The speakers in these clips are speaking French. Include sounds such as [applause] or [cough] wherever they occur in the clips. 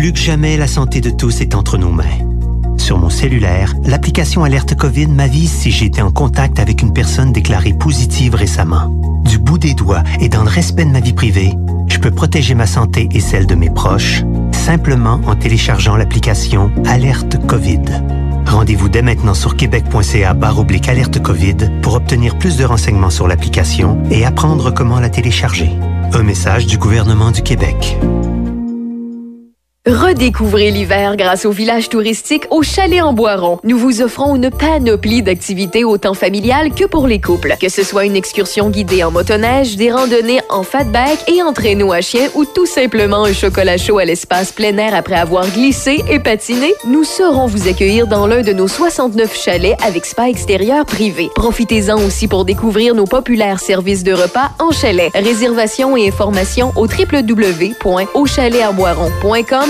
Plus que jamais, la santé de tous est entre nos mains. Sur mon cellulaire, l'application Alerte COVID m'avise si j'ai été en contact avec une personne déclarée positive récemment. Du bout des doigts et dans le respect de ma vie privée, je peux protéger ma santé et celle de mes proches simplement en téléchargeant l'application Alerte COVID. Rendez-vous dès maintenant sur québec.ca oblique alerte COVID pour obtenir plus de renseignements sur l'application et apprendre comment la télécharger. Un message du gouvernement du Québec. Redécouvrez l'hiver grâce au village touristique au Chalet en Boiron. Nous vous offrons une panoplie d'activités autant familiales que pour les couples. Que ce soit une excursion guidée en motoneige, des randonnées en fatback et en traîneau à chien ou tout simplement un chocolat chaud à l'espace plein air après avoir glissé et patiné, nous saurons vous accueillir dans l'un de nos 69 chalets avec spa extérieur privé. Profitez-en aussi pour découvrir nos populaires services de repas en chalet. Réservation et informations au www.auchalet-en-boiron.com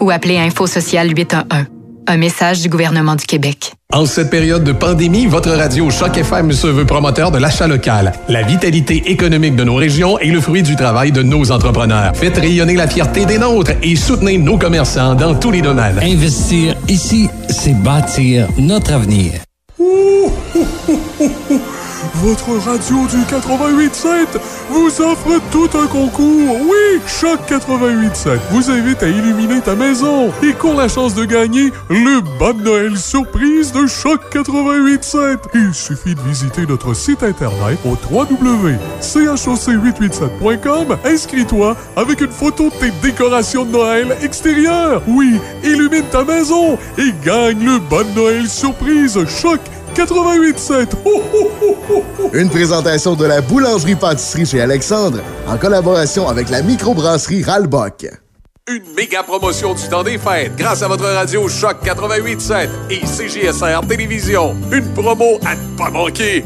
ou appelez Info Social 811. Un message du gouvernement du Québec. En cette période de pandémie, votre radio Choc FM se veut promoteur de l'achat local. La vitalité économique de nos régions est le fruit du travail de nos entrepreneurs. Faites rayonner la fierté des nôtres et soutenez nos commerçants dans tous les domaines. Investir ici, c'est bâtir notre avenir. Votre radio du 88.7 vous offre tout un concours. Oui, Choc 88.7 vous invite à illuminer ta maison et court la chance de gagner le bon Noël surprise de Choc 88.7. Il suffit de visiter notre site internet au www.choc887.com. Inscris-toi avec une photo de tes décorations de Noël extérieures. Oui, illumine ta maison et gagne le bon Noël surprise Choc 88.7. Une présentation de la boulangerie-pâtisserie chez Alexandre en collaboration avec la microbrasserie Ralbock. Une méga promotion du temps des fêtes grâce à votre radio Choc 88.7 et CGSR Télévision. Une promo à ne pas manquer.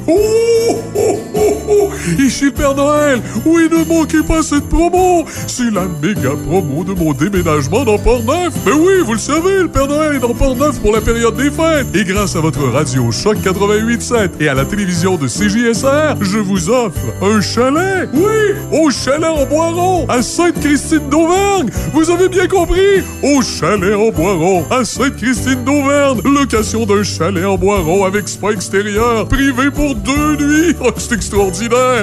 Oh, oh, Ici Père Noël. Oui, ne manquez pas cette promo. C'est la méga promo de mon déménagement dans Port-Neuf. Mais oui, vous le savez, le Père Noël est dans Port-Neuf pour la période des fêtes. Et grâce à votre radio Choc 88.7 et à la télévision de CJSR, je vous offre un chalet. Oui, au chalet en Boiron, à Sainte-Christine d'Auvergne. Vous avez bien compris? Au chalet en Boiron, à Sainte-Christine d'Auvergne. Location d'un chalet en Boiron avec spa extérieur, privé pour deux nuits. Oh, c'est.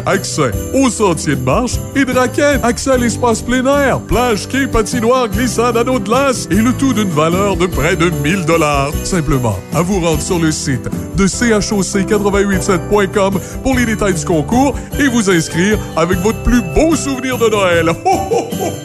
Accès aux sentiers de marche et de raquettes. Accès à l'espace plein air, plage, quai, patinoire, glissade, anneau de glace et le tout d'une valeur de près de 1000 dollars. Simplement, à vous rendre sur le site de choc887.com pour les détails du concours et vous inscrire avec votre plus beau souvenir de Noël. Ho, ho, ho,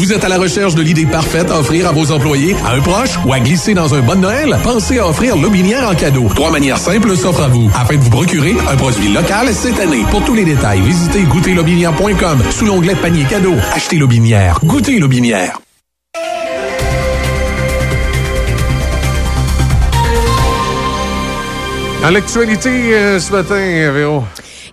Vous êtes à la recherche de l'idée parfaite à offrir à vos employés, à un proche ou à glisser dans un bon Noël? Pensez à offrir Lobinière en cadeau. Trois manières simples s'offrent à vous afin de vous procurer un produit local cette année. Pour tous les détails, visitez goûterlobinière.com sous l'onglet panier cadeau. Achetez Lobinière. Goûtez Lobinière. À l'actualité euh, ce matin, Véro.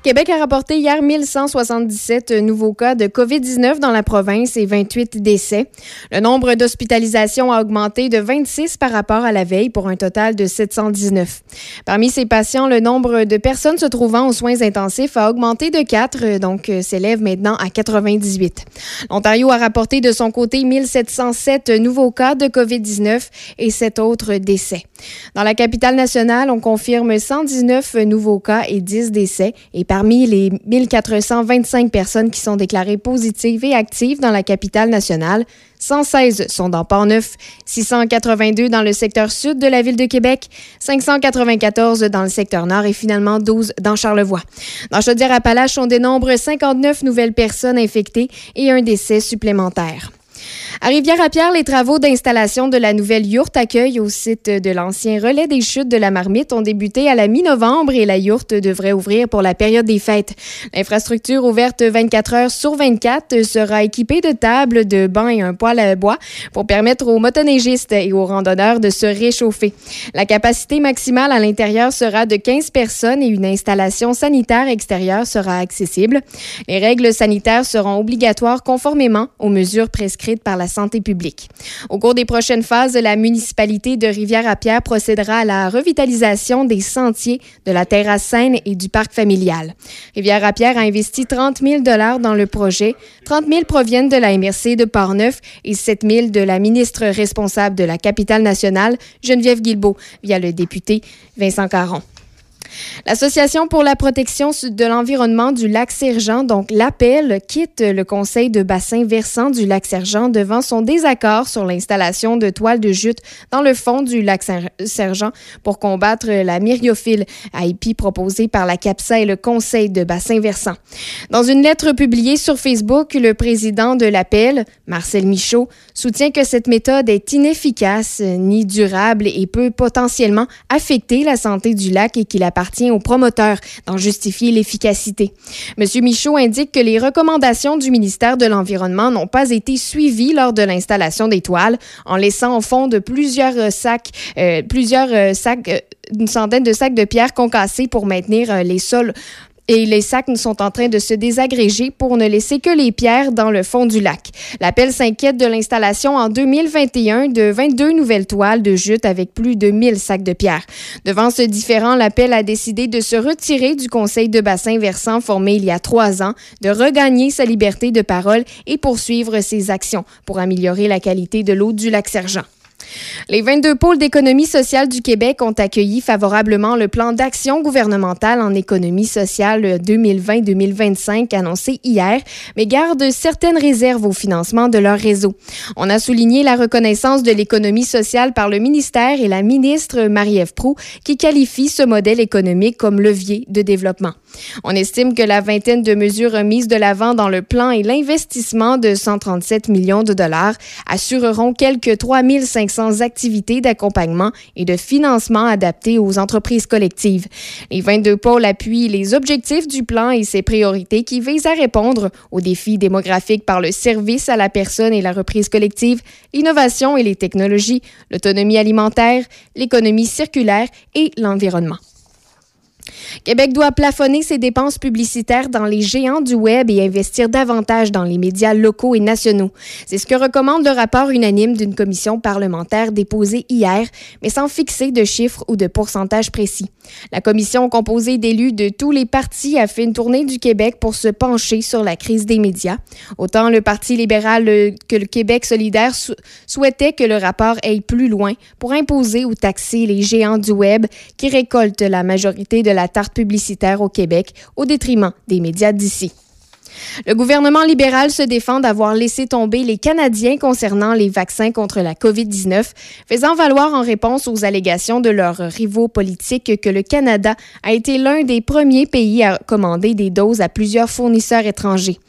Québec a rapporté hier 1177 nouveaux cas de COVID-19 dans la province et 28 décès. Le nombre d'hospitalisations a augmenté de 26 par rapport à la veille pour un total de 719. Parmi ces patients, le nombre de personnes se trouvant aux soins intensifs a augmenté de 4, donc euh, s'élève maintenant à 98. L'Ontario a rapporté de son côté 1707 nouveaux cas de COVID-19 et 7 autres décès. Dans la capitale nationale, on confirme 119 nouveaux cas et 10 décès et parmi les 1425 personnes qui sont déclarées positives et actives dans la capitale nationale, 116 sont dans Port-Neuf, 682 dans le secteur sud de la ville de Québec, 594 dans le secteur nord et finalement 12 dans Charlevoix. Dans Chaudière-Appalaches, on dénombre 59 nouvelles personnes infectées et un décès supplémentaire. À Rivière-à-Pierre, les travaux d'installation de la nouvelle yourte accueil au site de l'ancien relais des chutes de la Marmite ont débuté à la mi-novembre et la yourte devrait ouvrir pour la période des fêtes. L'infrastructure ouverte 24 heures sur 24 sera équipée de tables, de bancs et un poêle à bois pour permettre aux motoneigistes et aux randonneurs de se réchauffer. La capacité maximale à l'intérieur sera de 15 personnes et une installation sanitaire extérieure sera accessible. Les règles sanitaires seront obligatoires conformément aux mesures prescrites par la santé publique. Au cours des prochaines phases, la municipalité de Rivière-à-Pierre procédera à la revitalisation des sentiers de la terrasse Seine et du parc familial. Rivière-à-Pierre a investi 30 000 dans le projet. 30 000 proviennent de la MRC de Portneuf et 7 000 de la ministre responsable de la capitale nationale, Geneviève Guilbeault, via le député Vincent Caron. L'Association pour la protection de l'environnement du lac Sergent, donc l'APEL, quitte le conseil de bassin versant du lac Sergent devant son désaccord sur l'installation de toiles de jute dans le fond du lac Sergent pour combattre la myriophile, IP proposée par la CAPSA et le conseil de bassin versant. Dans une lettre publiée sur Facebook, le président de l'APEL, Marcel Michaud, soutient que cette méthode est inefficace, ni durable et peut potentiellement affecter la santé du lac et qu'il appartient appartient aux promoteurs d'en justifier l'efficacité. M. Michaud indique que les recommandations du ministère de l'Environnement n'ont pas été suivies lors de l'installation des toiles, en laissant au fond de plusieurs sacs, euh, plusieurs euh, sacs, euh, une centaine de sacs de pierres concassés pour maintenir les sols et les sacs sont en train de se désagréger pour ne laisser que les pierres dans le fond du lac. L'appel s'inquiète de l'installation en 2021 de 22 nouvelles toiles de jute avec plus de 1000 sacs de pierres. Devant ce différent, l'appel a décidé de se retirer du conseil de bassin versant formé il y a trois ans, de regagner sa liberté de parole et poursuivre ses actions pour améliorer la qualité de l'eau du lac Sergent. Les 22 pôles d'économie sociale du Québec ont accueilli favorablement le plan d'action gouvernemental en économie sociale 2020-2025 annoncé hier, mais gardent certaines réserves au financement de leur réseau. On a souligné la reconnaissance de l'économie sociale par le ministère et la ministre Marie-Ève Proux qui qualifie ce modèle économique comme levier de développement. On estime que la vingtaine de mesures mises de l'avant dans le plan et l'investissement de 137 millions de dollars assureront quelques 3500 activités d'accompagnement et de financement adaptées aux entreprises collectives. Les 22 pôles appuient les objectifs du plan et ses priorités qui visent à répondre aux défis démographiques par le service à la personne et la reprise collective, l'innovation et les technologies, l'autonomie alimentaire, l'économie circulaire et l'environnement. Québec doit plafonner ses dépenses publicitaires dans les géants du Web et investir davantage dans les médias locaux et nationaux. C'est ce que recommande le rapport unanime d'une commission parlementaire déposée hier, mais sans fixer de chiffres ou de pourcentage précis. La commission, composée d'élus de tous les partis, a fait une tournée du Québec pour se pencher sur la crise des médias. Autant le Parti libéral que le Québec solidaire souhaitaient que le rapport aille plus loin pour imposer ou taxer les géants du Web qui récoltent la majorité de la tarte publicitaire au Québec au détriment des médias d'ici. Le gouvernement libéral se défend d'avoir laissé tomber les Canadiens concernant les vaccins contre la COVID-19, faisant valoir en réponse aux allégations de leurs rivaux politiques que le Canada a été l'un des premiers pays à commander des doses à plusieurs fournisseurs étrangers.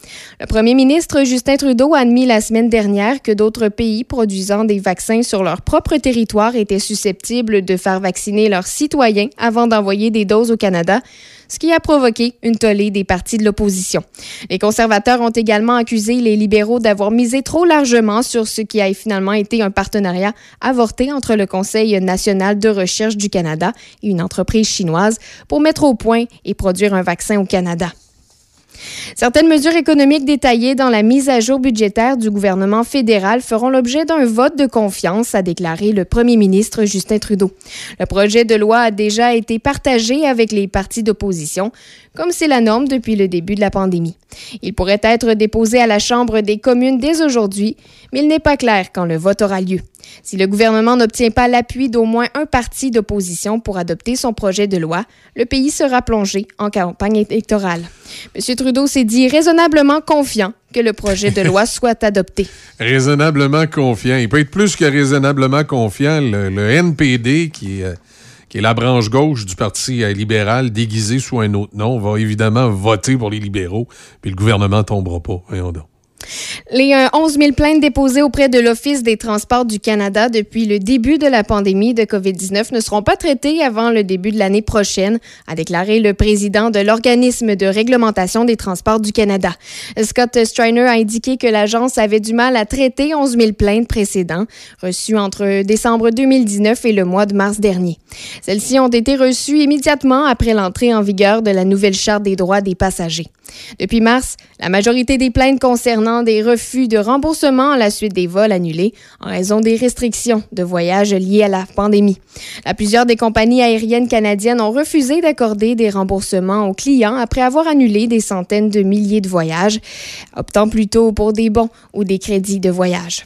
Le premier ministre Justin Trudeau a admis la semaine dernière que d'autres pays produisant des vaccins sur leur propre territoire étaient susceptibles de faire vacciner leurs citoyens avant d'envoyer des doses au Canada ce qui a provoqué une tollée des partis de l'opposition. Les conservateurs ont également accusé les libéraux d'avoir misé trop largement sur ce qui a finalement été un partenariat avorté entre le Conseil national de recherche du Canada et une entreprise chinoise pour mettre au point et produire un vaccin au Canada. Certaines mesures économiques détaillées dans la mise à jour budgétaire du gouvernement fédéral feront l'objet d'un vote de confiance, a déclaré le premier ministre Justin Trudeau. Le projet de loi a déjà été partagé avec les partis d'opposition, comme c'est la norme depuis le début de la pandémie. Il pourrait être déposé à la Chambre des communes dès aujourd'hui, mais il n'est pas clair quand le vote aura lieu. Si le gouvernement n'obtient pas l'appui d'au moins un parti d'opposition pour adopter son projet de loi, le pays sera plongé en campagne électorale. M. Trudeau s'est dit raisonnablement confiant que le projet de loi [laughs] soit adopté. Raisonnablement confiant. Il peut être plus que raisonnablement confiant. Le, NPD, qui est, euh, qui est la branche gauche du Parti euh, libéral, déguisé sous un autre nom, va évidemment voter pour les libéraux, puis le gouvernement tombera pas. Voyons donc. Les 11 euh, 000 plaintes déposées auprès de l'Office des transports du Canada depuis le début de la pandémie de COVID-19 ne seront pas traitées avant le début de l'année prochaine, a déclaré le président de l'organisme de réglementation des transports du Canada. Scott Striner a indiqué que l'agence avait du mal à traiter 11 000 plaintes précédentes reçues entre décembre 2019 et le mois de mars dernier. Celles-ci ont été reçues immédiatement après l'entrée en vigueur de la nouvelle Charte des droits des passagers. Depuis mars, la majorité des plaintes concernant des refus de remboursement à la suite des vols annulés en raison des restrictions de voyage liées à la pandémie. Plusieurs des compagnies aériennes canadiennes ont refusé d'accorder des remboursements aux clients après avoir annulé des centaines de milliers de voyages, optant plutôt pour des bons ou des crédits de voyage.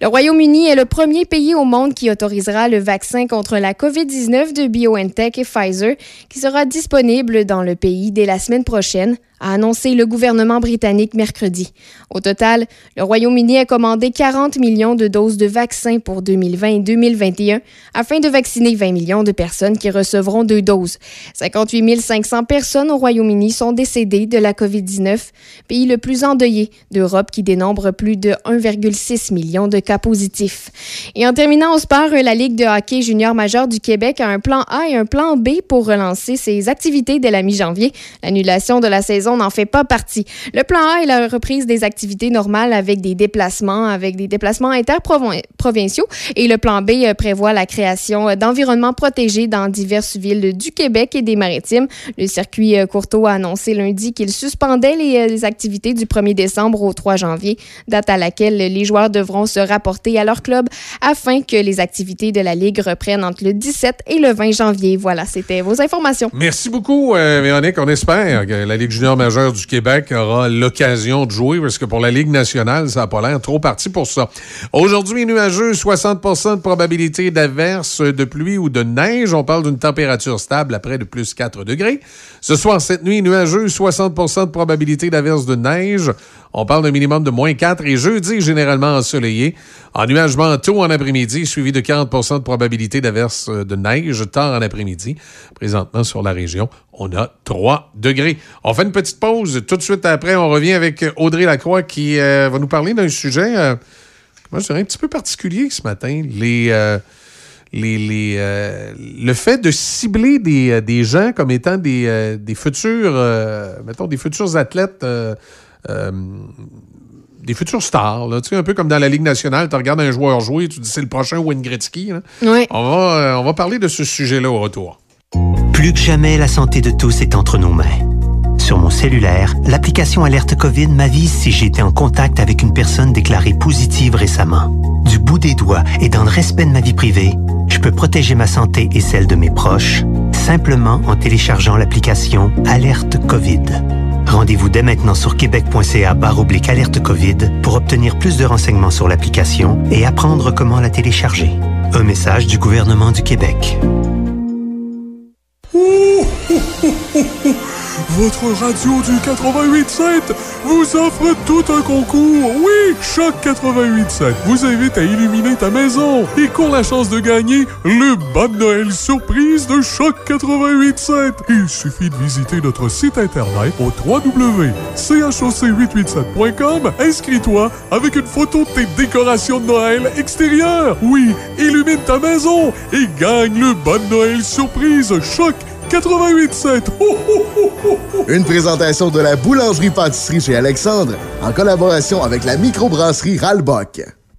Le Royaume-Uni est le premier pays au monde qui autorisera le vaccin contre la COVID-19 de BioNTech et Pfizer, qui sera disponible dans le pays dès la semaine prochaine, a annoncé le gouvernement britannique mercredi. Au total, le Royaume-Uni a commandé 40 millions de doses de vaccins pour 2020 et 2021 afin de vacciner 20 millions de personnes qui recevront deux doses. 58 500 personnes au Royaume-Uni sont décédées de la COVID-19, pays le plus endeuillé d'Europe qui dénombre plus de 1,6 million de cas positifs. Et en terminant au sport, la Ligue de hockey junior majeur du Québec a un plan A et un plan B pour relancer ses activités dès la mi-janvier. L'annulation de la saison n'en fait pas partie. Le plan A est la reprise des activités normales avec des déplacements, avec des déplacements interprovinciaux. Et le plan B euh, prévoit la création euh, d'environnements protégés dans diverses villes du Québec et des maritimes. Le circuit euh, Courteau a annoncé lundi qu'il suspendait les, activités du 1er décembre au 3 janvier, date à laquelle les joueurs devront se rapporter à leur club afin que les activités de la Ligue reprennent entre le 17 et le 20 janvier. Voilà, c'était vos informations. Merci beaucoup, Véronique. On espère que la Ligue junior majeur du Québec aura l'occasion de jouer parce que pour la Ligue nationale, ça n'a pas l'air trop parti pour ça. Aujourd'hui, nuageux, 60% de probabilité d'averse, de pluie ou de neige. On parle d'une température stable à près de plus 4 degrés. Ce soir, cette nuit, nuageux, 60% de probabilité d'averse de neige. On parle d'un minimum de moins 4 et jeudi, généralement ensoleillé. Ennuagement tôt en après-midi, suivi de 40% de probabilité d'averse de neige tard en après-midi. Présentement, sur la région, on a 3 degrés. On fait une petite pause. Tout de suite après, on revient avec Audrey Lacroix qui euh, va nous parler d'un sujet, euh, moi, un petit peu particulier ce matin. Les. Euh, les, le fait de cibler des, gens comme étant des, des futurs, mettons, des futurs athlètes euh, des futurs stars. Là. Tu sais, un peu comme dans la Ligue nationale, tu regardes un joueur jouer, tu dis c'est le prochain Wayne Gretzky. Oui. On, va, euh, on va parler de ce sujet-là au retour. Plus que jamais, la santé de tous est entre nos mains. Sur mon cellulaire, l'application Alerte COVID m'avise si j'ai été en contact avec une personne déclarée positive récemment. Du bout des doigts et dans le respect de ma vie privée, je peux protéger ma santé et celle de mes proches simplement en téléchargeant l'application Alerte COVID. Rendez-vous dès maintenant sur québec.ca oblique alerte COVID pour obtenir plus de renseignements sur l'application et apprendre comment la télécharger. Un message du gouvernement du Québec. [laughs] Votre radio du 88.7 vous offre tout un concours. Oui, Choc 88.7 vous invite à illuminer ta maison et court la chance de gagner le de Noël surprise de Choc 88.7. Il suffit de visiter notre site internet au www.choc887.com. Inscris-toi avec une photo de tes décorations de Noël extérieures. Oui, illumine ta maison et gagne le de Noël surprise Choc 88.7. Une présentation de la boulangerie-pâtisserie chez Alexandre en collaboration avec la microbrasserie Ralbock.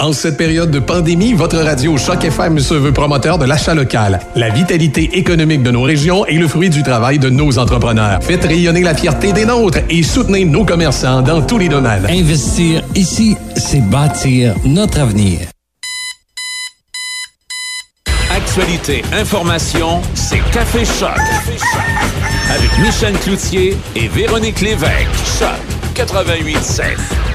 En cette période de pandémie, votre radio Choc FM se veut promoteur de l'achat local. La vitalité économique de nos régions est le fruit du travail de nos entrepreneurs. Faites rayonner la fierté des nôtres et soutenez nos commerçants dans tous les domaines. Investir ici, c'est bâtir notre avenir. Actualité, information, c'est Café Choc. Avec Michel Cloutier et Véronique Lévesque. Choc 88.7.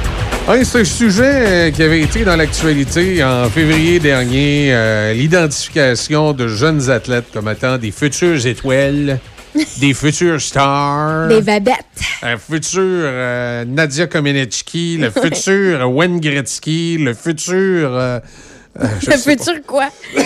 C'est un sujet euh, qui avait été dans l'actualité en février dernier, euh, l'identification de jeunes athlètes comme étant des futures étoiles, [laughs] des futures stars. Des vabettes. Un futur euh, Nadia Comaneci, le [laughs] futur Wayne Gretzky, le futur... euh, euh, je Le sais futur quoi? [coughs]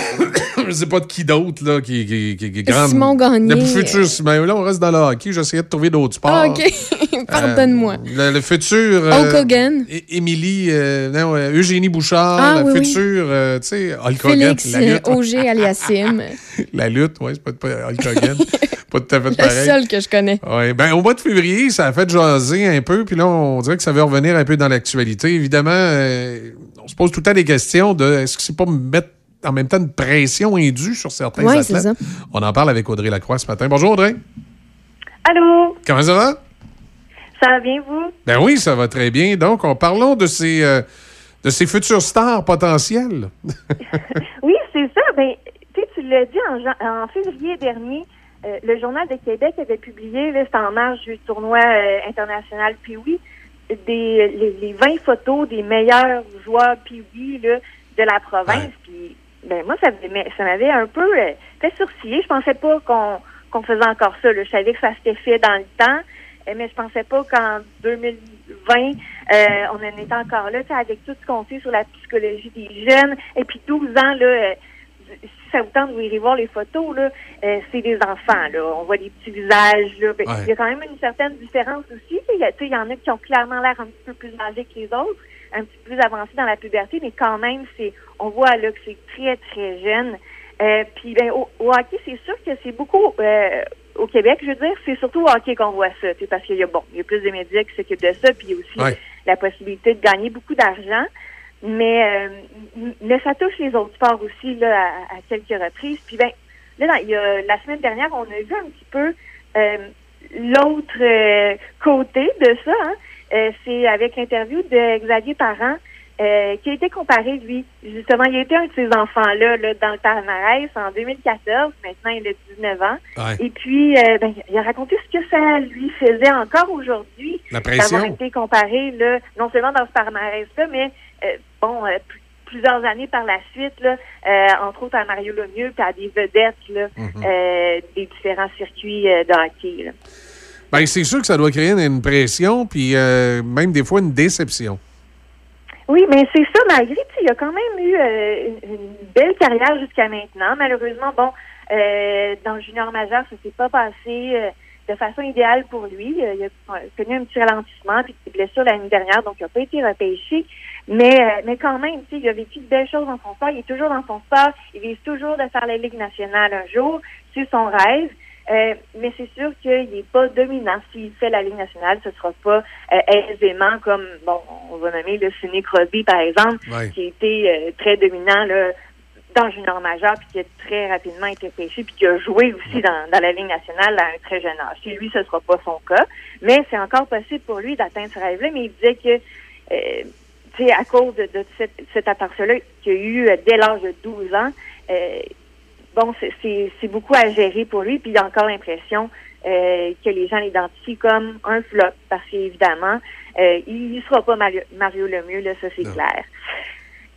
Je sais pas de qui d'autre, là, qui, qui, qui, qui est grande. Simon Gagné. Le futur Simon. Là, on reste dans le hockey. J'essayais de trouver d'autres sports. Ah, OK. [laughs] Pardonne-moi. Euh, le, le futur. Hulk Hogan. Émilie, euh, non, euh, Eugénie Bouchard, Ah, le oui, futur, euh, tu sais, Hulk Hogan, la lutte. Auger Aliassim. [laughs] la lutte, oui, c'est pas, pas Hulk Hogan. [laughs] pas tout à fait Le pareil. seul que je connais. Ouais, ben, au mois de février, ça a fait jaser un peu, puis là, on dirait que ça veut revenir un peu dans l'actualité. Évidemment, euh, on se pose tout le temps des questions de est-ce que c'est pas mettre en même temps une pression indue sur certains Ouais, c'est athlètes? ça. On en parle avec Audrey Lacroix ce matin. Bonjour Audrey. Allô, Comment ça va? ça va bien vous? Ben oui, ça va très bien. Donc, on parlons de ces, euh, de ces futures stars potentielles. [laughs] Oui, c'est ça. Ben, tu sais, tu l'as dit en, en février dernier, euh, le Journal de Québec avait publié, c'était en marge du tournoi euh, international Pee-Wee, des, les, les 20 photos des meilleurs joueurs Pee-Wee là, de la province. Puis, ben, moi, ça, m'avait- ça m'avait un peu euh, fait sourciller. Je pensais pas qu'on qu'on faisait encore ça. là. Je savais que ça s'était fait dans le temps, euh, mais je pensais pas qu'en 2020, euh, on en était encore là, avec tout ce qu'on sait sur la psychologie des jeunes. Et puis 12 ans, là, euh, ça vous tente, vous irez voir les photos, là, euh, c'est des enfants, là. On voit des petits visages, là. Ben, Il Ouais. y a quand même une certaine différence aussi. Il y, y en a qui ont clairement l'air un petit peu plus âgés que les autres, un petit peu plus avancés dans la puberté, mais quand même, c'est, on voit là que c'est très, très jeune. Euh, puis ben, au, au hockey, c'est sûr que c'est beaucoup euh, au Québec, je veux dire, c'est surtout au hockey qu'on voit ça, parce qu'il y a bon, il y a plus de médias qui s'occupent de ça, puis il y a aussi Ouais. la possibilité de gagner beaucoup d'argent. Mais euh, mais ça touche les autres sports aussi là, à, à quelques reprises. Puis ben, là, dans- il y a, la semaine dernière, on a vu un petit peu euh, l'autre euh, côté de ça. hein. Euh, C'est avec l'interview de Xavier Parent euh, qui a été comparé, lui. Justement, il a été un de ces enfants-là là, dans le palmarès en 2014. Maintenant, il a 19 ans. Ouais. Et puis, euh, ben, il a raconté ce que ça lui faisait encore aujourd'hui. La pression. D'avoir été comparé, là, non seulement dans ce palmarès-là, mais bon, euh, plusieurs années par la suite, là, euh, entre autres à Mario Lemieux, puis à des vedettes là, Mhm. euh, des différents circuits euh, de hockey. Là. Ben, c'est sûr que ça doit créer une, pression, puis euh, même des fois une déception. Oui, mais c'est ça, malgré, il a quand même eu euh, une, une belle carrière jusqu'à maintenant. Malheureusement, bon, euh, dans le junior majeur, ça s'est pas passé euh, de façon idéale pour lui. Euh, il a connu un petit ralentissement, puis des blessures l'année dernière, donc il n'a pas été repêché. Mais, euh, mais quand même, tu sais, il a vécu de belles choses dans son sport. Il est toujours dans son sport. Il vise toujours de faire la Ligue nationale un jour. C'est son rêve. Euh, mais c'est sûr qu'il n'est pas dominant. S'il fait la Ligue nationale, ce sera pas euh, aisément comme, bon, on va nommer le Sidney Crosby, par exemple, Ouais. qui a été euh, très dominant là, dans le junior majeur, puis qui a très rapidement été pêché, puis qui a joué aussi dans, dans la Ligue nationale à un très jeune âge. Chez lui, ce sera pas son cas, mais c'est encore possible pour lui d'atteindre ce rêve-là, mais il disait que euh, tu sais, à cause de, de cette, cette aperçu-là qu'il y a eu euh, dès l'âge de 12 ans, euh, bon, c'est- beaucoup à gérer pour lui, puis il a encore l'impression euh, que les gens l'identifient comme un flop, parce qu'évidemment, euh, il ne sera pas Mario, Mario Lemieux, là, ça c'est clair.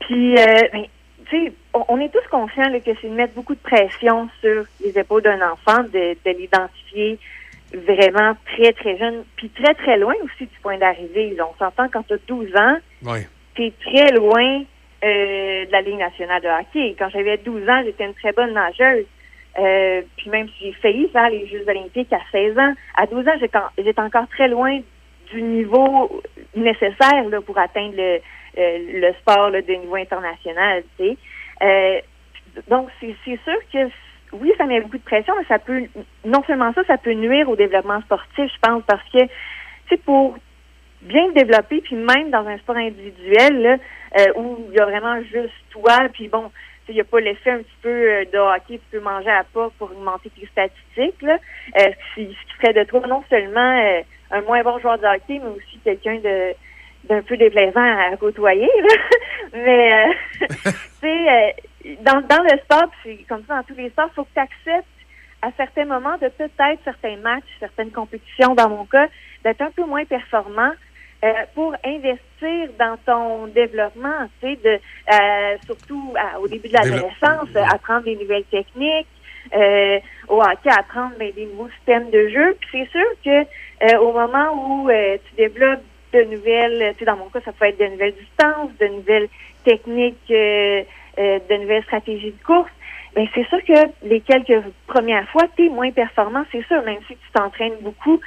Puis, euh, ben, tu sais, on, on est tous conscients là, que c'est de mettre beaucoup de pression sur les épaules d'un enfant, de, de l'identifier vraiment très, très jeune, puis très, très loin aussi du point d'arrivée. On s'entend quand tu as 12 ans, Oui. tu es très loin euh, de la Ligue nationale de hockey. Quand j'avais 12 ans, j'étais une très bonne nageuse. Euh, puis même si j'ai failli faire les Jeux olympiques à 16 ans, à 12 ans, j'étais en- j'étais encore très loin du niveau nécessaire là, pour atteindre le, euh, le sport là, de niveau international. Tu sais. Euh, donc, c'est c'est sûr que oui, ça met beaucoup de pression, mais ça peut, non seulement ça, ça peut nuire au développement sportif, je pense, parce que, sais, pour bien développé, puis même dans un sport individuel, là, euh, où il y a vraiment juste toi, puis bon, il n'y a pas l'effet un petit peu euh, de hockey, tu peux manger à pas pour augmenter tes statistiques, là, euh, ce qui ferait de toi non seulement un moins bon joueur de hockey, mais aussi quelqu'un de d'un peu déplaisant à côtoyer. Là. [laughs] mais [laughs] tu sais, dans, dans le sport, c'est comme ça dans tous les sports, il faut que tu acceptes à certains moments de peut-être certains matchs, certaines compétitions, dans mon cas, d'être un peu moins performant euh, pour investir dans ton développement, tu sais, de euh, surtout à- au début de l'adolescence, euh, apprendre des nouvelles techniques, euh, au hockey, apprendre ben, des nouveaux systèmes de jeu. Puis c'est sûr que euh, au moment où euh, tu développes de nouvelles, tu sais, dans mon cas, ça peut être de nouvelles distances, de nouvelles techniques, euh, de nouvelles stratégies de course. Ben, c'est sûr que les quelques premières fois, tu es moins performant, c'est sûr, même si tu t'entraînes beaucoup,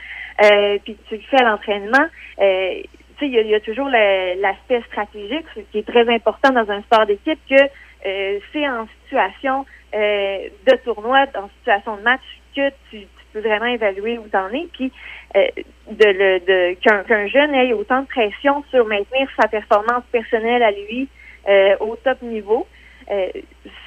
euh, puis tu fais l'entraînement, euh, tu sais, il y, a- toujours l'aspect stratégique, ce qui est très important dans un sport d'équipe, que euh, c'est en situation euh, de tournoi, en situation de match, que tu, tu peux vraiment évaluer où t'en es, puis euh, de le de qu'un qu'un jeune ait autant de pression sur maintenir sa performance personnelle à lui euh, au top niveau, euh,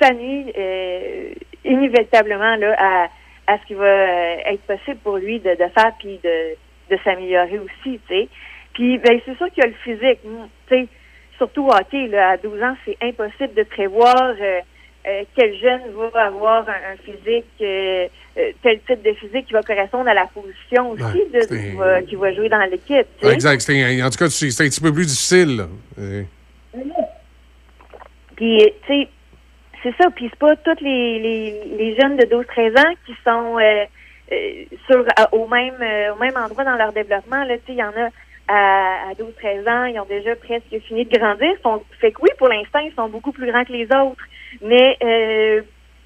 ça nuit euh, inévitablement là à, à ce qui va euh, être possible pour lui de, de faire puis de, de s'améliorer aussi, tu sais. Puis ben c'est sûr qu'il y a le physique, Mm, tu sais, surtout hockey là, à 12 ans, c'est impossible de prévoir euh, euh, quel jeune va avoir un, un physique, euh, euh, tel type de physique qui va correspondre à la position aussi de, qui, va, qui va jouer dans l'équipe. Exact. C'est- En tout cas, c'est c'est un petit peu plus difficile. là. Euh, Puis, tu sais, c'est ça. Puis, c'est pas tous les, les, les jeunes de 12-13 ans qui sont euh, euh, sur, au, même, euh, au même endroit dans leur développement. Là, tu sais, il y en a à, à 12-13 ans, ils ont déjà presque fini de grandir. Fait que oui, pour l'instant, ils sont beaucoup plus grands que les autres. Mais euh,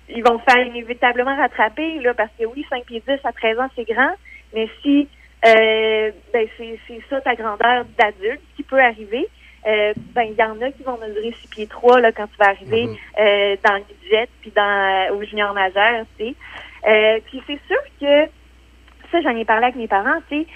ils vont faire inévitablement rattraper, là, parce que oui, 5 pieds 10 à 13 ans, c'est grand. Mais si euh, ben c'est ça ta grandeur d'adulte qui peut arriver. Euh, ben il y en a qui vont mesurer 6 pieds 3 là, quand tu vas arriver euh, dans le budget puis dans au junior majeur, tu sais. Euh, puis c'est sûr que ça, j'en ai parlé avec mes parents, tu sais.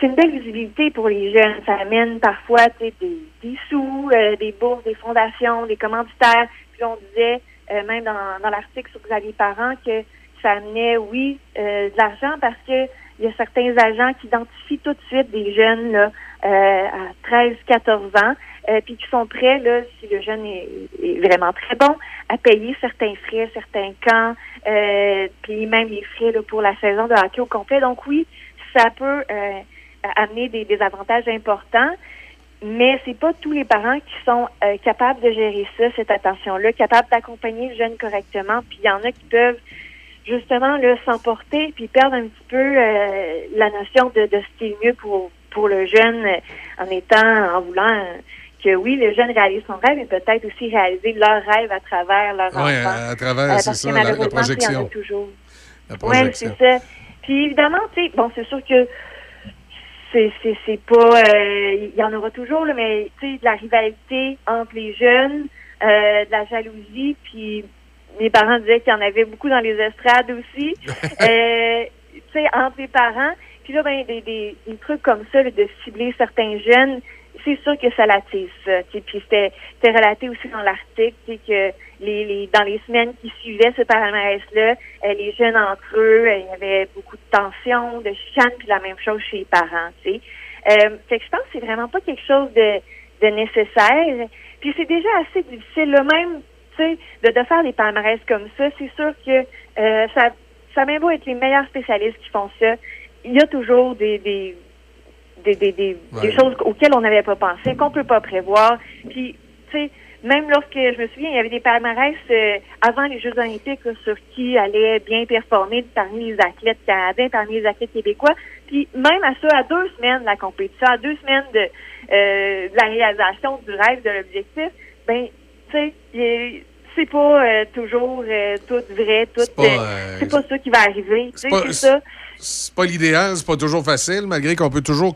C'est une belle visibilité pour les jeunes. Ça amène parfois tu sais, des, des sous, euh, des bourses, des fondations, des commanditaires. Puis on disait, euh, même dans, dans l'article sur Xavier Parent, que ça amenait, oui, euh, de l'argent parce que il y a certains agents qui identifient tout de suite des jeunes là, euh, à 13, 14 ans, euh, puis qui sont prêts, là, si le jeune est, vraiment très bon, à payer certains frais, certains camps, euh, puis même les frais là, pour la saison de hockey au complet. Donc oui, ça peut euh, amener des, avantages importants. Mais c'est pas tous les parents qui sont euh, capables de gérer ça, cette attention-là, capables d'accompagner le jeune correctement. Puis il y en a qui peuvent justement s'emporter puis perdre un petit peu euh, la notion de, de ce qui est mieux pour pour le jeune euh, en étant en voulant euh, que oui le jeune réalise son rêve mais peut-être aussi réaliser leur rêve à travers leur enfant. à, à travers, Euh, c'est ça, la, la malheureusement, il y en a projection. toujours. Oui, c'est ça. Puis évidemment, tu sais, bon, c'est sûr que c'est c'est c'est pas euh, il y en aura toujours là, mais tu sais de la rivalité entre les jeunes, euh, de la jalousie, puis mes parents disaient qu'il y en avait beaucoup dans les estrades aussi. [laughs] tu sais entre les parents, puis là ben des, des, des trucs comme ça de cibler certains jeunes, c'est sûr que ça l'attise. Puis c'était relaté aussi dans l'article, que les, les dans les semaines qui suivaient ce palmarès-là, euh, les jeunes entre eux, euh, il y avait beaucoup de tensions, de chicanes, puis la même chose chez les parents. Euh, fait que je pense que c'est vraiment pas quelque chose de, de nécessaire. Puis c'est déjà assez difficile, là, même, de, de faire des palmarès comme ça. C'est sûr que ça, ça beau être les meilleurs spécialistes qui font ça. Il y a toujours des, des, des, des, choses auxquelles on n'avait pas pensé, qu'on peut pas prévoir. Puis, tu sais, même lorsque, je me souviens, il y avait des palmarès euh, avant les Jeux olympiques là, sur qui allait bien performer parmi les athlètes canadiens, parmi les athlètes québécois. Puis même à ça, à deux semaines de la compétition, à deux semaines de, euh, de la réalisation du rêve, de l'objectif, ben, tu sais, c'est pas euh, toujours tout vrai, tout. pas, c'est pas ça qui va arriver. Tu sais, pas- c'est ça. C'est pas l'idéal, c'est pas toujours facile, malgré qu'on peut toujours.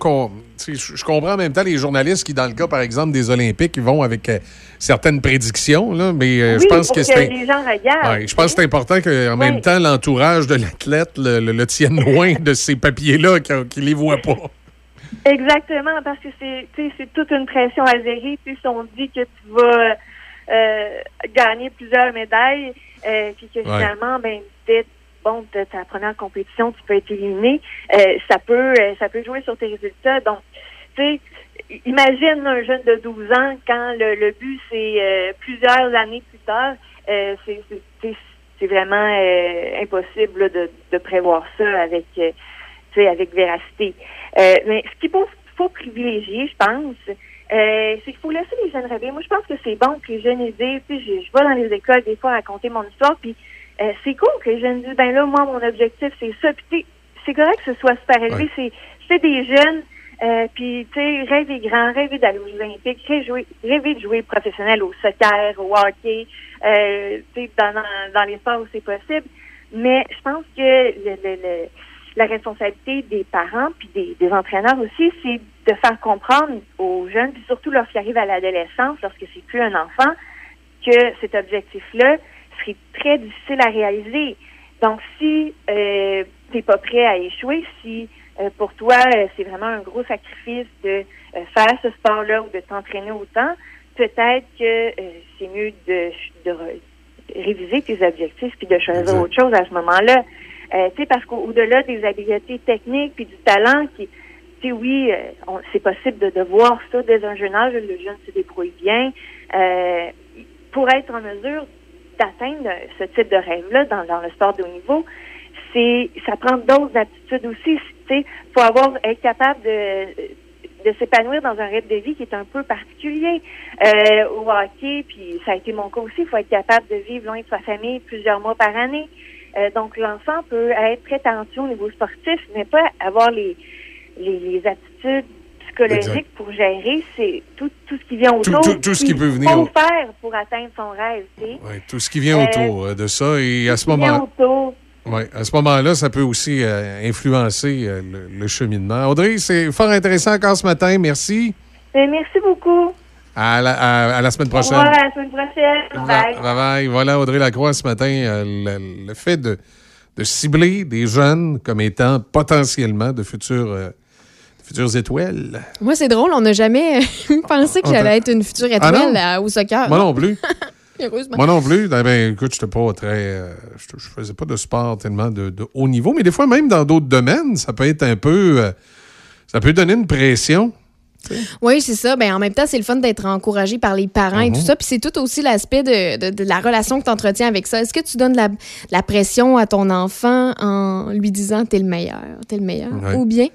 Je comprends en même temps les journalistes qui, dans le cas, par exemple, des Olympiques, ils vont avec euh, certaines prédictions, là, mais euh, oui, je pense pour que que, c'est. les gens regardent. Ouais, je pense que c'est important qu'en même temps, l'entourage de l'athlète le, le- le tienne [laughs] loin de ces papiers-là, qu'il ne les voit pas. Exactement, parce que c'est toute une pression à gérer. Si on dit que tu vas euh, gagner plusieurs médailles, puis que finalement, ben, bon, de ta première compétition, tu peux être éliminé, euh, ça peut euh, ça peut jouer sur tes résultats. Donc, tu sais, imagine un jeune de 12 ans quand le, le but c'est euh, plusieurs années plus tard, euh, c'est c'est- vraiment impossible là, de, de prévoir ça avec avec véracité. Mais ce qu'il faut, faut privilégier, je pense, euh, c'est qu'il faut laisser les jeunes rêver. Moi, je pense que c'est bon que les jeunes tu sais, je, je vais dans les écoles des fois raconter mon histoire, puis euh, c'est cool que les jeunes disent, ben là, moi, mon objectif, c'est ça. Puis c'est correct que ce soit super élevé. Ouais. C'est c'est des jeunes, euh, puis tu sais, rêver grand, rêver d'aller aux olympiques, rêver, rêver de jouer professionnel au soccer, au hockey, euh, tu sais, dans, dans les sports où c'est possible. Mais je pense que le, le, le- la responsabilité des parents puis des, des entraîneurs aussi, c'est de faire comprendre aux jeunes, puis surtout lorsqu'ils arrivent à l'adolescence, lorsque c'est plus un enfant, que cet objectif-là serait très difficile à réaliser. Donc, si euh, tu n'es pas prêt à échouer, si euh, pour toi, euh, c'est vraiment un gros sacrifice de euh, faire ce sport-là ou de t'entraîner autant, peut-être que c'est mieux de, de réviser tes objectifs puis de choisir autre chose à ce moment-là. Tu sais, parce qu'au-delà des habiletés techniques puis du talent qui, tu sais, oui, c'est possible de, de voir ça dès un jeune âge, le jeune se débrouille bien. Pour être en mesure d'atteindre ce type de rêve-là dans, le sport de haut niveau, c'est ça prend d'autres aptitudes aussi. Sais, faut avoir être capable de de s'épanouir dans un rythme de vie qui est un peu particulier. Euh, au hockey, puis ça a été mon cas aussi, il faut être capable de vivre loin de sa famille plusieurs mois par année. Euh, donc l'enfant peut être très talentueux au niveau sportif, mais pas avoir les, les, les aptitudes psychologiques Exact. pour gérer c'est tout, tout ce qui vient Tout- autour. tout- tout ce qui peut venir faut au- faire pour atteindre son rêve, tu sais. Ouais, tout ce qui vient Euh, autour euh, de ça. Et à ce moment. Ouais, à ce moment-là, ça peut aussi euh, influencer euh, le, le cheminement. Audrey, c'est fort intéressant encore ce matin. Merci. Euh, merci beaucoup. À la, à- à la semaine prochaine. Au revoir, à la semaine prochaine. Bye. Bye bye. Voilà, Audrey Lacroix, ce matin, euh, le, le fait de, de cibler des jeunes comme étant potentiellement de futurs, futures étoiles. Moi, c'est drôle, on n'a jamais [laughs] pensé que j'allais être une future Ah étoile à- au soccer. Moi non plus. [laughs] Moi non plus. Ben, ben, écoute, je pas très. euh, je, je faisais pas de sport tellement de, de haut niveau, mais des fois, même dans d'autres domaines, ça peut être un peu. euh, ça peut donner une pression. Oui, c'est ça. Ben, en même temps, c'est le fun d'être encouragé par les parents et Mhm. tout ça. Puis c'est tout aussi l'aspect de, de- de la relation que tu entretiens avec ça. Est-ce que tu donnes de la, de la pression à ton enfant en lui disant t'es le meilleur, t'es le meilleur? Ouais. Ou bien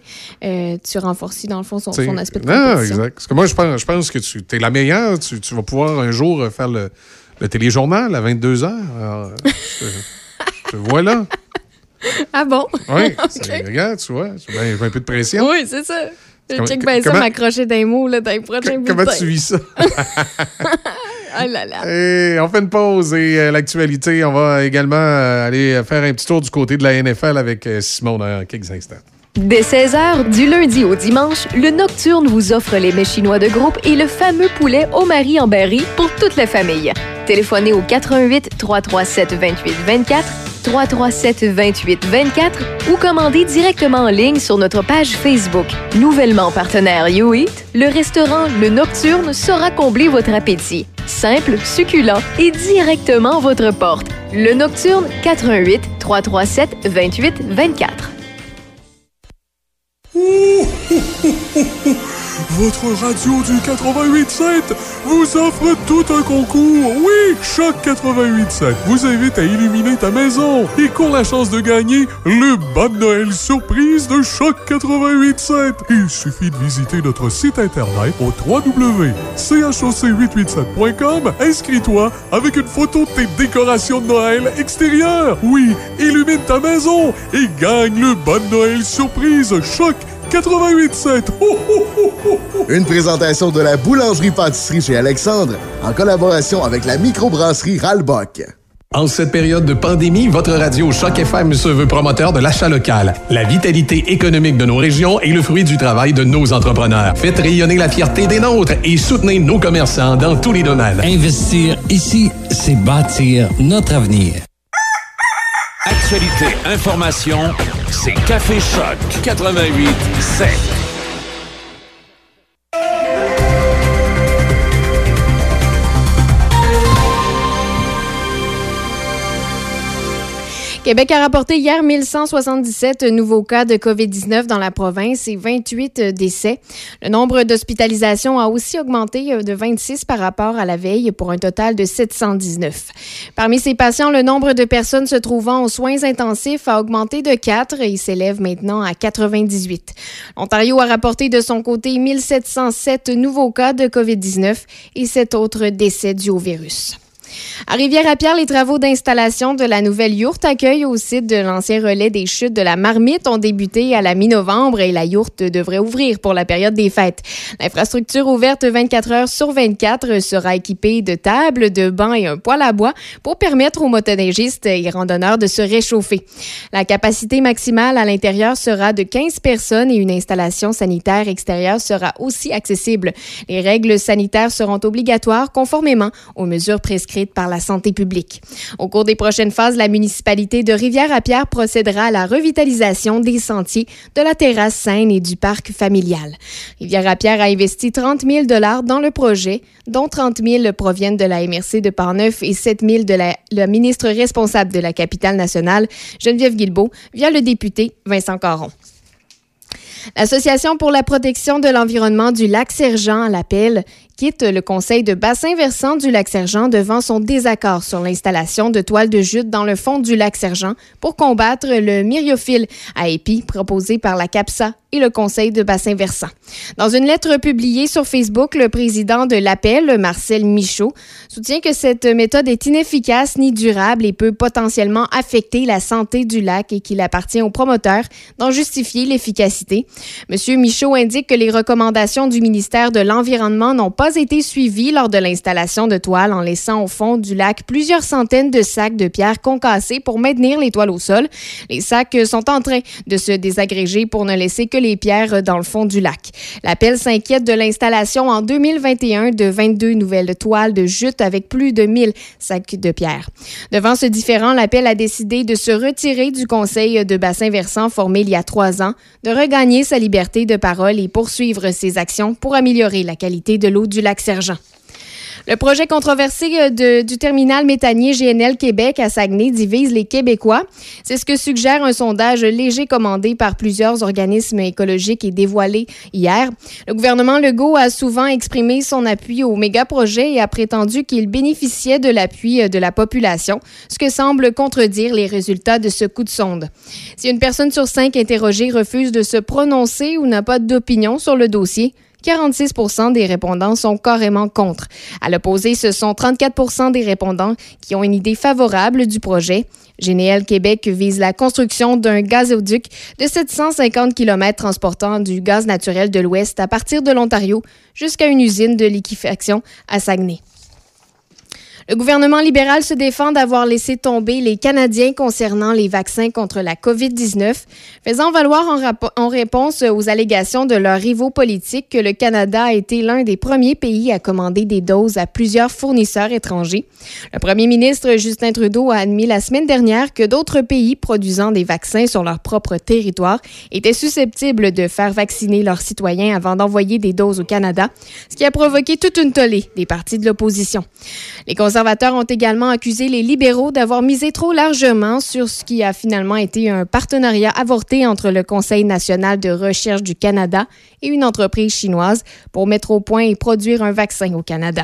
euh, tu renforces dans le fond son, son aspect de non, exact. Parce que moi, je pense, je pense que tu es la meilleure. Tu, tu vas pouvoir un jour euh, faire le, le téléjournal à 22 heures. Alors, euh, je, je te vois là. Ah bon? Oui, [laughs] regarde, tu vois, j'ai un peu de pression. Oui, c'est ça. Je check bien ça, m'accrocher d'un mot là, dans les prochains Comment tu vis ça? Ah [laughs] là là. Et on fait une pause et euh, l'actualité, on va également euh, aller faire un petit tour du côté de la NFL avec euh, Simon dans quelques instants. Dès 16h, du lundi au dimanche, le Nocturne vous offre les mets chinois de groupe et le fameux poulet au mari en berry pour toute la famille. Téléphonez au 88 337 28 24 337 28 24 ou commandez directement en ligne sur notre page Facebook. Nouvellement partenaire YouEat, le restaurant Le Nocturne saura combler votre appétit. Simple, succulent et directement à votre porte. Le Nocturne 88 337 28 24. Votre radio du 88.7 vous offre tout un concours. Oui, Choc 88.7 vous invite à illuminer ta maison et court la chance de gagner le bon Noël surprise de Choc 88.7. Il suffit de visiter notre site internet au www.choc887.com. Inscris-toi avec une photo de tes décorations de Noël extérieures. Oui, illumine ta maison et gagne le bon Noël surprise Choc 88.7. Ho, ho, ho, ho, ho. Une présentation de la boulangerie-pâtisserie chez Alexandre en collaboration avec la microbrasserie Ralbock. En cette période de pandémie, votre radio Choc FM se veut promoteur de l'achat local. La vitalité économique de nos régions est le fruit du travail de nos entrepreneurs. Faites rayonner la fierté des nôtres et soutenez nos commerçants dans tous les domaines. Investir ici, c'est bâtir notre avenir. Actualité, information, c'est Café Choc 88 7. Québec a rapporté hier 1177 nouveaux cas de COVID-19 dans la province et 28 décès. Le nombre d'hospitalisations a aussi augmenté de 26 par rapport à la veille pour un total de 719. Parmi ces patients, le nombre de personnes se trouvant aux soins intensifs a augmenté de 4 et s'élève maintenant à 98. L'Ontario a rapporté de son côté 1707 nouveaux cas de COVID-19 et 7 autres décès dus au virus. À Rivière-à-Pierre, les travaux d'installation de la nouvelle yourte accueil au site de l'ancien relais des chutes de la Marmite ont débuté à la mi-novembre et la yourte devrait ouvrir pour la période des fêtes. L'infrastructure ouverte 24 heures sur 24 sera équipée de tables, de bancs et un poêle à bois pour permettre aux motoneigistes et randonneurs de se réchauffer. La capacité maximale à l'intérieur sera de 15 personnes et une installation sanitaire extérieure sera aussi accessible. Les règles sanitaires seront obligatoires conformément aux mesures prescrites par la santé publique. Au cours des prochaines phases, la municipalité de Rivière-à-Pierre procédera à la revitalisation des sentiers, de la terrasse Seine et du parc familial. Rivière-à-Pierre a investi 30 000 dans le projet, dont 30 000 proviennent de la MRC de Parneuf et 7 000 de la, le ministre responsable de la capitale nationale, Geneviève Guilbeault, via le député Vincent Caron. L'Association pour la protection de l'environnement du lac Sergent l'appelle quitte le conseil de bassin versant du lac Sergent devant son désaccord sur l'installation de toiles de jute dans le fond du lac Sergent pour combattre le myriophile à épis proposé par la CAPSA et le conseil de bassin versant. Dans une lettre publiée sur Facebook, le président de l'appel, Marcel Michaud, soutient que cette méthode est inefficace ni durable et peut potentiellement affecter la santé du lac et qu'il appartient aux promoteurs d'en justifier l'efficacité. Monsieur Michaud indique que les recommandations du ministère de l'Environnement n'ont pas été suivies lors de l'installation de toiles en laissant au fond du lac plusieurs centaines de sacs de pierres concassés pour maintenir les toiles au sol. Les sacs sont en train de se désagréger pour ne laisser que les pierres dans le fond du lac. L'appel s'inquiète de l'installation en 2021 de 22 nouvelles toiles de jute avec plus de 1000 sacs de pierres. Devant ce différent, l'appel a décidé de se retirer du conseil de bassin versant formé il y a trois ans, de regagner sa liberté de parole et poursuivre ses actions pour améliorer la qualité de l'eau du lac Sergent. Le projet controversé euh, de, du terminal méthanier GNL Québec à Saguenay divise les Québécois. C'est ce que suggère un sondage léger commandé par plusieurs organismes écologiques et dévoilé hier. Le gouvernement Legault a souvent exprimé son appui au méga-projet et a prétendu qu'il bénéficiait de l'appui euh, de la population, ce que semble contredire les résultats de ce coup de sonde. Si une personne sur cinq interrogée refuse de se prononcer ou n'a pas d'opinion sur le dossier, 46% des répondants sont carrément contre. À l'opposé, ce sont 34% des répondants qui ont une idée favorable du projet. GNL Québec vise la construction d'un gazoduc de 750 km transportant du gaz naturel de l'Ouest à partir de l'Ontario jusqu'à une usine de liquéfaction à Saguenay. Le gouvernement libéral se défend d'avoir laissé tomber les Canadiens concernant les vaccins contre la COVID-19, faisant valoir en, réponse aux allégations de leurs rivaux politiques que le Canada a été l'un des premiers pays à commander des doses à plusieurs fournisseurs étrangers. Le premier ministre Justin Trudeau a admis la semaine dernière que d'autres pays produisant des vaccins sur leur propre territoire étaient susceptibles de faire vacciner leurs citoyens avant d'envoyer des doses au Canada, ce qui a provoqué toute une tollée des partis de l'opposition. Conservateurs ont également accusé les libéraux d'avoir misé trop largement sur ce qui a finalement été un partenariat avorté entre le Conseil national de recherche du Canada et une entreprise chinoise pour mettre au point et produire un vaccin au Canada.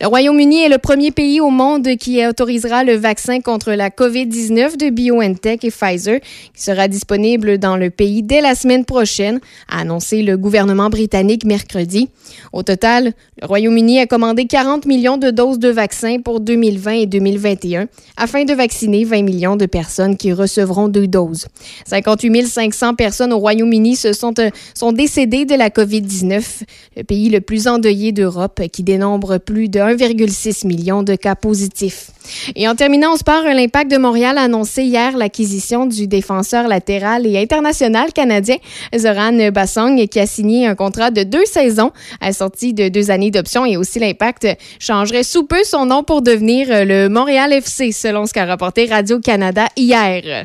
Le Royaume-Uni est le premier pays au monde qui autorisera le vaccin contre la COVID-19 de BioNTech et Pfizer, qui sera disponible dans le pays dès la semaine prochaine, a annoncé le gouvernement britannique mercredi. Au total, le Royaume-Uni a commandé 40 millions de doses de vaccins pour 2020 et 2021 afin de vacciner 20 millions de personnes qui recevront deux doses. 58 500 personnes au Royaume-Uni se sont, euh, sont décédées de la COVID-19, le pays le plus endeuillé d'Europe qui dénombre plus de 1,6 million de cas positifs. Et en terminant, on se part l'impact de Montréal a annoncé hier l'acquisition du défenseur latéral et international canadien Zoran Bassong qui a signé un contrat de deux saisons à sortie de deux années d'option et aussi l'impact changerait sous peu son nom pour devenir le Montréal FC selon ce qu'a rapporté Radio-Canada hier.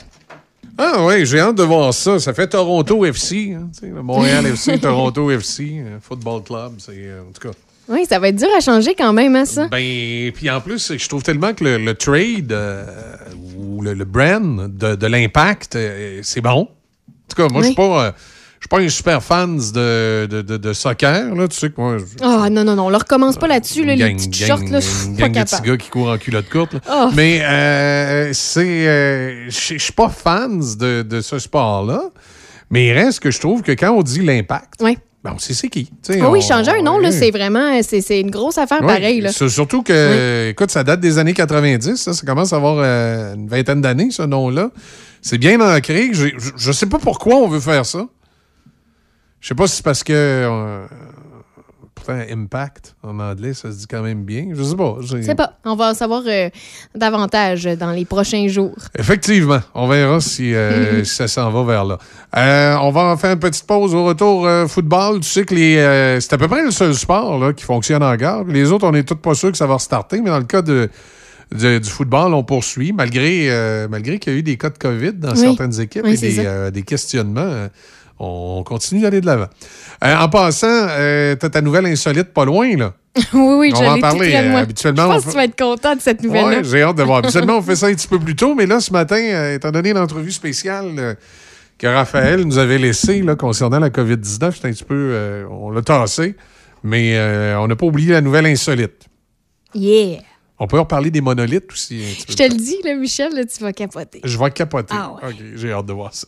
Ah oui, j'ai hâte de voir ça. Ça fait Toronto FC, hein, le Montréal FC, [laughs] Toronto FC, Football Club, c'est en tout cas. Oui, ça va être dur à changer quand même, hein, ça? Ben, puis en plus, je trouve tellement que le, trade euh, ou le, le brand de, de l'impact, euh, c'est bon. En tout cas, moi, je suis pas. euh, je suis pas un super fan de, de, de- de soccer, là. Tu sais que moi, Ah, non, non, non. On ne recommence pas là-dessus, là, les petites gang- shorts, là, je suis une pas de gars qui courent en culotte courte. Oh. Mais euh, c'est. Je je suis pas fan de, de ce sport-là. Mais il reste que je trouve que quand on dit l'impact, Oui. Ben, on sait c'est qui. Ah oui, on- changer un nom, c'est vraiment, c'est une grosse affaire Oui, pareil, là. c'est Surtout que, écoute, ça date des années 90, ça, ça commence à avoir euh, une vingtaine d'années, ce nom-là. C'est bien ancré. Je, je, je sais pas pourquoi on veut faire ça. Je sais pas si c'est parce que. euh, pourtant, impact en anglais, ça se dit quand même bien. Je sais pas. Je sais pas. On va en savoir euh, davantage dans les prochains jours. Effectivement, on verra si, euh, [laughs] si ça s'en va vers là. Euh, on va faire une petite pause au retour football. Tu sais que les, c'est à peu près le seul sport là, qui fonctionne en gare. Les autres, on n'est tous pas sûrs que ça va restarter, mais dans le cas de, du football, on poursuit, malgré, euh, malgré qu'il y a eu des cas de COVID dans Oui. certaines équipes Oui, et euh, des questionnements. On continue d'aller de l'avant. Euh, en passant, euh, t'as ta nouvelle insolite pas loin, là. [laughs] oui, oui, On je va en tout parler, euh, habituellement, Je pense que tu vas être content de cette nouvelle-là. Ouais, j'ai hâte de voir. Habituellement, on [laughs] fait ça un petit peu plus tôt, mais là, ce matin, euh, étant donné l'entrevue spéciale euh, que Raphaël nous avait laissée là, concernant la COVID-19, c'est un petit peu. on l'a tassé, mais on n'a pas oublié la nouvelle insolite. Yeah. On peut reparler des monolithes aussi. un petit peu. Je te le dis, là, Michel, là, tu vas capoter. Je vais capoter. Ah OK, j'ai hâte de voir ça.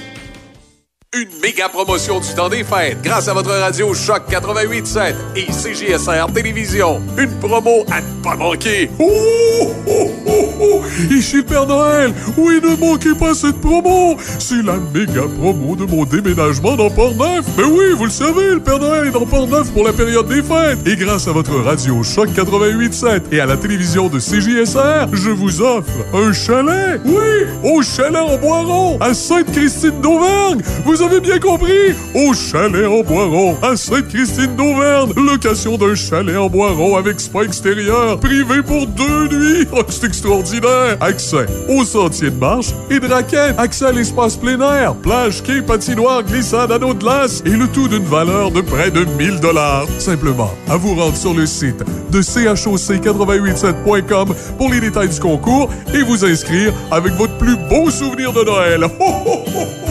Une méga promotion du temps des fêtes grâce à votre radio Choc 88.7 et CGSR Télévision. Une promo à ne pas manquer. Oh, oh, oh, oh! Ici le Père Noël! Oui, ne manquez pas cette promo! C'est la méga promo de mon déménagement dans Port-Neuf! Mais oui, vous le savez, le Père Noël est dans Port-Neuf pour la période des fêtes! Et grâce à votre radio Choc 88.7 et à la télévision de CJSR, je vous offre un chalet! Oui! Au chalet en Boiron, à Sainte-Christine d'Auvergne! Vous avez bien compris! Au chalet en Boiron, à Sainte-Christine d'Auvergne! Location d'un chalet en Boiron avec spa extérieur, privé pour deux nuits! Oh, [laughs] c'est extraordinaire! Accès aux sentiers de marche et de raquettes, accès à l'espace plein air, plage, quai, patinoire, glissade, anneau de glace, et le tout d'une valeur de près de 1000 dollars. Simplement, à vous rendre sur le site de choc887.com pour les détails du concours et vous inscrire avec votre plus beau souvenir de Noël. Ho, [laughs] ho.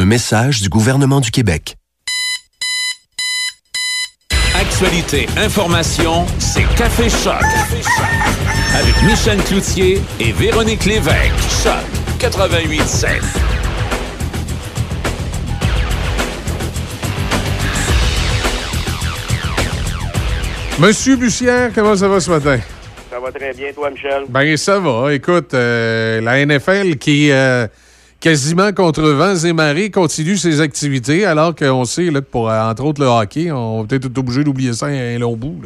Un message du gouvernement du Québec. Actualité, information, c'est Café Choc. Avec Michel Cloutier et Véronique Lévesque. Choc 88.7. Monsieur Bussière, comment ça va ce matin? Ça va très bien, toi, Michel? Ben, ça va. Écoute, euh, la NFL qui, euh, quasiment contre vents et marées, continue ses activités, alors qu'on sait là, que pour, euh, entre autres, le hockey, on va peut-être être obligé d'oublier ça un, long bout.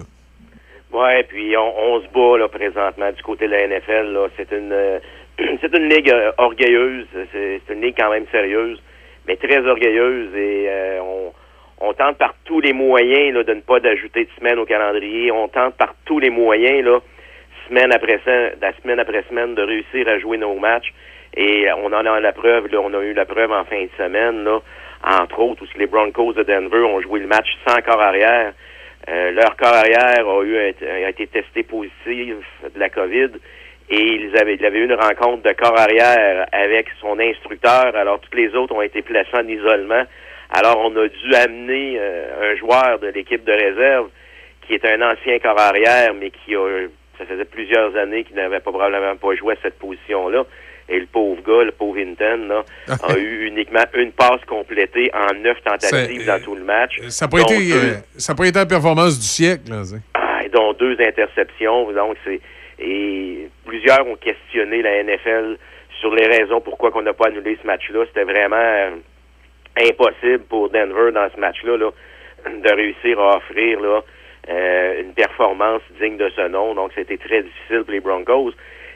Ouais, puis on, se bat là présentement du côté de la NFL. Là, c'est une euh, [clears throat] c'est une ligue euh, orgueilleuse. C'est, une ligue quand même sérieuse, mais très orgueilleuse et on tente par tous les moyens là, de ne pas d'ajouter de semaine au calendrier. On tente par tous les moyens là, semaine après semaine après semaine, de réussir à jouer nos matchs. Et on en a la preuve. Là, on a eu la preuve en fin de semaine là, entre autres, où les Broncos de Denver ont joué le match sans corps arrière. Euh, leur corps arrière a, eu, a été testé positif de la COVID et ils avaient, eu une rencontre de corps arrière avec son instructeur. Alors, tous les autres ont été placés en isolement. Alors, on a dû amener euh, un joueur de l'équipe de réserve qui est un ancien corps arrière, mais qui a ça faisait plusieurs années qu'il n'avait probablement pas joué à cette position-là. Et le pauvre gars, le pauvre Hinton, là, [laughs] a eu uniquement une passe complétée en neuf tentatives dans tout le match. Ça n'a pas, été, euh, ça a pas été la performance du siècle. Là, ah, dont deux interceptions. Donc c'est et plusieurs ont questionné la NFL sur les raisons pourquoi qu'on n'a pas annulé ce match-là. C'était vraiment euh, impossible pour Denver dans ce match-là là, de réussir à offrir là, euh, une performance digne de ce nom. Donc c'était très difficile pour les Broncos.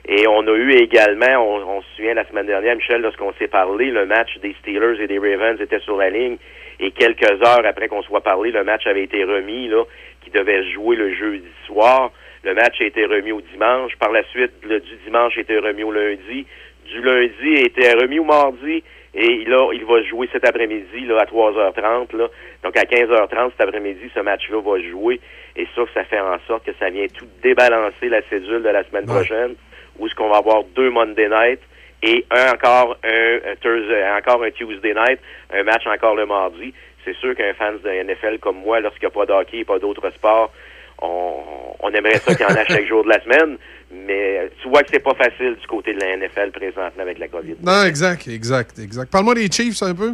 Et on a eu également, on, on se souvient la semaine dernière, Michel, lorsqu'on s'est parlé, le match des Steelers et des Ravens était sur la ligne. Et quelques heures après qu'on soit parlé, le match avait été remis, là, qui devait se jouer le jeudi soir. Le match a été remis au dimanche. Par la suite, le du dimanche a été remis au lundi. Du lundi a été remis au mardi. Et là, il va se jouer cet après-midi là, à 3h30. Là. Donc à 15h30 cet après-midi, ce match-là va se jouer. Et ça, ça fait en sorte que ça vient tout débalancer la cédule de la semaine prochaine, où est-ce qu'on va avoir deux Monday night et un encore un, un Thursday, encore un Tuesday night, un match encore le mardi. C'est sûr qu'un fan de NFL comme moi, lorsqu'il n'y a pas de hockey et pas d'autres sports, on, on aimerait ça qu'il y en a [laughs] chaque jour de la semaine, mais tu vois que c'est pas facile du côté de la NFL présentement avec la COVID. Non, exact, exact, exact. Parle-moi des Chiefs un peu.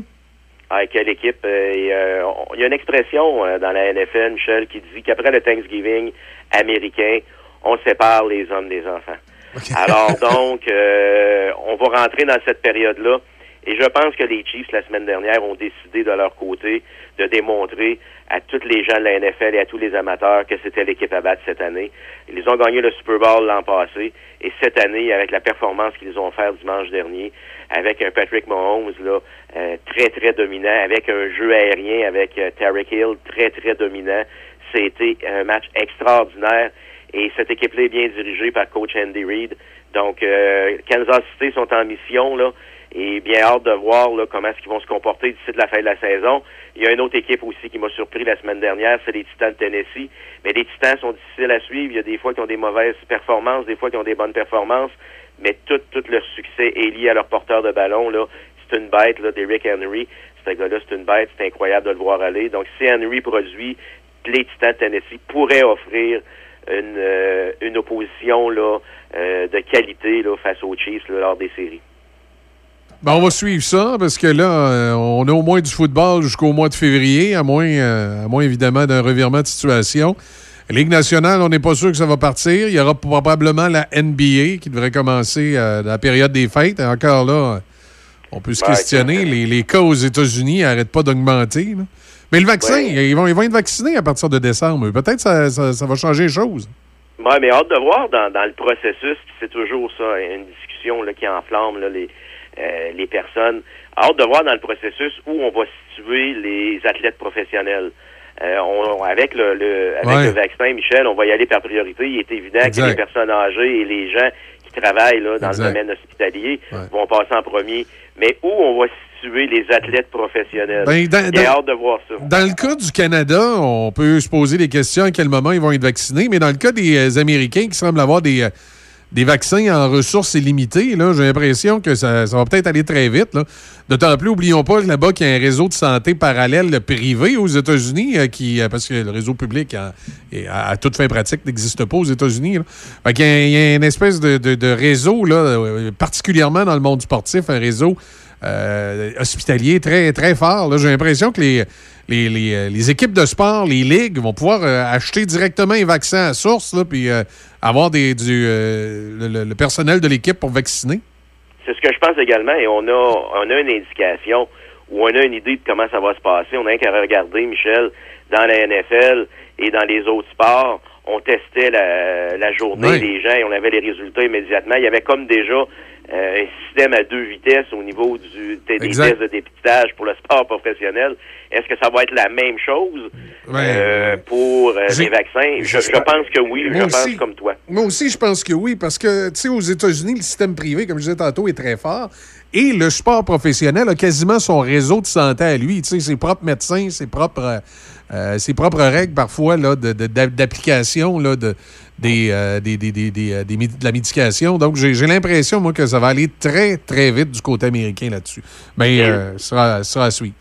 Ah, quelle équipe. euh, euh, Il y a une expression euh, dans la NFL, Michel, qui dit qu'après le Thanksgiving américain, on sépare les hommes des enfants. [laughs] Alors donc, euh, on va rentrer dans cette période-là. Et je pense que les Chiefs, la semaine dernière, ont décidé de leur côté de démontrer à tous les gens de la NFL et à tous les amateurs que c'était l'équipe à battre cette année. Ils ont gagné le Super Bowl l'an passé. Et cette année, avec la performance qu'ils ont fait dimanche dernier, avec un Patrick Mahomes là, euh, très, très dominant, avec un jeu aérien avec euh, Tarek Hill très, très dominant, c'était un match extraordinaire. Et cette équipe-là est bien dirigée par coach Andy Reid. Donc, euh, Kansas City sont en mission, là, et bien hâte de voir là, comment est-ce qu'ils vont se comporter d'ici de la fin de la saison. Il y a une autre équipe aussi qui m'a surpris la semaine dernière, c'est les Titans de Tennessee. Mais les Titans sont difficiles à suivre. Il y a des fois qui ont des mauvaises performances, des fois qui ont des bonnes performances, mais tout, tout leur succès est lié à leur porteur de ballon. Là. C'est une bête, là, d'Eric Henry. Ce gars-là, c'est une bête. C'est incroyable de le voir aller. Donc, si Henry produit, les Titans de Tennessee pourraient offrir une, euh, une opposition là, euh, de qualité là, face aux Chiefs là, lors des séries. Ben, on va suivre ça parce que là, euh, on a au moins du football jusqu'au mois de février, à moins, à moins évidemment d'un revirement de situation. Ligue nationale, on n'est pas sûr que ça va partir. Il y aura probablement la NBA qui devrait commencer dans la période des fêtes. Et encore là, on peut se Ouais, questionner. Les, les cas aux États-Unis n'arrêtent pas d'augmenter. Mais le vaccin, Ouais. ils, vont, ils vont être vaccinés à partir de décembre. Peut-être ça, ça, ça va changer les choses. Ouais, mais hâte de voir dans, dans le processus, c'est toujours ça, une discussion là, qui enflamme là, les, euh, les personnes. Hâte de voir dans le processus où on va situer les athlètes professionnels. Euh, on, avec le, le- avec Ouais. le vaccin, Michel, on va y aller par priorité. Il est évident que les personnes âgées et les gens qui travaillent là, dans Exact. le domaine hospitalier vont passer en premier. Mais où on va situer les athlètes professionnels? Ben, dans- J'ai hâte de voir ça. Dans le cas du Canada, on peut se poser des questions à quel moment ils vont être vaccinés, mais dans le cas des euh, Américains qui semblent avoir des, euh, des vaccins en ressources illimitées, j'ai l'impression que ça, ça va peut-être aller très vite. D'autant plus, oublions pas là-bas qu'il y a un réseau de santé parallèle privé aux États-Unis, euh, qui, euh, parce que le réseau public, à, toute fin pratique, n'existe pas aux États-Unis. qu'il y a- il y, a une espèce de, réseau, euh, particulièrement dans le monde sportif, un réseau hospitalier très, très fort. J'ai l'impression que les, les, les, euh, les équipes de sport, les ligues, vont pouvoir euh, acheter directement un vaccin à source, là, puis euh, avoir des, du, le, personnel de l'équipe pour vacciner. C'est ce que je pense également, et on a, on a une indication ou on a une idée de comment ça va se passer. On a qu'à regarder, Michel, dans la NFL et dans les autres sports, on testait la, la journée Oui. des gens et on avait les résultats immédiatement. Il y avait comme déjà euh, un système à deux vitesses au niveau du, des, des Exact. tests de dépistage pour le sport professionnel. Est-ce que ça va être la même chose euh, pour euh, les vaccins? Je, je pense que oui, Moi je aussi. pense comme toi. Moi aussi, je pense que oui, parce que, tu sais, aux États-Unis, le système privé, comme je disais tantôt, est très fort. Et le sport professionnel a quasiment son réseau de santé à lui. Tu sais, ses propres médecins, ses propres, euh, ses propres règles, parfois, là, de- de- d'a- d'application, là, de, des, des, des, des, de la médication. Donc, j'ai l'impression, moi, que ça va aller très, très vite du côté américain là-dessus. Mais euh, ce sera, sera à suivre.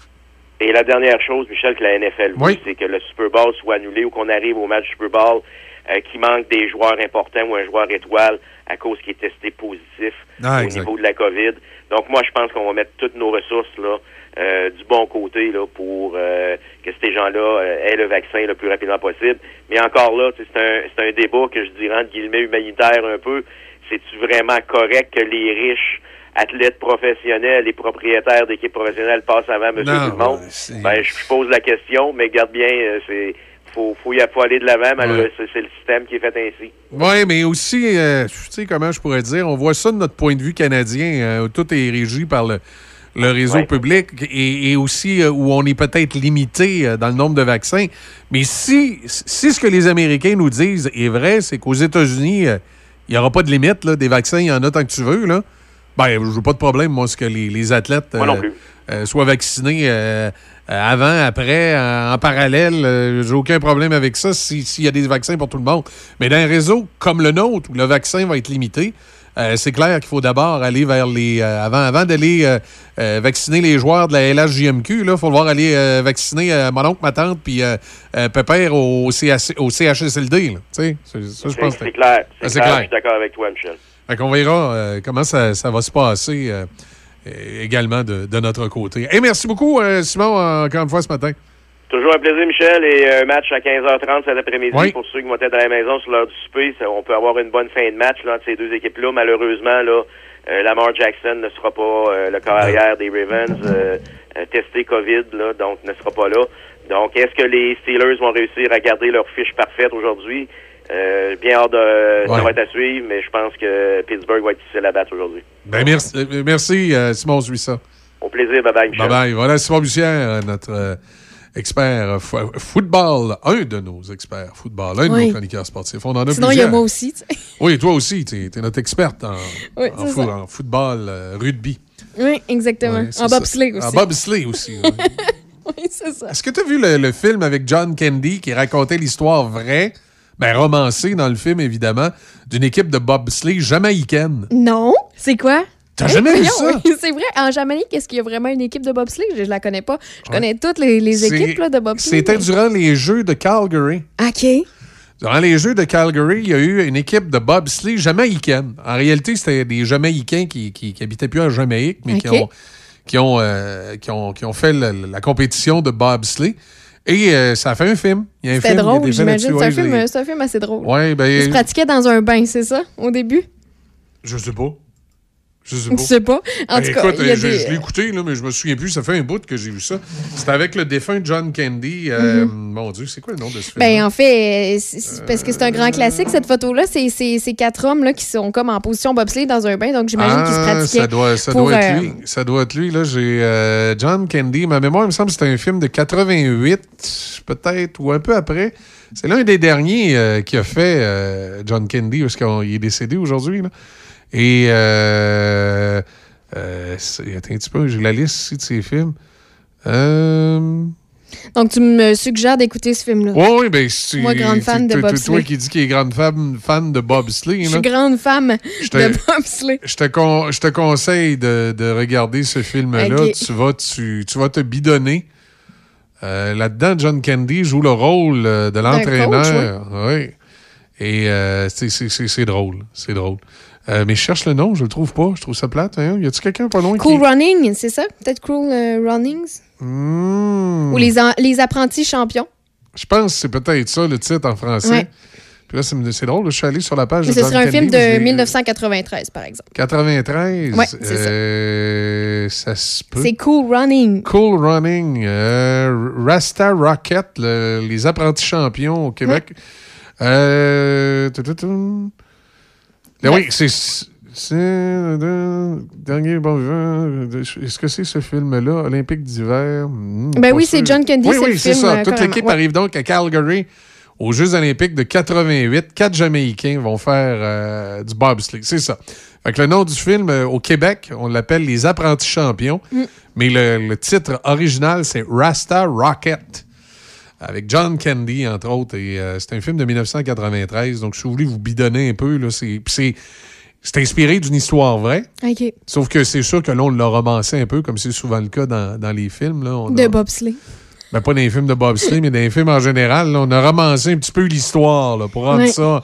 Et la dernière chose, Michel, que la NFL Oui. c'est que le Super Bowl soit annulé ou qu'on arrive au match Super Bowl euh, qu'il manque des joueurs importants ou un joueur étoile à cause qu'il est testé positif Ah, au exact. niveau de la COVID. Donc moi, je pense qu'on va mettre toutes nos ressources là euh, du bon côté là pour euh, que ces gens-là euh, aient le vaccin le plus rapidement possible. Mais encore là, c'est un c'est un débat que je dirais entre guillemets humanitaire un peu. C'est-tu vraiment correct que les riches athlètes professionnels et propriétaires d'équipes professionnelles passent avant monsieur Non, tout le monde? Ben, je je pose la question, mais garde bien, euh, c'est faut, faut, y, faut aller de l'avant, malheureusement, c'est c'est le système qui est fait ainsi. Oui, mais aussi, euh, tu sais, comment je pourrais dire, on voit ça de notre point de vue canadien, euh, où tout est régi par le, le réseau Ouais. public et, et aussi euh, où on est peut-être limité euh, dans le nombre de vaccins. Mais si, si ce que les Américains nous disent est vrai, c'est qu'aux États-Unis, il n'y aura pas de limite, là, des vaccins, il y en a tant que tu veux, là. Ben, je n'ai pas de problème, moi, ce que les, les athlètes Moi non euh, plus. euh, soient vaccinés euh, avant, après, en, en parallèle. euh, J'ai aucun problème avec ça si- s'il y a des vaccins pour tout le monde. Mais dans un réseau comme le nôtre, où le vaccin va être limité, c'est clair qu'il faut d'abord aller vers les. avant avant d'aller vacciner les joueurs de la LHJMQ, il faut devoir aller vacciner mon oncle, ma tante, puis Pépère au, CH au CHSLD. c'est- clair, Ah, c'est clair, clair. je suis d'accord avec toi, Michel. Fait qu'on verra euh, comment ça, ça va se passer euh, également de, de notre côté. Et merci beaucoup, euh, Simon, encore une fois ce matin. Toujours un plaisir, Michel, et un match à 15h30 cet après-midi Oui. pour ceux qui vont être à la maison sur l'heure du souper. On peut avoir une bonne fin de match là, entre ces deux équipes-là. Malheureusement, là, euh, Lamar Jackson ne sera pas euh, le corps arrière des Ravens euh, testé COVID, là, donc ne sera pas là. Donc, est-ce que les Steelers vont réussir à garder leur fiche parfaite aujourd'hui? Euh, bien hâte de ça Ouais. va être à suivre, mais je pense que Pittsburgh va être difficile à battre aujourd'hui. Ben, merci, euh, merci euh, Simon Suissa. Au plaisir, bye bye, Michel. Bye bye. Voilà Simon Bussière, notre euh, expert fo- football, un de nos experts football, un de Oui. nos chroniqueurs sportifs. On en a Sinon, il y a moi aussi. [laughs] Oui, toi aussi, tu es, notre experte en, Oui, football, euh, rugby. Oui, exactement. Ouais, c'est en bobsleigh aussi. En bobsleigh aussi. ouais. [laughs] oui, c'est ça. Est-ce que tu as vu le, le film avec John Candy qui racontait l'histoire vraie, ben romancée dans le film évidemment, d'une équipe de bobsleigh jamaïcaine? Non, c'est quoi? T'as jamais vu ça? C'est vrai. En Jamaïque, est-ce qu'il y a vraiment une équipe de bobsleigh? Je, je la connais pas. Je connais toutes les, équipes là, de bobsleigh. C'était mais- durant les Jeux de Calgary. OK. Durant les Jeux de Calgary, il y a eu une équipe de bobsleigh jamaïcaine. En réalité, c'était des Jamaïcains qui, qui, qui habitaient plus en Jamaïque, mais qui, ont, qui, ont, euh, qui, ont, qui ont fait le- la compétition de bobsleigh. Et euh, ça a fait un film. Il y a un film, drôle, j'imagine. c'est un film assez drôle. Ouais, ben, Il se pratiquait dans un bain, c'est ça, au début? Je sais pas. Je sais Je pas. sais pas. En Ben, tout cas, écoute, il y a je, des- je l'ai écouté, là, mais je me souviens plus. Ça fait un bout que j'ai vu ça. C'était avec le défunt John Candy. euh, Mon Dieu, c'est quoi le nom de ce film? Ben, en fait, euh, parce que c'est un grand classique, cette photo-là. C'est c'est quatre hommes là, qui sont comme en position bobsleigh dans un bain, donc j'imagine qu'ils se Ah, pratiquaient. ça doit, ça pour, doit être euh, lui. Ça doit être lui. Là, j'ai euh, John Candy. Ma mémoire, il me semble que c'était un film de 88, peut-être, ou un peu après. C'est l'un des derniers euh, qui a fait euh, John Candy, parce qu'il est décédé aujourd'hui. Et euh, euh, attends un petit peu, j'ai la liste ici de ses films. Euh, Donc, tu me suggères d'écouter ce film-là. oui, oui, ben, c'est. Moi, grande fan de bobsleigh. Toi qui dis qu'il est grande fan, fan de bobsleigh. Je là. suis grande femme te- de bobsleigh. Je te, con- je te conseille de, de regarder ce film-là. Tu, vas, tu, tu vas te bidonner. Euh, Là-dedans, John Candy joue le rôle de l'entraîneur. Oui. Et euh, c'est- c'est c'est- c'est drôle. C'est drôle. Euh, mais je cherche le nom, je le trouve pas. Je trouve ça plate. hein. Y a-tu quelqu'un pas loin Cool qui. Running, c'est ça? Peut-être Cool euh, Runnings? Hmm. Ou les, en- les apprentis champions? Je pense que c'est peut-être ça le titre en français. Ouais. Puis là, c'est drôle. Je suis allé sur la page Mais de ce serait un film de l'ai- 1993, par exemple. 93. Ouais, c'est ça. Euh, ça se peut. C'est Cool Running. Cool Running, euh, Rasta Rocket, le- les apprentis champions au Québec. Euh, Là, oui, c'est. c'est- euh, Dernier bon vivant. Est-ce que c'est ce film-là, Olympique d'hiver? Hmm, Ben oui, c'est. John Candy, Oui, oui, c'est ça. euh, Toute l'équipe Ouais. arrive donc à Calgary aux Jeux Olympiques de 88. Quatre Jamaïcains vont faire euh, du bobsleigh. C'est ça. Fait que le nom du film euh, au Québec, on l'appelle Les apprentis champions. Mm. Mais le, le titre original, c'est Rasta Rocket. Avec John Candy, entre autres. Et euh, c'est un film de 1993. Donc, si vous voulez vous bidonner un peu, là, c'est. inspiré d'une histoire vraie. Sauf que c'est sûr que là, on l'a romancé un peu, comme c'est souvent le cas dans, dans les films. Là. On De a- bobsleigh. Ben, pas dans les films de bobsleigh, mais dans les films en général. là, on a romancé un petit peu l'histoire pour rendre ça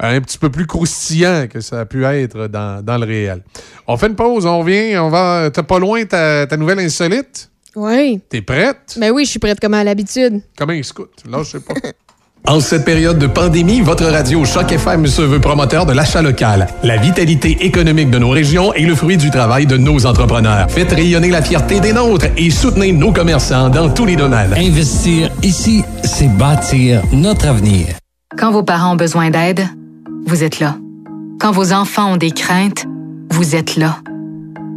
un petit peu plus croustillant que ça a pu être dans, dans le réel. On fait une pause, on revient, on va. T'as pas loin ta, ta nouvelle insolite? Oui. T'es prête? Ben oui, je suis prête comme à l'habitude. Comment il scoute? Là, je sais pas. [laughs] En cette période de pandémie, votre radio Choc FM se veut promoteur de l'achat local. La vitalité économique de nos régions est le fruit du travail de nos entrepreneurs. Faites rayonner la fierté des nôtres et soutenez nos commerçants dans tous les domaines. Investir ici, c'est bâtir notre avenir. Quand vos parents ont besoin d'aide, vous êtes là. Quand vos enfants ont des craintes, vous êtes là.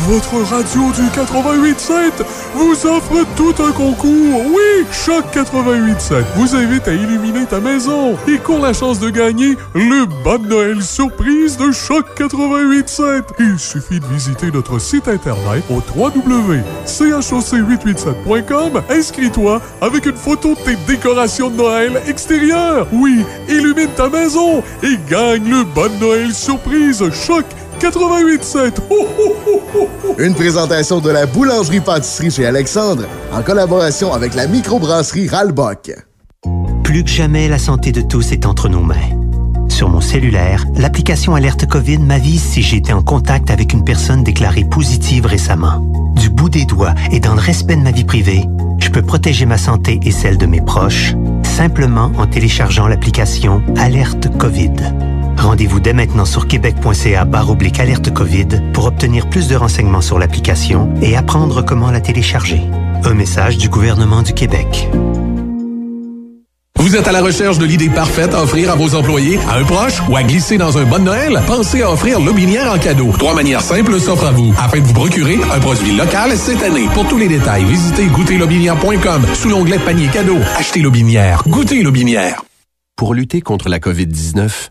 Votre radio du 88.7 vous offre tout un concours. Oui, Choc 88.7 vous invite à illuminer ta maison et court la chance de gagner le bas Noël surprise de Choc 88.7. Il suffit de visiter notre site internet au www.choc887.com. Inscris-toi avec une photo de tes décorations de Noël extérieures. Oui, illumine ta maison et gagne le bas de Noël surprise Choc 88.7. Une présentation de la boulangerie-pâtisserie chez Alexandre en collaboration avec la microbrasserie Ralbock. Plus que jamais, la santé de tous est entre nos mains. Sur mon cellulaire, l'application Alerte COVID m'avise si j'ai été en contact avec une personne déclarée positive récemment. Du bout des doigts et dans le respect de ma vie privée, je peux protéger ma santé et celle de mes proches simplement en téléchargeant l'application Alerte COVID. Rendez-vous dès maintenant sur québec.ca oblique alerte COVID pour obtenir plus de renseignements sur l'application et apprendre comment la télécharger. Un message du gouvernement du Québec. Vous êtes à la recherche de l'idée parfaite à offrir à vos employés, à un proche ou à glisser dans un bon Noël? Pensez à offrir Lobinière en cadeau. Trois manières simples s'offrent à vous afin de vous procurer un produit local cette année. Pour tous les détails, visitez goûterlobinière.com sous l'onglet panier cadeau. Achetez Lobinière. Goûtez Lobinière. Pour lutter contre la COVID-19,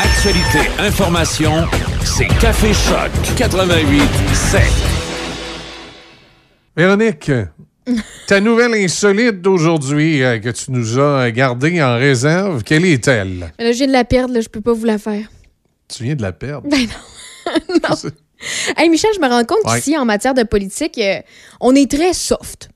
Actualité, information, c'est Café Choc 88 7. Véronique, ta nouvelle insolite d'aujourd'hui euh, que tu nous as gardée en réserve, quelle est-elle? Mais là, je viens de la perdre, là, je peux pas vous la faire. Tu viens de la perdre? Ben non. [laughs] non. [laughs] Hey, Michel, je me rends compte Ouais. qu'ici, en matière de politique, euh, on est très soft.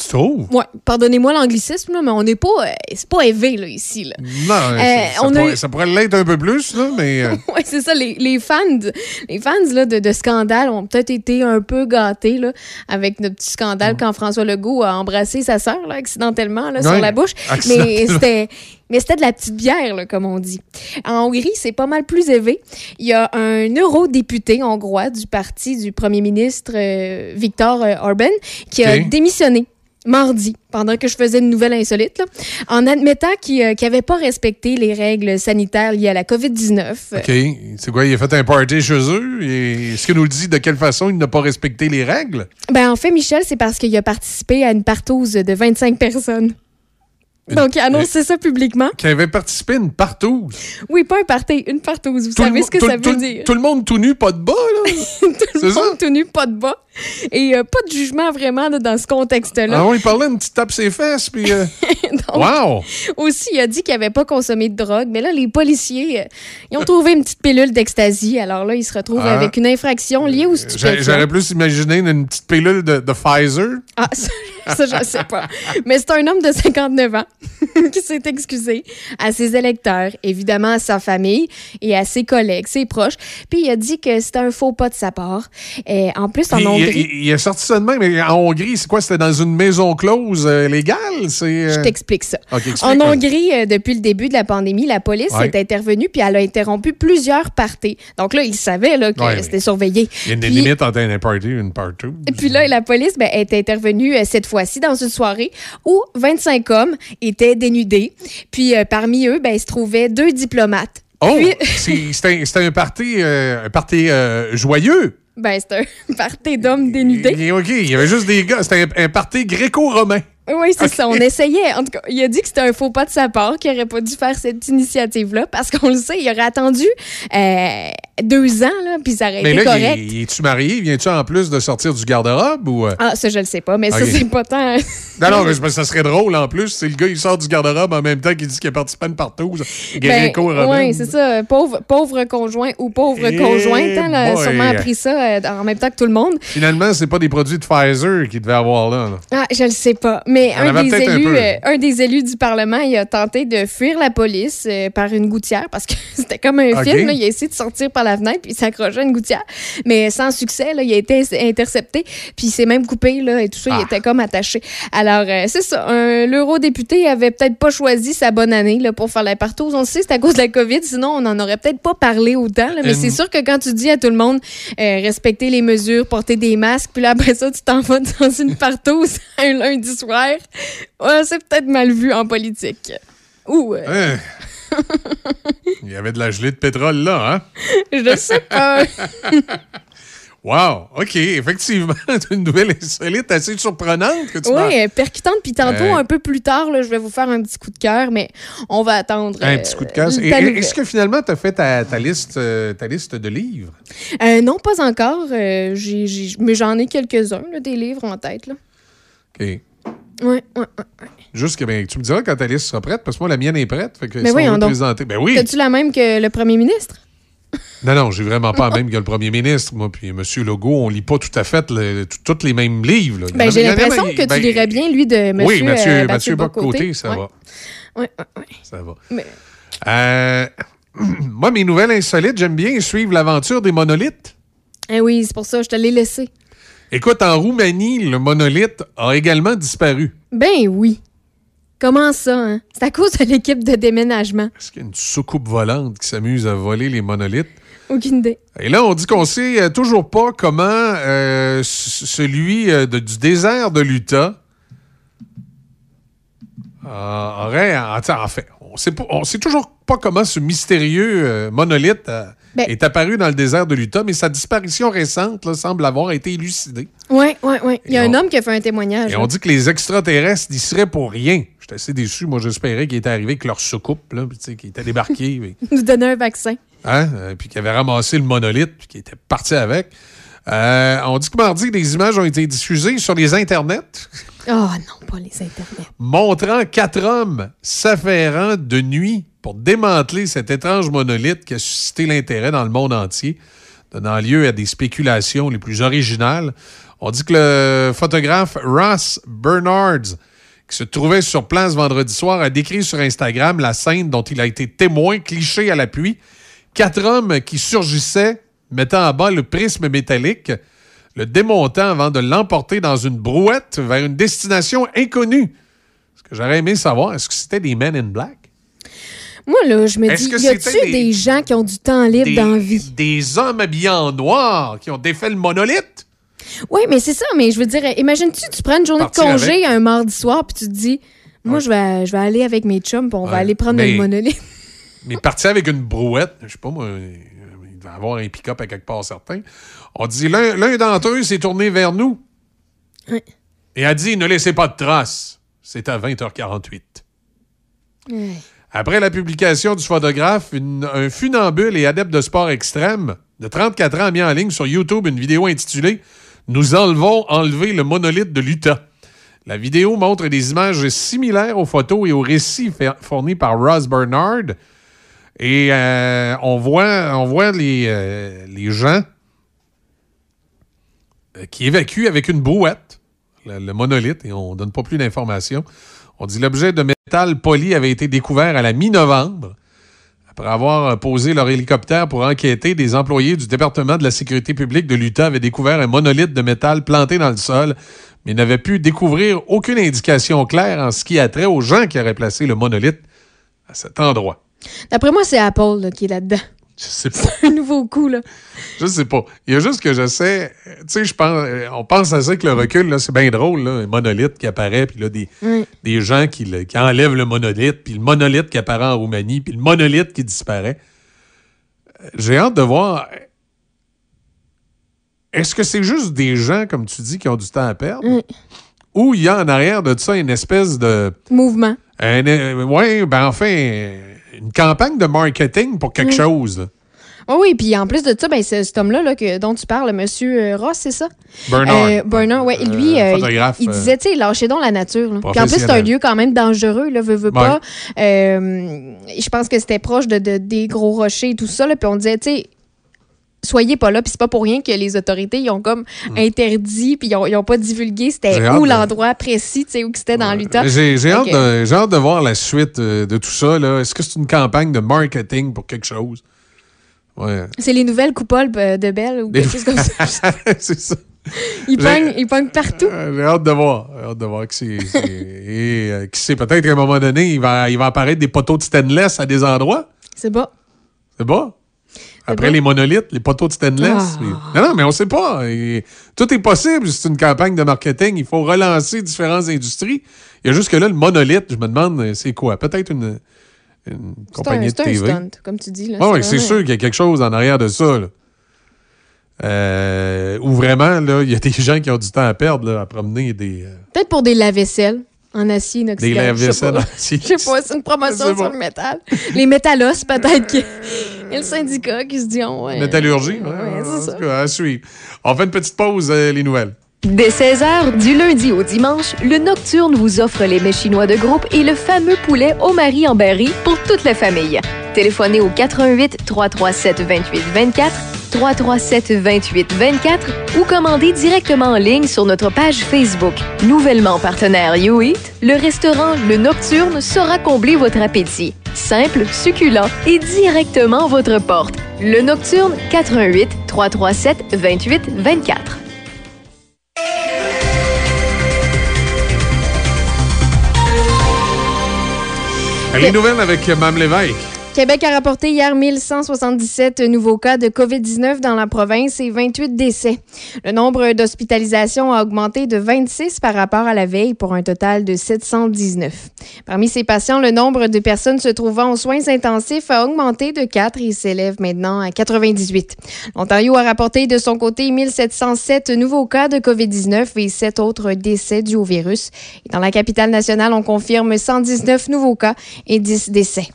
Tu trouves? Ouais, pardonnez-moi l'anglicisme, là, mais on n'est pas, euh, c'est pas élevé, là, ici, là. Non, Euh, ça, on pourrait, eu- ça pourrait l'être un peu plus, là, mais... euh, [laughs] Oui, c'est ça. Les, les fans, de- les fans là, de, de scandale ont peut-être été un peu gâtés là, avec notre petit scandale quand François Legault a embrassé sa sœur là, accidentellement là, sur la bouche. Mais [laughs] c'était. Mais c'était de la petite bière, là, comme on dit. En Hongrie, c'est pas mal plus élevé. Il y a un eurodéputé hongrois du parti du premier ministre euh, Viktor Orban qui a démissionné mardi, pendant que je faisais une nouvelle insolite, là, en admettant qu'il n'avait pas respecté les règles sanitaires liées à la COVID-19. OK. C'est quoi, il a fait un party chez eux? Et est-ce qu'il nous le dit de quelle façon il n'a pas respecté les règles? Ben, en fait, Michel, c'est parce qu'il a participé à une partouze de 25 personnes. Donc, il a annoncé ça publiquement. Qui avait participé à une partouze? Oui, pas un party, une partouze. Vous Tout savez ce que tout- ça veut tout- dire? Tout le monde tout nu, pas de bas, là? [laughs] Tout le ça? monde tout nu, pas de bas. [laughs] Et euh, pas de jugement vraiment là, dans ce contexte-là. Ah oui, il parlait une petite tape ses fesses, puis... euh, [laughs] wow! Aussi, il a dit qu'il n'avait pas consommé de drogue. Mais là, les policiers, euh, ils ont trouvé une petite pilule d'ecstasy. Alors là, il se retrouve Ah. avec une infraction liée au stupéfiant. J'aurais plus imaginé une petite pilule de, de Pfizer. Ah, ça, [laughs] ça, je sais pas. Mais c'est un homme de 59 ans. qui s'est excusé à ses électeurs, évidemment à sa famille et à ses collègues, ses proches. Puis il a dit que c'était un faux pas de sa part. Et en plus, en il. Il- il a sorti ça de même, mais en Hongrie, c'est quoi? C'était dans une maison close euh, légale? Euh, Je t'explique ça. En. Hongrie, euh, depuis le début de la pandémie, la police Ouais. est intervenue puis elle a interrompu plusieurs parties. Donc là, ils savaient là, que Ouais, c'était surveillé. Il y a une Puis- limite entre un party et une party. Et puis là, la police ben, est intervenue euh, cette fois-ci dans une soirée où 25 hommes étaient dénudés. Puis parmi eux, ben, il se trouvaient deux diplomates. Oh! Puis- C'était c'était un party, euh, un party euh, joyeux. Ben, c'est un [laughs] party d'hommes dénudés. OK, il y avait juste des gars. C'était un, un party gréco-romain. Oui, c'est ça. On essayait. En tout cas, il a dit que c'était un faux pas de sa part, qu'il n'aurait pas dû faire cette initiative-là, parce qu'on le sait, il aurait attendu euh, deux ans, là, puis ça aurait Mais été là, correct. il, il est-tu marié? Viens-tu en plus de sortir du garde-robe ou. euh? Ah, ça, je le sais pas, mais ça, Ok. c'est pas tant. Non, non, mais ça serait drôle en plus. C'est le gars, il sort du garde-robe en même temps qu'il dit qu'il a participé à une partouze. Ben, oui, c'est ça. Pauvre, pauvre conjoint ou pauvre Eh conjointe, hein, là, sûrement appris ça euh, en même temps que tout le monde. Finalement, c'est pas des produits de Pfizer qu'il devait avoir là. là. Ah, je le sais pas. Mais Un des, un euh, un des élus du Parlement, il a tenté de fuir la police euh, par une gouttière parce que [laughs] c'était comme un film. là. Il a essayé de sortir par la fenêtre puis il s'accrochait à une gouttière. Mais sans succès, là, il a été intercepté puis il s'est même coupé là, et tout ça. Il Ah. était comme attaché. Alors, euh, c'est ça. Un- L'eurodéputé avait peut-être pas choisi sa bonne année là, pour faire la partouze. On le sait, c'est à cause de la COVID. Sinon, on n'en aurait peut-être pas parlé autant. là. Mais c'est sûr que quand tu dis à tout le monde euh, respecter les mesures, porter des masques, puis là, après ça, tu t'en vas [laughs] dans une partouze un lundi soir, ouais, c'est peut-être mal vu en politique. Ouh, euh, Hein? [laughs] Il y avait de la gelée de pétrole là, hein? je sais pas. [laughs] Wow! OK, effectivement, [laughs] une nouvelle insolite assez surprenante que tu Oui, euh, percutante. Puis tantôt, un peu plus tard, là, je vais vous faire un petit coup de cœur, mais on va attendre. Un euh, petit coup de et- nouvelle. Est-ce que finalement, tu as fait ta, ta liste, euh, ta liste de livres? Euh, non, pas encore. euh, mais j'en ai quelques-uns, des livres en tête. Là. OK. Ouais, ouais, ouais. Juste que ben, tu me diras quand ta liste sera prête, parce que moi, la mienne est prête. Fait que Mais si on voyons veut donc. présenter. Ben oui! T'as-tu la même que le premier ministre? [laughs] Non, non, j'ai vraiment pas la même que le premier ministre. Moi, puis M. Legault, on lit pas tout à fait le- tous les mêmes livres. là. Ben, j'ai l'impression que ben, tu lirais bien lui de M. Oui, Mathieu, euh, Mathieu Bock-Côté, ça Ouais. va. Ouais, ouais. Ça va. Mais- Euh, [clears throat] moi, mes nouvelles insolites, j'aime bien suivre l'aventure des monolithes. Eh oui, c'est pour ça, je te l'ai laissé. Écoute, en Roumanie, le monolithe a également disparu. Ben oui. Comment ça, hein? C'est à cause de l'équipe de déménagement. Est-ce qu'il y a une soucoupe volante qui s'amuse à voler les monolithes? Aucune idée. Et là, on dit qu'on sait euh, toujours pas comment euh, celui euh, de- du désert de l'Utah euh, aurait. En, en fait, on sait, pas- on sait toujours pas comment ce mystérieux euh, monolithe Ben- est apparu dans le désert de l'Utah, mais sa disparition récente là, semble avoir été élucidée. Ouais, ouais, ouais. Il y a un homme qui a fait un témoignage. Et là. on dit que les extraterrestres n'y seraient pour rien. J'étais assez déçu. Moi, j'espérais qu'ils étaient arrivés avec leur soucoupe, là, qu'ils étaient débarqués. [laughs] nous donner un vaccin. hein, euh, puis qui avait ramassé le monolithe, puis qui était parti avec. Euh, on dit que mardi, des images ont été diffusées sur les internets Oh non, pas les internets. montrant quatre hommes s'affairant de nuit pour démanteler cet étrange monolithe qui a suscité l'intérêt dans le monde entier, donnant lieu à des spéculations les plus originales. On dit que le photographe Ross Bernards, qui se trouvait sur place vendredi soir, a décrit sur Instagram la scène dont il a été témoin, cliché à l'appui. Quatre hommes qui surgissaient, mettant à bas le prisme métallique, le démontant avant de l'emporter dans une brouette vers une destination inconnue. Ce que j'aurais aimé savoir, est-ce que c'était des Men in Black? Moi, là, je me dis, que y a-tu des... des- gens qui ont du temps libre Des, dans la vie? des hommes habillés en noir qui ont défait le monolithe? Oui, mais c'est ça. Mais je veux dire, imagine-tu, tu prends une journée Partir de congé avec. un mardi soir, puis tu te dis, moi, je, vais, je vais aller avec mes chums, puis on va aller prendre mais- le monolithe. [laughs] Mais parti avec une brouette, je sais pas moi, il devait avoir un pick-up à quelque part certain. On dit l'un l'un d'entre eux s'est tourné vers nous Ouais. et a dit ne laissez pas de traces. C'est à 20h48. Après la publication du photographe, un funambule et adepte de sport extrême de 34 ans a mis en ligne sur YouTube une vidéo intitulée Nous enlevons enlever le monolithe de l'Utah. La vidéo montre des images similaires aux photos et aux récits fournis par Ross Bernard. Et euh, on voit, on voit les, euh, les gens euh, qui évacuent avec une brouette le, le monolithe, et on donne pas plus d'informations. On dit l'objet de métal poli avait été découvert à la mi-novembre. Après avoir posé leur hélicoptère pour enquêter, des employés du département de la sécurité publique de l'Utah avaient découvert un monolithe de métal planté dans le sol, mais n'avaient pu découvrir aucune indication claire en ce qui a trait aux gens qui auraient placé le monolithe à cet endroit. D'après moi, c'est Apple qui est là-dedans. Je sais pas. un nouveau coup, là. Je sais pas. Il y a juste que je sais, tu sais, je pense, euh, on pense à ça que le recul, là, c'est bien drôle, là, un monolithe qui apparaît, puis là, des, Oui. des gens qui, le- qui enlèvent le monolithe, puis le monolithe qui apparaît en Roumanie, puis le monolithe qui disparaît. Euh, J'ai hâte de voir. Est-ce que c'est juste des gens, comme tu dis, qui ont du temps à perdre? Mm. Ou il y a en arrière de ça une espèce de. Mouvement. Un, euh, ouais, ben enfin, une campagne de marketing pour quelque chose. là. Oh oui, puis en plus de ça, ben, c'est cet homme-là là, que, dont tu parles, monsieur euh, Ross, c'est ça? Bernard. Euh, Bernard, ouais. Lui, Euh, euh, il, il euh, disait, tu sais, lâchez donc la nature. là. Puis en plus, c'est un lieu quand même dangereux, là, veux, veux pas. Euh, je pense que c'était proche de, de- des gros rochers et tout ça, là, puis on disait, tu sais, soyez pas là, puis c'est pas pour rien que les autorités, ils ont comme interdit, puis ils ont, ils ont pas divulgué c'était où de- l'endroit précis, tu sais, où que c'était dans l'Utah. J'ai hâte, que- hâte de voir la suite euh, de tout ça. là. Est-ce que c'est une campagne de marketing pour quelque chose? Ouais. C'est les nouvelles coupoles euh, de Belle ou Des- quelque chose comme ça. [laughs] c'est ça. [laughs] Ils J'ai- pognent, ils pognent partout. Euh, J'ai hâte de voir. J'ai hâte de voir qui c'est. c'est- Et euh, qui sait, peut-être qu'à un moment donné, il va, il va apparaître des poteaux de stainless à des endroits. C'est bon. C'est bon? Après les monolithes, les poteaux de stainless. Ah. Non, non, mais on sait pas. Et tout est possible. C'est une campagne de marketing. Il faut relancer différentes industries. Il y a juste que là, le monolithe, je me demande, c'est quoi? Peut-être une, une C'est un, compagnie de c'est un TV. stunt, comme tu dis. Là. Oui, c'est sûr qu'il y a quelque chose en arrière de ça. Là. Euh, où vraiment, là, il y a des gens qui ont du temps à perdre là, à promener des, euh, Peut-être pour des lave-vaisselle en acier inoxydable. des pas. en acier. [laughs] Je sais pas, c'est une promotion sur le métal. Les métallos, peut-être qu'il y a le syndicat qui se dit, oh, ouais. Métallurgie. ouais, Ouais, c'est ça. tout cas, à suivre. On fait une petite pause, euh, les nouvelles. Dès 16h, du lundi au dimanche, le Nocturne vous offre les mets chinois de groupe et le fameux poulet au mari en berry pour toute la famille. Téléphonez au 88 337 28 24 337 28 24 ou commandez directement en ligne sur notre page Facebook. Nouvellement partenaire YouEat, le restaurant Le Nocturne saura combler votre appétit. Simple, succulent et directement à votre porte. Le Nocturne 88 337 28 24. Les nouvelles avec Mme Lévesque. Québec a rapporté hier 1177 nouveaux cas de COVID-19 dans la province et 28 décès. Le nombre d'hospitalisations a augmenté de 26 par rapport à la veille pour un total de 719. Parmi ces patients, le nombre de personnes se trouvant aux soins intensifs a augmenté de 4 et s'élève maintenant à 98. L'Ontario a rapporté de son côté 1707 nouveaux cas de COVID-19 et 7 autres décès dus au virus. Dans la capitale nationale, on confirme 119 nouveaux cas et 10 décès.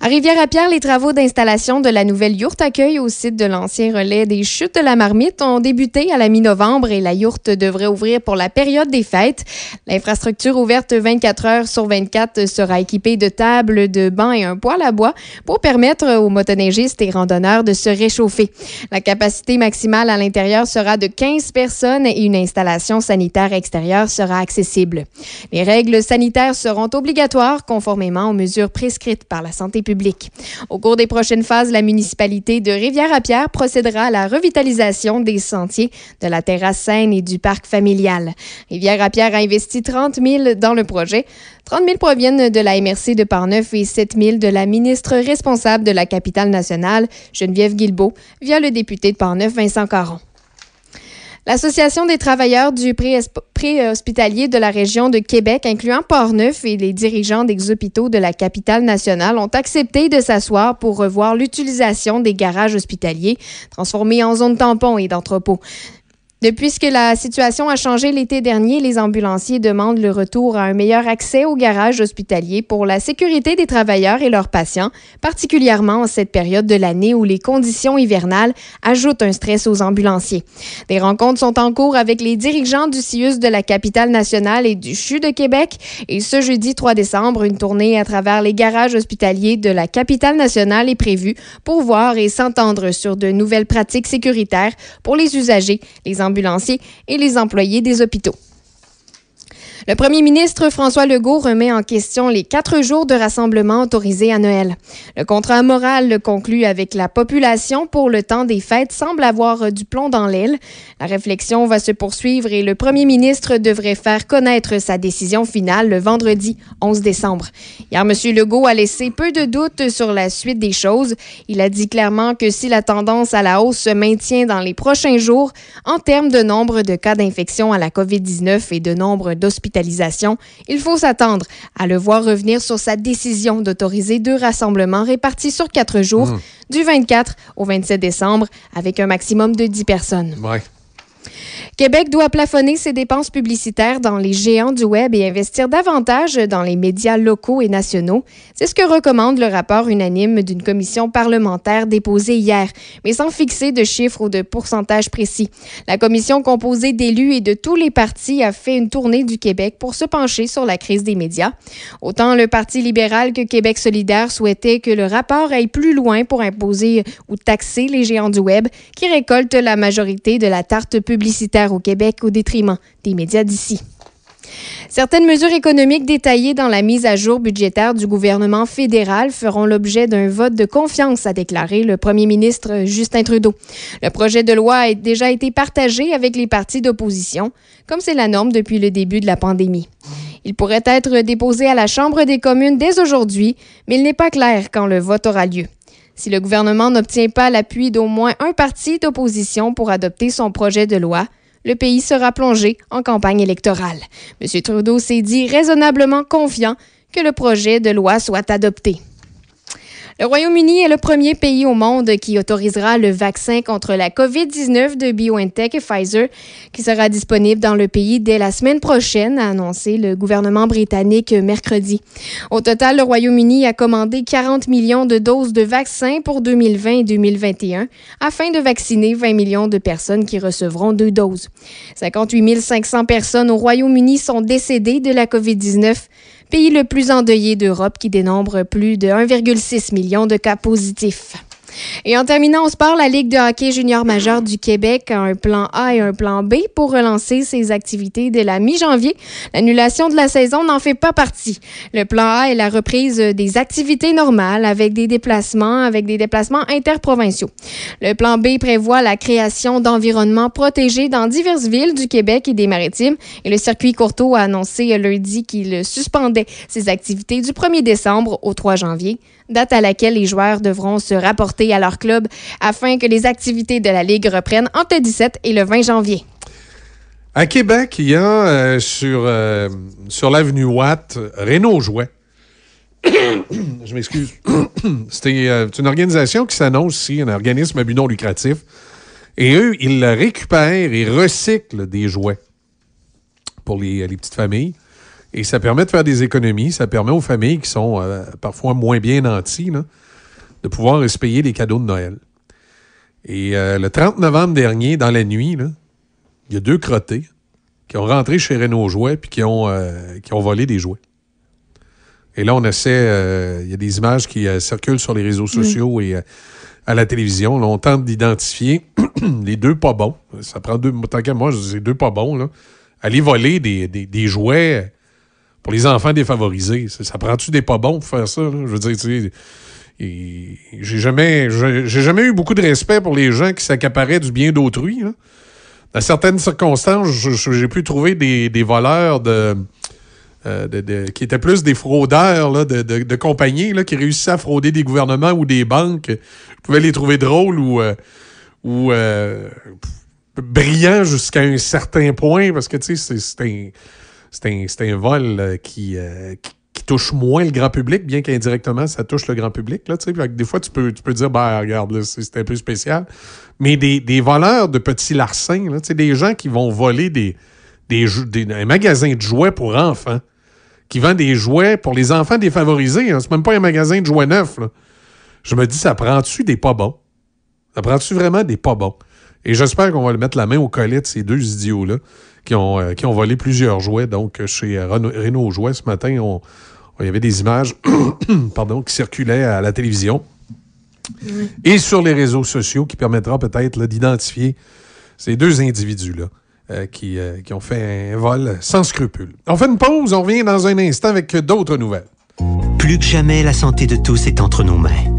À Rivière-à-Pierre, les travaux d'installation de la nouvelle yourte accueil au site de l'ancien relais des Chutes de la Marmite ont débuté à la mi-novembre et la yourte devrait ouvrir pour la période des fêtes. L'infrastructure ouverte 24 heures sur 24 sera équipée de tables, de bancs et un poêle à bois pour permettre aux motoneigistes et randonneurs de se réchauffer. La capacité maximale à l'intérieur sera de 15 personnes et une installation sanitaire extérieure sera accessible. Les règles sanitaires seront obligatoires conformément aux mesures prescrites par la santé publique. Au cours des prochaines phases, la municipalité de Rivière-à-Pierre procédera à la revitalisation des sentiers, de la terrasse Seine et du parc familial. Rivière-à-Pierre a investi 30 000 dans le projet. 30 000 proviennent de la MRC de Parneuf et 7 000 de la ministre responsable de la capitale nationale, Geneviève Guilbeault, via le député de Parneuf, Vincent Caron. L'Association des travailleurs du pré- pré-hospitalier de la région de Québec, incluant Portneuf et les dirigeants des hôpitaux de la capitale nationale, ont accepté de s'asseoir pour revoir l'utilisation des garages hospitaliers transformés en zones tampons et d'entrepôts. Depuis que la situation a changé l'été dernier, les ambulanciers demandent le retour à un meilleur accès aux garages hospitaliers pour la sécurité des travailleurs et leurs patients, particulièrement en cette période de l'année où les conditions hivernales ajoutent un stress aux ambulanciers. Des rencontres sont en cours avec les dirigeants du CIUS de la capitale nationale et du CHU de Québec. Et ce jeudi 3 décembre, une tournée à travers les garages hospitaliers de la capitale nationale est prévue pour voir et s'entendre sur de nouvelles pratiques sécuritaires pour les usagers, les ambulanciers et les employés des hôpitaux. Le premier ministre François Legault remet en question les quatre jours de rassemblement autorisés à Noël. Le contrat moral conclu avec la population pour le temps des fêtes semble avoir du plomb dans l'aile. La réflexion va se poursuivre et le premier ministre devrait faire connaître sa décision finale le vendredi 11 décembre. Hier, M. Legault a laissé peu de doutes sur la suite des choses. Il a dit clairement que si la tendance à la hausse se maintient dans les prochains jours, en termes de nombre de cas d'infection à la COVID-19 et de nombre d'hospitalisations, il faut s'attendre à le voir revenir sur sa décision d'autoriser deux rassemblements répartis sur quatre jours, Mmh. du 24 au 27 décembre, avec un maximum de 10 personnes. Ouais. Québec doit plafonner ses dépenses publicitaires dans les géants du Web et investir davantage dans les médias locaux et nationaux. C'est ce que recommande le rapport unanime d'une commission parlementaire déposée hier, mais sans fixer de chiffres ou de pourcentage précis. La commission composée d'élus et de tous les partis a fait une tournée du Québec pour se pencher sur la crise des médias. Autant le Parti libéral que Québec solidaire souhaitaient que le rapport aille plus loin pour imposer ou taxer les géants du Web qui récoltent la majorité de la tarte publicitaire au Québec au détriment des médias d'ici. Certaines mesures économiques détaillées dans la mise à jour budgétaire du gouvernement fédéral feront l'objet d'un vote de confiance, a déclaré le premier ministre Justin Trudeau. Le projet de loi a déjà été partagé avec les partis d'opposition, comme c'est la norme depuis le début de la pandémie. Il pourrait être déposé à la Chambre des communes dès aujourd'hui, mais il n'est pas clair quand le vote aura lieu. Si le gouvernement n'obtient pas l'appui d'au moins un parti d'opposition pour adopter son projet de loi, le pays sera plongé en campagne électorale. M. Trudeau s'est dit raisonnablement confiant que le projet de loi soit adopté. Le Royaume-Uni est le premier pays au monde qui autorisera le vaccin contre la COVID-19 de BioNTech et Pfizer, qui sera disponible dans le pays dès la semaine prochaine, a annoncé le gouvernement britannique mercredi. Au total, le Royaume-Uni a commandé 40 millions de doses de vaccins pour 2020 et 2021 afin de vacciner 20 millions de personnes qui recevront deux doses. 58 500 personnes au Royaume-Uni sont décédées de la COVID-19 pays le plus endeuillé d'Europe qui dénombre plus de 1,6 million de cas positifs. Et en terminant au sport, la Ligue de hockey junior majeur du Québec a un plan A et un plan B pour relancer ses activités dès la mi-janvier. L'annulation de la saison n'en fait pas partie. Le plan A est la reprise des activités normales avec des déplacements, avec des déplacements interprovinciaux. Le plan B prévoit la création d'environnements protégés dans diverses villes du Québec et des Maritimes. Et le circuit Courteau a annoncé lundi qu'il suspendait ses activités du 1er décembre au 3 janvier, date à laquelle les joueurs devront se rapporter à leur club afin que les activités de la Ligue reprennent entre le 17 et le 20 janvier. À Québec, il y a euh, sur, euh, sur l'avenue Watt, Renault Jouet. [coughs] Je m'excuse. [coughs] C'était euh, c'est une organisation qui s'annonce ici, un organisme à but non lucratif. Et eux, ils récupèrent et recyclent des jouets pour les, les petites familles. Et ça permet de faire des économies. Ça permet aux familles qui sont euh, parfois moins bien nanties là, de pouvoir se payer des cadeaux de Noël. Et euh, le 30 novembre dernier, dans la nuit, il y a deux crottés qui ont rentré chez Renault Jouets puis qui ont, euh, qui ont volé des jouets. Et là, on essaie, il y a des images qui circulent sur les réseaux sociaux et à la télévision. Là, on tente d'identifier [clears throat] les deux pas bons. Ça prend deux, tant qu'à moi, je dis deux pas bons. Là. Aller voler des, des- des jouets pour les enfants défavorisés. Ça, prend-tu des pas bons pour faire ça? Je veux dire, tu sais, j'ai jamais, j'ai jamais eu beaucoup de respect pour les gens qui s'accaparaient du bien d'autrui. là. Dans certaines circonstances, j'ai pu trouver des, voleurs de, euh, de- qui étaient plus des fraudeurs de, compagnies qui réussissaient à frauder des gouvernements ou des banques. Je pouvais les trouver drôles ou, euh, euh, brillants jusqu'à un certain point parce que tu sais, c'est un, c'est un, vol euh, qui, euh, qui, touche moins le grand public, bien qu'indirectement, ça touche le grand public. Là, des fois, tu peux, dire, ben, regarde, c'est un peu spécial. Mais des, voleurs de petits larcins, là, des gens qui vont voler des, un magasin de jouets pour enfants, qui vend des jouets pour les enfants défavorisés. Hein. C'est même pas un magasin de jouets neufs. Je me dis, ça prend-tu des pas bons? Ça prend-tu vraiment des pas bons? Et j'espère qu'on va le mettre la main au collet de ces deux idiots-là qui ont, euh, qui ont volé plusieurs jouets. Donc, euh, chez euh, Renault, Renault Jouets, ce matin, on- on- il y avait des images [coughs] pardon, qui circulaient à la télévision et sur les réseaux sociaux qui permettra peut-être d'identifier ces deux individus-là. euh, qui, euh, qui ont fait un vol sans scrupule. On fait une pause, on revient dans un instant avec d'autres nouvelles. Plus que jamais, la santé de tous est entre nos mains.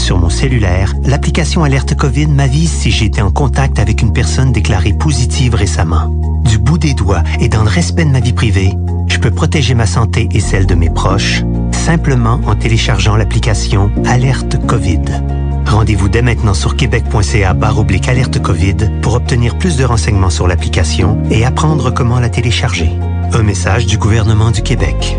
Sur mon cellulaire, l'application Alerte COVID m'avise si j'ai été en contact avec une personne déclarée positive récemment. Du bout des doigts et dans le respect de ma vie privée, je peux protéger ma santé et celle de mes proches simplement en téléchargeant l'application Alerte COVID. Rendez-vous dès maintenant sur québec.ca oblique alerte COVID pour obtenir plus de renseignements sur l'application et apprendre comment la télécharger. Un message du gouvernement du Québec.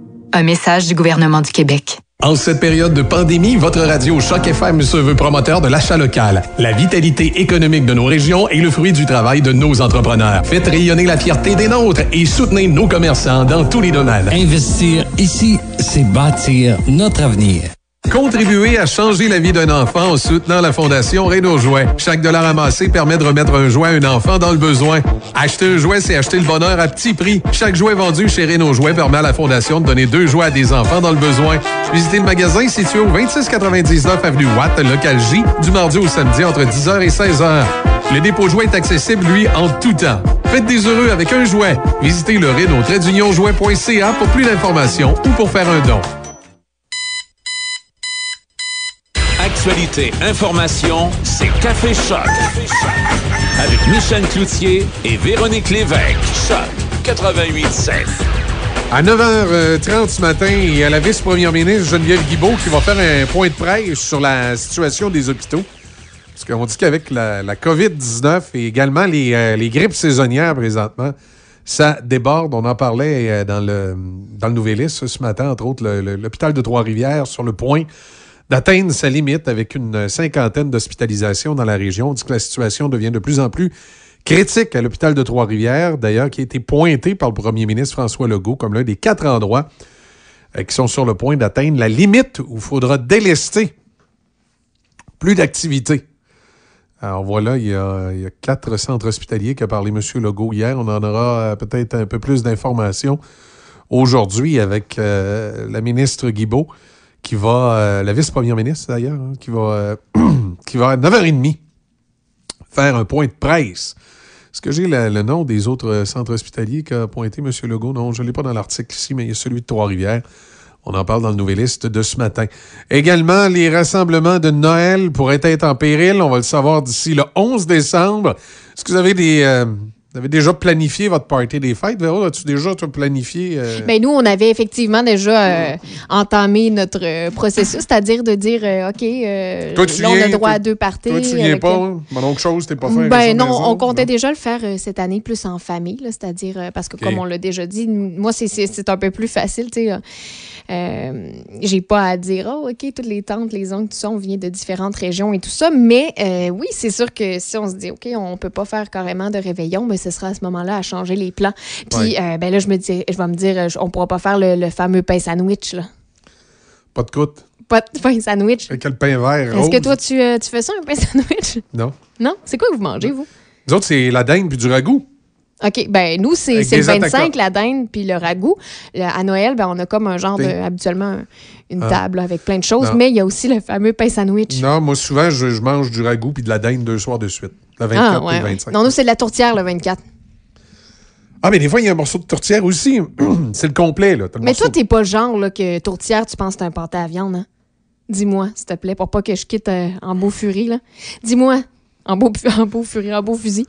Un message du gouvernement du Québec. En cette période de pandémie, votre radio Choc FM se veut promoteur de l'achat local. La vitalité économique de nos régions est le fruit du travail de nos entrepreneurs. Faites rayonner la fierté des nôtres et soutenez nos commerçants dans tous les domaines. Investir ici, c'est bâtir notre avenir. Contribuer à changer la vie d'un enfant en soutenant la Fondation Renault Jouet. Chaque dollar amassé permet de remettre un jouet à un enfant dans le besoin. Acheter un jouet, c'est acheter le bonheur à petit prix. Chaque jouet vendu chez Renault Jouet permet à la Fondation de donner deux jouets à des enfants dans le besoin. Visitez le magasin situé au 2699 Avenue Watt, local J, du mardi au samedi entre 10h et 16h. Le dépôt jouet est accessible, lui, en tout temps. Faites des heureux avec un jouet. Visitez le renault-jouet.ca pour plus d'informations ou pour faire un don. Actualité, information, c'est Café Choc. Avec Michel Cloutier et Véronique Lévesque. Choc 88.7. À 9h30 ce matin, il y a la vice-première ministre Geneviève Guibault qui va faire un point de presse sur la situation des hôpitaux. Parce qu'on dit qu'avec la, la COVID-19 et également les, euh, les grippes saisonnières présentement, ça déborde. On en parlait euh, dans le, dans le ce matin, entre autres, l'hôpital de Trois-Rivières sur le point d'atteindre sa limite avec une cinquantaine d'hospitalisations dans la région. On dit que la situation devient de plus en plus critique à l'hôpital de Trois-Rivières, d'ailleurs, qui a été pointé par le premier ministre François Legault comme l'un des quatre endroits euh, qui sont sur le point d'atteindre la limite où il faudra délester plus d'activités. Alors voilà, il y, a, il y a quatre centres hospitaliers qu'a parlé M. Legault hier. On en aura euh, peut-être un peu plus d'informations aujourd'hui avec euh, la ministre Guibault, qui va, euh, la vice-première ministre d'ailleurs, hein, qui va, euh, [clears throat] qui va à 9h30 faire un point de presse. Est-ce que j'ai le nom des autres euh, centres hospitaliers qu'a pointé M. Legault? Non, je ne l'ai pas dans l'article ici, mais il y a celui de Trois-Rivières. On en parle dans le Nouvelliste de ce matin. Également, les rassemblements de Noël pourraient être en péril. On va le savoir d'ici le 11 décembre. Est-ce que vous avez des... vous avez déjà planifié votre party des fêtes? Véro, as-tu déjà toi, planifié? euh, Ben, nous, on avait effectivement déjà euh, entamé notre euh, processus, c'est-à-dire de dire, euh, OK, Toi, tu là, on a viens, droit toi- à deux parties. Toi, tu viens avec, pas? hein? Autre chose, t'es pas fait. Ben non, on comptait déjà le faire cette année plus en famille, c'est-à-dire parce que comme on l'a déjà dit, moi c'est un peu plus facile, tu sais. Euh, J'ai pas à dire oh ok toutes les tantes, les oncles, tout ça, on vient de différentes régions et tout ça, mais euh, oui c'est sûr que si on se dit ok on peut pas faire carrément de réveillon, mais ce sera à ce moment-là à changer les plans. Puis Ouais. euh, ben là je me dis, je vais me dire on pourra pas faire le, le fameux pain sandwich là, Pas de croûte. pas de pain sandwich. Avec le pain vert Est-ce que toi tu, euh, tu fais ça un pain sandwich? Non. Non, c'est quoi que vous mangez vous? Nous autres, c'est la dinde puis du ragoût. OK, ben nous, c'est le des 25, attaquants. la dinde, puis le ragoût. Le- à Noël, ben, on a comme un genre de, habituellement, un- une Ah. table avec plein de choses, Non. mais il y a aussi le fameux pain sandwich. Non, moi, souvent, je, je mange du ragoût puis de la dinde deux soirs de suite. Le 24 ah, et ouais, le ouais. 25. Non, nous, c'est de la tourtière le 24. Ah, mais des fois, il y a un morceau de tourtière aussi. [clears throat] c'est le complet, là. T'as le Mais toi, t'es pas le genre là, que tourtière, tu penses que c'est un pâté à viande, hein? Dis-moi, s'il te plaît, pour pas que je quitte euh, en beau furie, là. Dis-moi, en beau, [laughs] en beau furie, en beau fusil.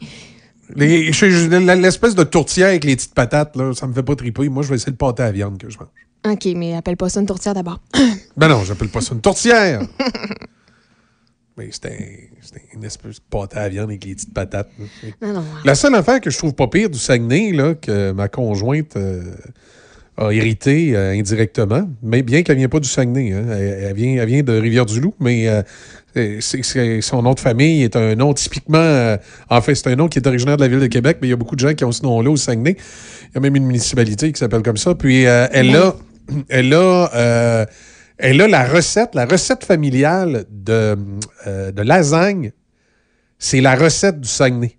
La- L'espèce de tourtière avec les petites patates, là, ça me fait pas triper. Moi, je vais essayer le pâté à viande que je mange. OK, mais appelle pas ça une tourtière d'abord. [coughs] Ben non, j'appelle pas ça une tourtière. [laughs] mais un- c'est une espèce de pâté à viande avec les petites patates. là. Non, non. La seule affaire que je trouve pas pire du Saguenay, là, que ma conjointe euh, a hérité euh, indirectement, mais bien qu'elle ne vient pas du Saguenay. hein. Elle, elle vient, elle vient de Rivière-du-Loup, mais euh, son nom de famille est un nom typiquement... euh, en fait, c'est un nom qui est originaire de la ville de Québec, mais il y a beaucoup de gens qui ont ce nom-là au Saguenay. Il y a même une municipalité qui s'appelle comme ça. Puis elle a... Elle a elle a la recette, la recette familiale de, de lasagne. C'est la recette du Saguenay.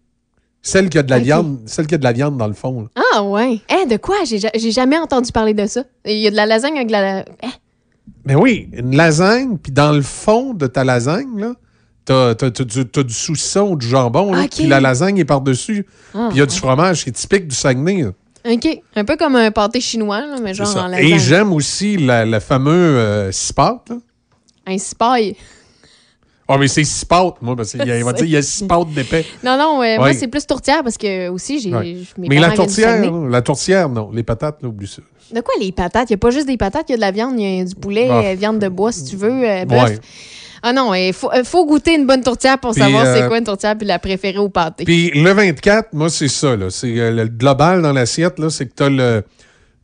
Celle qui a de la viande, celle qui a de la viande dans le fond. là. Ah, ouais. Eh, de quoi? J'ai ja- j'ai jamais entendu parler de ça. Il y a de la lasagne avec de la. Eh, Mais oui, une lasagne, puis dans le fond de ta lasagne, là, t'as, t'as- t'as du, t'as du saucisson ou du jambon, puis la lasagne est par-dessus. Ah, Puis il y a du fromage qui est typique du Saguenay. là. OK. Un peu comme un pâté chinois, là, mais C'est genre en Et lasagne. j'aime aussi la, la fameux euh, cipote. Un cipaille. Ah, mais c'est cipote, moi, parce qu'il y a, il va dire, il y a [laughs] cipote d'épais. Non, non, euh, moi, c'est plus tourtière parce que aussi, j'ai. Ouais. Mais la tourtière, là, la tourtière, non. Les patates, là, oublie ça. De quoi les patates? Il n'y a pas juste des patates, il y a de la viande, il y a du poulet, Ah. euh, viande de bois si tu veux, euh, bœuf. Ouais. Ah non, il faut, euh, faut goûter une bonne tourtière pour savoir euh, c'est quoi une tourtière puis la préférer au pâté. Puis le 24, moi, c'est ça. là. C'est euh, le global dans l'assiette, là, c'est que t'as le.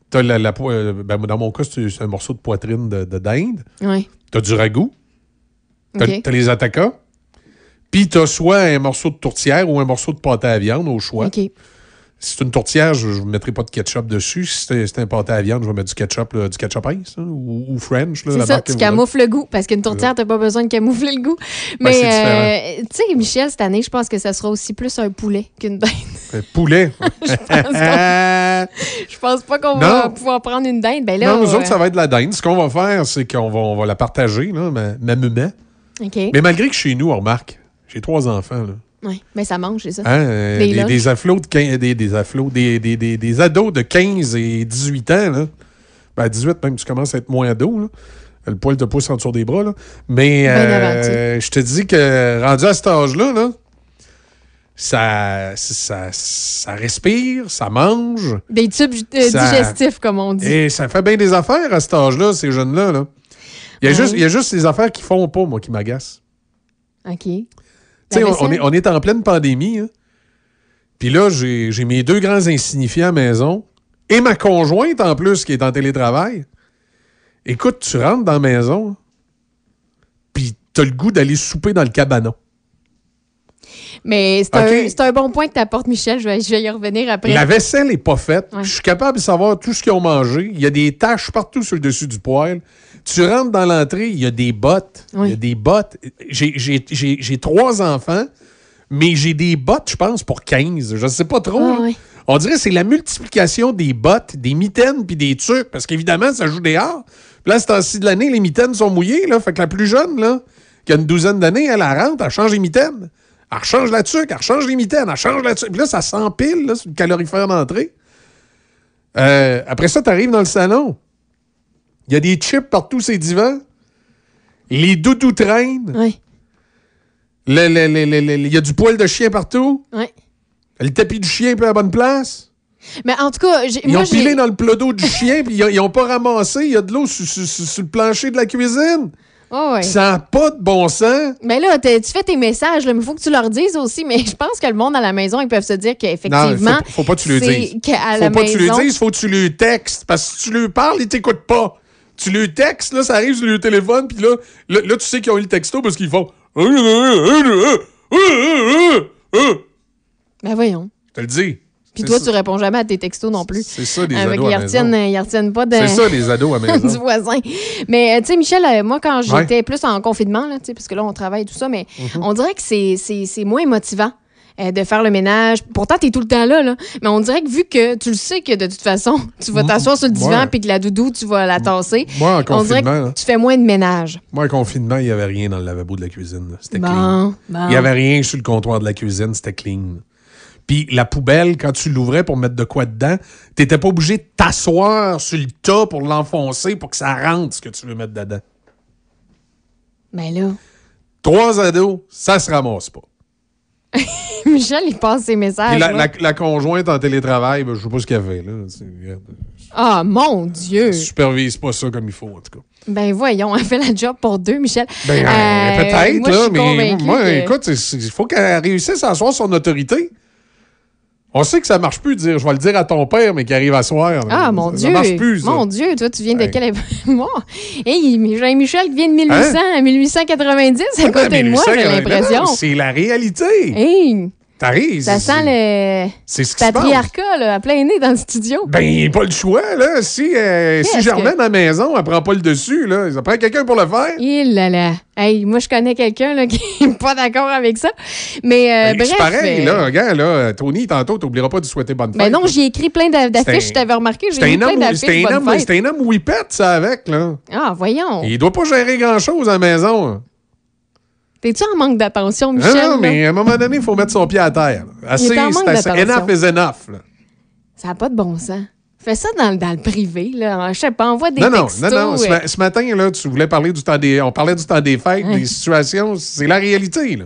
T'as la, euh, ben, dans mon cas, c'est un morceau de poitrine de, de dinde. Ouais. T'as du ragoût. T'as t'as les attaquas. Puis t'as soit un morceau de tourtière ou un morceau de pâté à viande au choix. Si c'est une tourtière, je ne mettrai pas de ketchup dessus. Si c'est un pâté à viande, je vais mettre du ketchup, là, du ketchup ice ou, ou French. C'est ça, tu camoufles le goût parce qu'une tourtière, t'as pas besoin de camoufler le goût. Mais, euh, tu sais, Michel, cette année, je pense que ça sera aussi plus un poulet qu'une dinde. [laughs] Un poulet. [laughs] [laughs] Je pense pas qu'on va pouvoir prendre une dinde. Ben là, non, nous euh, autres, ça va être de la dinde. Ce qu'on va faire, c'est qu'on va, on va la partager, là, ma, ma maman. Mais malgré que chez nous, on remarque, j'ai trois enfants, là. Ouais, mais ça mange, c'est ça. Hein, euh, Des des, des afflots de 15 des, des afflots, des, ados de 15 et 18 ans, là. Ben, 18, même, tu commences à être moins ado, là. Le poil te pousse en dessous des bras, là. Mais euh, je te dis que rendu à cet âge-là, là, ça, ça, ça respire, ça mange. Des tubes euh, Ça- digestifs, comme on dit. Et ça fait bien des affaires à cet âge-là, ces jeunes-là. Là. Il, y a Ouais. juste, il y a juste les affaires qui font pas, moi, qui m'agacent. OK. Tu sais, La on, on est, on est en pleine pandémie. hein. Puis là, j'ai mes deux grands insignifiants à la maison et ma conjointe en plus qui est en télétravail. Écoute, tu rentres dans la maison, puis t'as le goût d'aller souper dans le cabanon. Mais c'est un, c'est un bon point que t'apportes, Michel. Je vais, je vais y revenir après. La vaisselle est pas faite. Ouais. Je suis capable de savoir tout ce qu'ils ont mangé. Il y a des taches partout sur le dessus du poêle. Tu rentres dans l'entrée, il y a des bottes. Il y a des bottes. J'ai- trois enfants, mais j'ai des bottes, je pense, pour 15. Je ne sais pas trop. Ah. On dirait que c'est la multiplication des bottes, des mitaines puis des trucs, parce qu'évidemment, ça joue dehors. Puis là, ce temps-ci de l'année, les mitaines sont mouillées. Là, fait que la plus jeune, là, qui a une douzaine d'années, elle, elle rentre, elle change les mitaines. Elle rechange la tuque, elle rechange les mitaines, elle change la tuque. Puis là, ça s'empile là, sur le calorifère d'entrée. Euh, après ça, tu arrives dans le salon. Il y a des chips partout ces divans. Les doudous traînent. Oui. Le- le- le- le- le- Il y a du poil de chien partout. Oui. Le tapis du chien est pas à la bonne place. Mais en tout cas, j'ai- Ils moi, ont j'ai- pilé dans le plat d'eau du chien, puis ils ont- ils ont pas ramassé. Il y a de l'eau sur, sur- sur- sur le plancher de la cuisine. Oh, ouais. Ça n'a pas de bon sens. Mais là, tu fais tes messages, là, mais il faut que tu leur dises aussi. Mais je pense que le monde à la maison, ils peuvent se dire qu'effectivement. Non, faut, faut pas que tu le dises. faut pas que tu le dises, faut que tu lui textes. Parce que si tu lui parles, il t'écoute pas. Tu lui textes, là, ça arrive sur le téléphone, puis là, là, là, tu sais qu'ils ont eu le texto parce qu'ils font. Ben voyons. Je te le dis. Puis toi, ça. tu réponds jamais à tes textos non plus. C'est ça, des Avec, ados à ils, retiennent, ils retiennent pas de... C'est ça, les ados à [laughs] maison. du voisin. Mais tu sais, Michel, euh, moi, quand Ouais. j'étais plus en confinement, là, tu sais, parce que là, on travaille et tout ça, mais Mhm. on dirait que c'est- c'est c'est moins motivant. euh, de faire le ménage. Pourtant, tu es tout le temps là, là. Mais on dirait que vu que tu le sais que de toute façon, [laughs] tu vas t'asseoir sur le divan puis que la doudou, tu vas la tasser. Moi, en on dirait confinement, que tu fais moins de ménage. Moi, en confinement, il n'y avait rien dans le lavabo de la cuisine. C'était Bon, clean. bon. Il n'y avait rien sur le comptoir de la cuisine. C'était clean. Puis la poubelle, quand tu l'ouvrais pour mettre de quoi dedans, tu n'étais pas obligé de t'asseoir sur le tas pour l'enfoncer pour que ça rentre ce que tu veux mettre dedans. Mais là, Trois ados, ça se ramasse pas. [laughs] Michel, il passe ses messages. La, là. la- la conjointe en télétravail, ben, je sais pas ce qu'elle fait. Là. Ah, mon Dieu! supervise pas ça comme il faut, en tout cas. Ben voyons, elle fait la job pour deux, Michel. Ben, euh, peut-être, là, mais moi, que- écoute, il faut qu'elle réussisse à asseoir son autorité. On sait que ça marche plus de dire, je vais le dire à ton père, mais qui arrive à soir. là. Ah, mon ça, Dieu. Ça marche plus, ça. Mon Dieu, toi, tu viens de Ouais. quelle? [laughs] Moi, hey, Jean-Michel qui vient de 1800 à 1890 à côté mais de moi, j'ai l'impression. C'est la réalité. Hey, T'arrives. ça sent le patriarcat là, à plein nez dans le studio. Ben, pas le choix, là. Si, euh, si Germaine que- à la maison, elle prend pas le dessus, là. Ça prend quelqu'un pour le faire. Il là là. Hey, moi, je connais quelqu'un là, [laughs] qui n'est pas d'accord avec ça. Mais euh, Ben, bref. c'est pareil, euh, là. Regarde, là. Tony, tantôt, t'oublieras pas de souhaiter bonne fête. Ben non, j'ai écrit plein d'a- d'affiches. Je t'avais remarqué, j'ai écrit un, plein homme, d'affiches. c'est un, bonne homme, fête. c'est un homme whippet, ça, avec, là. Ah, voyons. Il doit pas gérer grand-chose à la maison. T'es-tu en manque d'attention, Ah Michel? non, là? mais à un moment donné, il faut mettre son pied à terre. là. Assez, c'est. Enough is enough, là. Ça n'a pas de bon sens. Fais ça dans, le- dans le privé, là. Je sais pas, envoie des Non, non, textos. non, non. Ce, euh, ce matin, là, tu voulais parler du temps des. On parlait du temps des fêtes, des situations. C'est la réalité, là.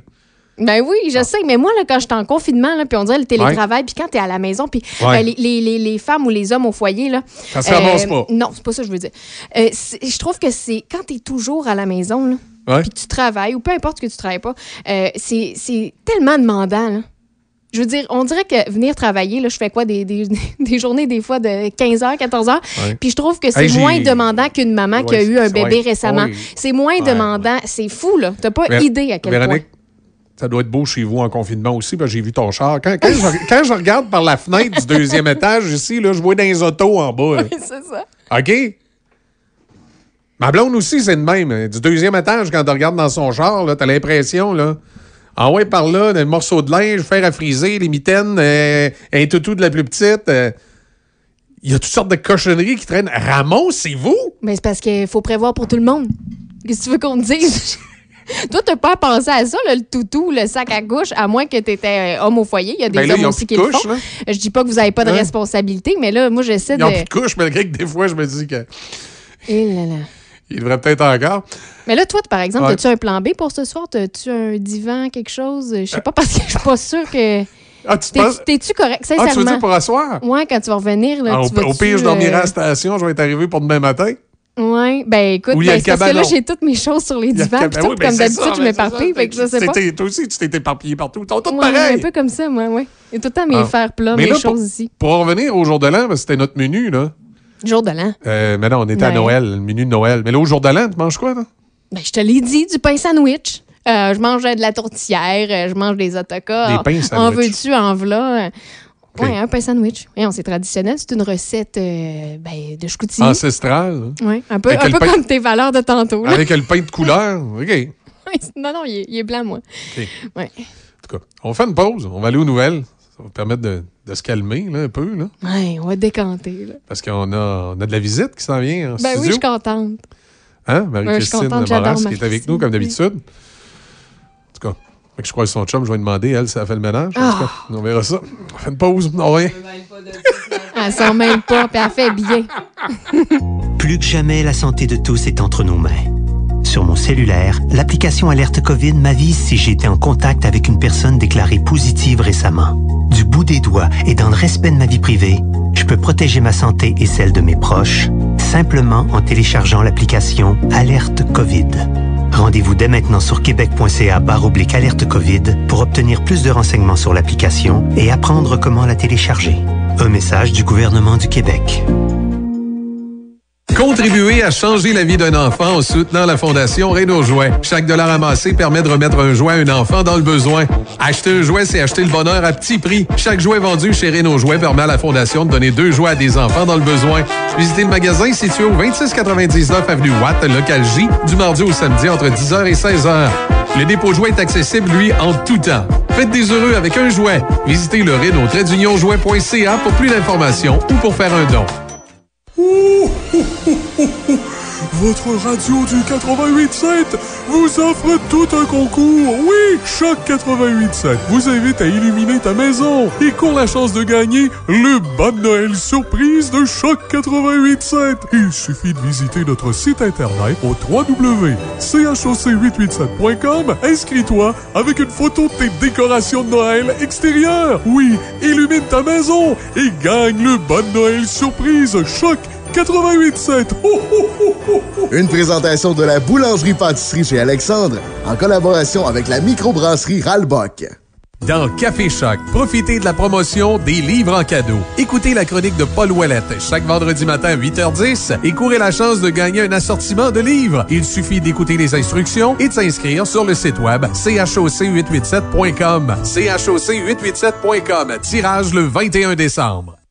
Ben oui, je sais, mais moi, là, quand j'étais en confinement, là, puis on dirait le télétravail, puis quand t'es à la maison, puis Ouais. euh, les, les- les- les femmes ou les hommes au foyer, là. Ça se ramasse pas. Non, c'est pas ça que je veux dire. Euh, je trouve que c'est quand t'es toujours à la maison, là. Puis tu travailles, ou peu importe que tu travailles pas, euh, c'est tellement demandant, là. Je veux dire, on dirait que venir travailler, là, je fais quoi, des, des, [laughs] des journées des fois de 15h, 14h, Ouais. puis je trouve que c'est Hey, moins demandant qu'une maman qui a eu un bébé ouais, récemment. ouais. C'est moins demandant. C'est fou, là. T'as pas idée à quel Véronique, ça doit être beau chez vous en confinement aussi, parce que j'ai vu ton char. Quand, quand je, quand je regarde par la fenêtre du deuxième [laughs] étage ici, là, je vois des autos en bas. point. [laughs] c'est ça. OK? Ma blonde aussi, c'est de même. Du deuxième étage, quand tu regardes dans son char, t'as l'impression, là. Ah ouais, par là, des morceaux de linge, fer à friser, les mitaines, euh, un toutou de la plus petite. euh, Il y a toutes sortes de cochonneries qui traînent. Ramon, c'est vous? Mais c'est parce qu'il faut prévoir pour tout le monde. Qu'est-ce que tu veux qu'on te dise? [laughs] Toi, t'as pas pensé à ça, là, le toutou, le sac à couche, à moins que t'étais euh, homme au foyer. Il y a des Ben là, hommes ils ont aussi qui de le font. là. Je dis pas que vous avez pas de Hein? responsabilité, mais là, moi, j'essaie Ils de. n'ont plus de couche, malgré que des fois, je me dis que Eh là là. Il devrait peut-être encore. Mais là, toi, par exemple, Ouais. as-tu un plan B pour ce soir? As-tu un divan, quelque chose? Je sais pas, parce que je suis pas sûre que. Ah, tu T'es- penses- T'es-tu correct, Ah, sincèrement? tu veux dire pour asseoir? Ouais, quand tu vas revenir, là, Ah, au, tu vas au pire, je dormirai à la station, je vais être arrivé pour demain matin. Ouais, ben écoute, ben, parce que là, j'ai toutes mes choses sur les divans, tout, Oui, ben, comme d'habitude, je ben, m'éparpille, Toi aussi, tu t'es éparpillé partout. Tous Ouais, pareils. un peu comme ça, moi, y a tout le temps mes Ah. fers plats, mes là, choses pour, ici. Pour en revenir au jour de l'an, que c'était notre menu, là. Jour de l'an. Euh, mais non, on était à Ouais. Noël, le menu de Noël. Mais là, au jour de l'an, tu manges quoi, là? Ben, je te l'ai dit, du pain sandwich. Euh, je mange de la tourtière, euh, je mange des autocars. Des pains En sandwich. veux-tu, en v'là? OK. Ouais, un pain sandwich. Voyons, c'est traditionnel. C'est une recette euh, ben, de Chicoutimi. Ancestral. là. Ouais, un peu, un peu pain- comme tes valeurs de tantôt. là. Avec le pain de couleur. [laughs] OK. non, non, il est, il est blanc, moi. OK. Ouais. En tout cas, on fait une pause. On va aller aux nouvelles. Ça va permettre de, de se calmer, là, un peu, là. Ouais, on va décanter. Là. Parce qu'on a, on a de la visite qui s'en vient en Ben oui, je suis contente. Hein? Ouais, je suis Marie-Christine j'adore qui est avec nous, comme d'habitude. En tout cas, je crois que son chum, je vais lui demander, elle, si elle fait le ménage. En tout Ah. cas, on verra ça. On fait une pause. On revient. Elle s'en mêle pas, puis elle fait bien. [laughs] Plus que jamais, la santé de tous est entre nos mains. Sur mon cellulaire, l'application Alerte COVID m'avise si j'ai été en contact avec une personne déclarée positive récemment. Du bout des doigts et dans le respect de ma vie privée, je peux protéger ma santé et celle de mes proches simplement en téléchargeant l'application Alerte COVID. Rendez-vous dès maintenant sur québec.ca oblique alerte COVID pour obtenir plus de renseignements sur l'application et apprendre comment la télécharger. Un message du gouvernement du Québec. Contribuer à changer la vie d'un enfant en soutenant la Fondation Renault Jouet. Chaque dollar amassé permet de remettre un jouet à un enfant dans le besoin. Acheter un jouet, c'est acheter le bonheur à petit prix. Chaque jouet vendu chez Renault Jouet permet à la Fondation de donner deux jouets à des enfants dans le besoin. Visitez le magasin situé au 2699 Avenue Watt, local J, du mardi au samedi entre 10h et 16h. Le dépôt jouet est accessible, lui, en tout temps. Faites des heureux avec un jouet. Visitez le Renault-Jouet.ca pour plus d'informations ou pour faire un don. Ouh, [laughs] Votre radio du 88.7 vous offre tout un concours. Oui, Choc 88.7 vous invite à illuminer ta maison et court la chance de gagner le bon Noël surprise de Choc 88.7. Il suffit de visiter notre site internet au www.choc887.com. Inscris-toi avec une photo de tes décorations de Noël extérieures. Oui, illumine ta maison et gagne le bon Noël surprise Choc 88.7. Oh, oh, oh, oh, oh. Une présentation de la boulangerie-pâtisserie chez Alexandre en collaboration avec la microbrasserie Ralbock. Dans Café Choc, profitez de la promotion des livres en cadeau. Écoutez la chronique de Paul Ouellette chaque vendredi matin à 8h10 et courez la chance de gagner un assortiment de livres. Il suffit d'écouter les instructions et de s'inscrire sur le site web choc887.com. choc887.com. Tirage le 21 décembre.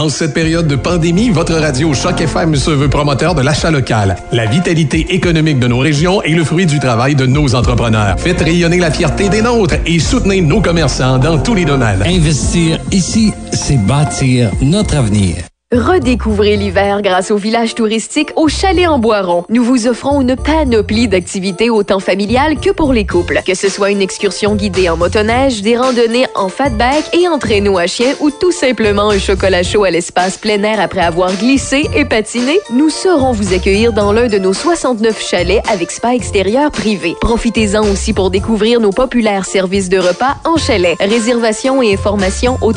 En cette période de pandémie, votre radio Choc FM se veut promoteur de l'achat local. La vitalité économique de nos régions est le fruit du travail de nos entrepreneurs. Faites rayonner la fierté des nôtres et soutenez nos commerçants dans tous les domaines. Investir ici, c'est bâtir notre avenir. Redécouvrez l'hiver grâce au village touristique au Chalet en Boiron. Nous vous offrons une panoplie d'activités autant familiales que pour les couples. Que ce soit une excursion guidée en motoneige, des randonnées en fatback et en traîneau à chien ou tout simplement un chocolat chaud à l'espace plein air après avoir glissé et patiné, nous saurons vous accueillir dans l'un de nos 69 chalets avec spa extérieur privé. Profitez-en aussi pour découvrir nos populaires services de repas en chalet. Réservation et informations au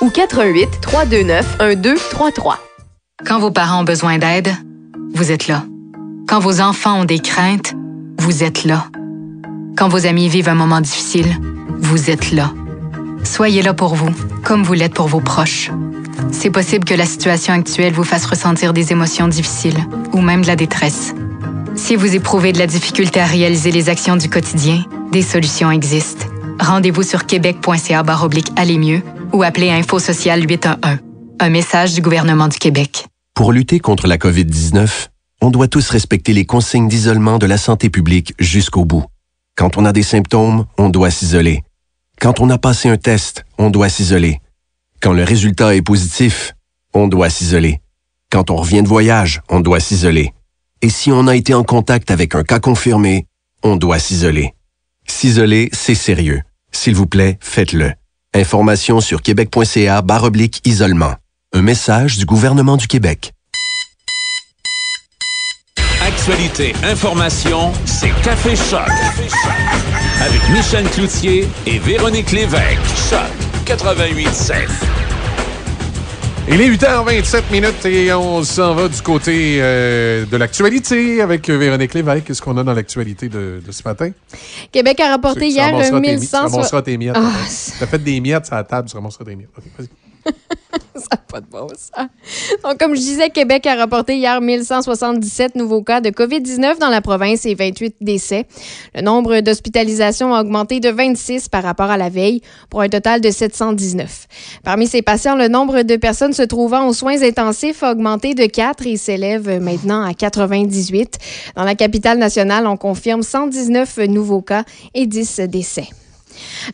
ou 88 329 1233. Quand vos parents ont besoin d'aide, vous êtes là. Quand vos enfants ont des craintes, vous êtes là. Quand vos amis vivent un moment difficile, vous êtes là. Soyez là pour vous, comme vous l'êtes pour vos proches. C'est possible que la situation actuelle vous fasse ressentir des émotions difficiles ou même de la détresse. Si vous éprouvez de la difficulté à réaliser les actions du quotidien, des solutions existent. Rendez-vous sur québec.ca aller mieux ou appelez Info Social 811. Un message du gouvernement du Québec. Pour lutter contre la COVID-19, on doit tous respecter les consignes d'isolement de la santé publique jusqu'au bout. Quand on a des symptômes, on doit s'isoler. Quand on a passé un test, on doit s'isoler. Quand le résultat est positif, on doit s'isoler. Quand on revient de voyage, on doit s'isoler. Et si on a été en contact avec un cas confirmé, on doit s'isoler. S'isoler, c'est sérieux. S'il vous plaît, faites-le. Information sur québec.ca oblique isolement. Un message du gouvernement du Québec. Actualité, information, c'est Café Choc. Avec Michel Cloutier et Véronique Lévesque. Choc 88.7. Il est 8h27 minutes et on s'en va du côté euh, de l'actualité avec Véronique Lévesque. Qu'est-ce qu'on a dans l'actualité de, ce matin? Québec a rapporté hier 1100... Tu ramasseras tes miettes. As fait des miettes à la table, tu ramasseras tes miettes. vas-y. [laughs] ça n'a pas de bon sens. Donc, comme je disais, Québec a rapporté hier 1177 nouveaux cas de COVID-19 dans la province et 28 décès. Le nombre d'hospitalisations a augmenté de 26 par rapport à la veille pour un total de 719. Parmi ces patients, le nombre de personnes se trouvant aux soins intensifs a augmenté de 4 et s'élève maintenant à 98. Dans la capitale nationale, on confirme 119 nouveaux cas et 10 décès.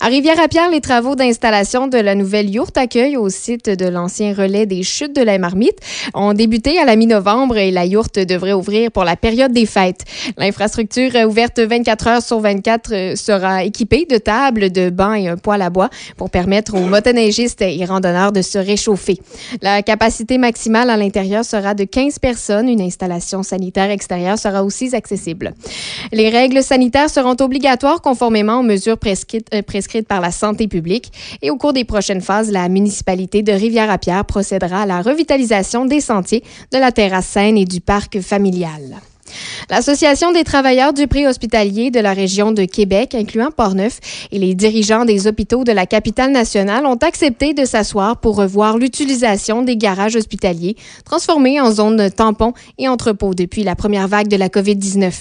À Rivière-à-Pierre, les travaux d'installation de la nouvelle yourte accueil au site de l'ancien relais des chutes de la Marmite ont débuté à la mi-novembre et la yourte devrait ouvrir pour la période des fêtes. L'infrastructure ouverte 24 heures sur 24 euh, sera équipée de tables, de bancs et un poêle à bois pour permettre aux motoneigistes et randonneurs de se réchauffer. La capacité maximale à l'intérieur sera de 15 personnes. Une installation sanitaire extérieure sera aussi accessible. Les règles sanitaires seront obligatoires conformément aux mesures prescrites euh, prescrite par la santé publique. Et au cours des prochaines phases, la municipalité de Rivière-à-Pierre procédera à la revitalisation des sentiers, de la terrasse Seine et du parc familial. L'Association des travailleurs du préhospitalier de la région de Québec, incluant Portneuf, et les dirigeants des hôpitaux de la capitale nationale ont accepté de s'asseoir pour revoir l'utilisation des garages hospitaliers transformés en zones tampons et entrepôts depuis la première vague de la COVID-19.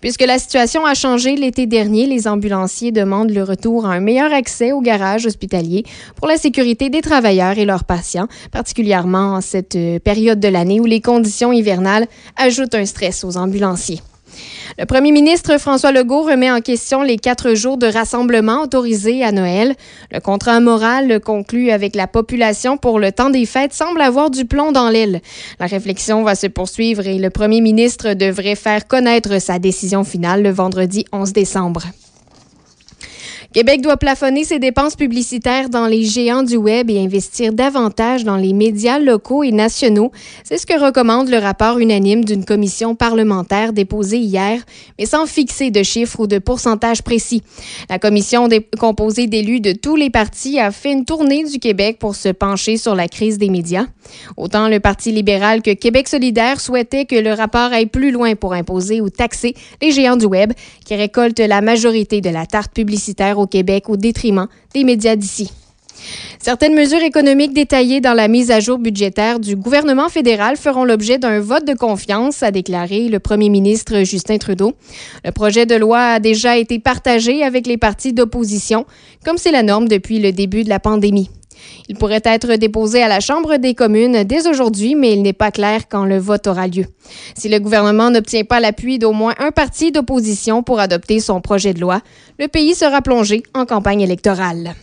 Puisque la situation a changé l'été dernier, les ambulanciers demandent le retour à un meilleur accès aux garages hospitaliers pour la sécurité des travailleurs et leurs patients, particulièrement en cette euh, période de l'année où les conditions hivernales ajoutent un stress aux ambulanciers Le premier ministre François Legault remet en question les quatre jours de rassemblement autorisés à Noël. Le contrat moral conclu avec la population pour le temps des fêtes semble avoir du plomb dans l'aile. La réflexion va se poursuivre et le premier ministre devrait faire connaître sa décision finale le vendredi 11 décembre. Québec doit plafonner ses dépenses publicitaires dans les géants du web et investir davantage dans les médias locaux et nationaux. C'est ce que recommande le rapport unanime d'une commission parlementaire déposée hier, mais sans fixer de chiffres ou de pourcentage précis. La commission composée d'élus de tous les partis a fait une tournée du Québec pour se pencher sur la crise des médias. Autant le Parti libéral que Québec solidaire souhaitaient que le rapport aille plus loin pour imposer ou taxer les géants du web qui récoltent la majorité de la tarte publicitaire au Québec au détriment des médias d'ici. Certaines mesures économiques détaillées dans la mise à jour budgétaire du gouvernement fédéral feront l'objet d'un vote de confiance, a déclaré le premier ministre Justin Trudeau. Le projet de loi a déjà été partagé avec les partis d'opposition, comme c'est la norme depuis le début de la pandémie. Il pourrait être déposé à la Chambre des communes dès aujourd'hui, mais il n'est pas clair quand le vote aura lieu. Si le gouvernement n'obtient pas l'appui d'au moins un parti d'opposition pour adopter son projet de loi, le pays sera plongé en campagne électorale.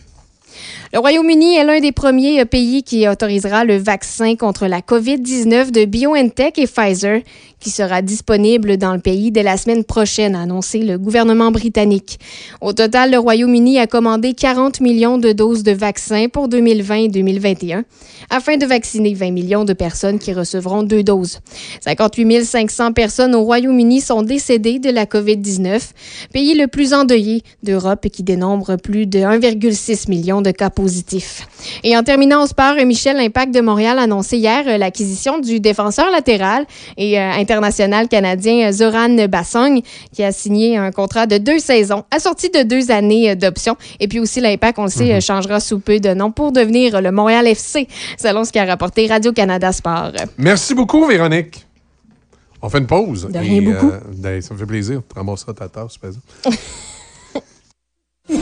Le Royaume-Uni est l'un des premiers pays qui autorisera le vaccin contre la COVID-19 de BioNTech et Pfizer, qui sera disponible dans le pays dès la semaine prochaine, a annoncé le gouvernement britannique. Au total, le Royaume-Uni a commandé 40 millions de doses de vaccins pour 2020 et 2021, afin de vacciner 20 millions de personnes qui recevront deux doses. 58 500 personnes au Royaume-Uni sont décédées de la COVID-19, pays le plus endeuillé d'Europe et qui dénombre plus de 1,6 million de cas positifs. Et en terminant au sport, Michel, l'Impact de Montréal a annoncé hier l'acquisition du défenseur latéral et euh, international canadien Zoran Bassong, qui a signé un contrat de deux saisons, assorti de deux années d'options. Et puis aussi, l'Impact, on le sait, mhm. changera sous peu de nom pour devenir le Montréal FC, selon ce qu'a rapporté Radio-Canada Sport. Merci beaucoup, Véronique. On fait une pause. De rien beaucoup. Euh, ben, ça me fait plaisir. Tu ta tasse, [laughs] [laughs]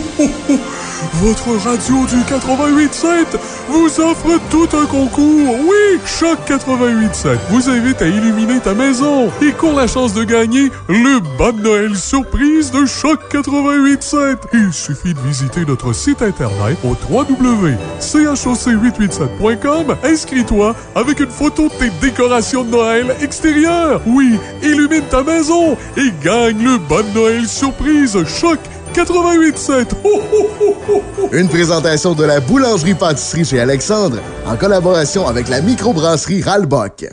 Votre radio du 88.7 vous offre tout un concours. Oui, Choc 88.7 vous invite à illuminer ta maison et court la chance de gagner le bas de Noël surprise de Choc 88.7. Il suffit de visiter notre site internet au www.choc887.com. Inscris-toi avec une photo de tes décorations de Noël extérieures. Oui, illumine ta maison et gagne le bas de Noël surprise Choc 88.7. Une présentation de la boulangerie-pâtisserie chez Alexandre en collaboration avec la microbrasserie Ralbock.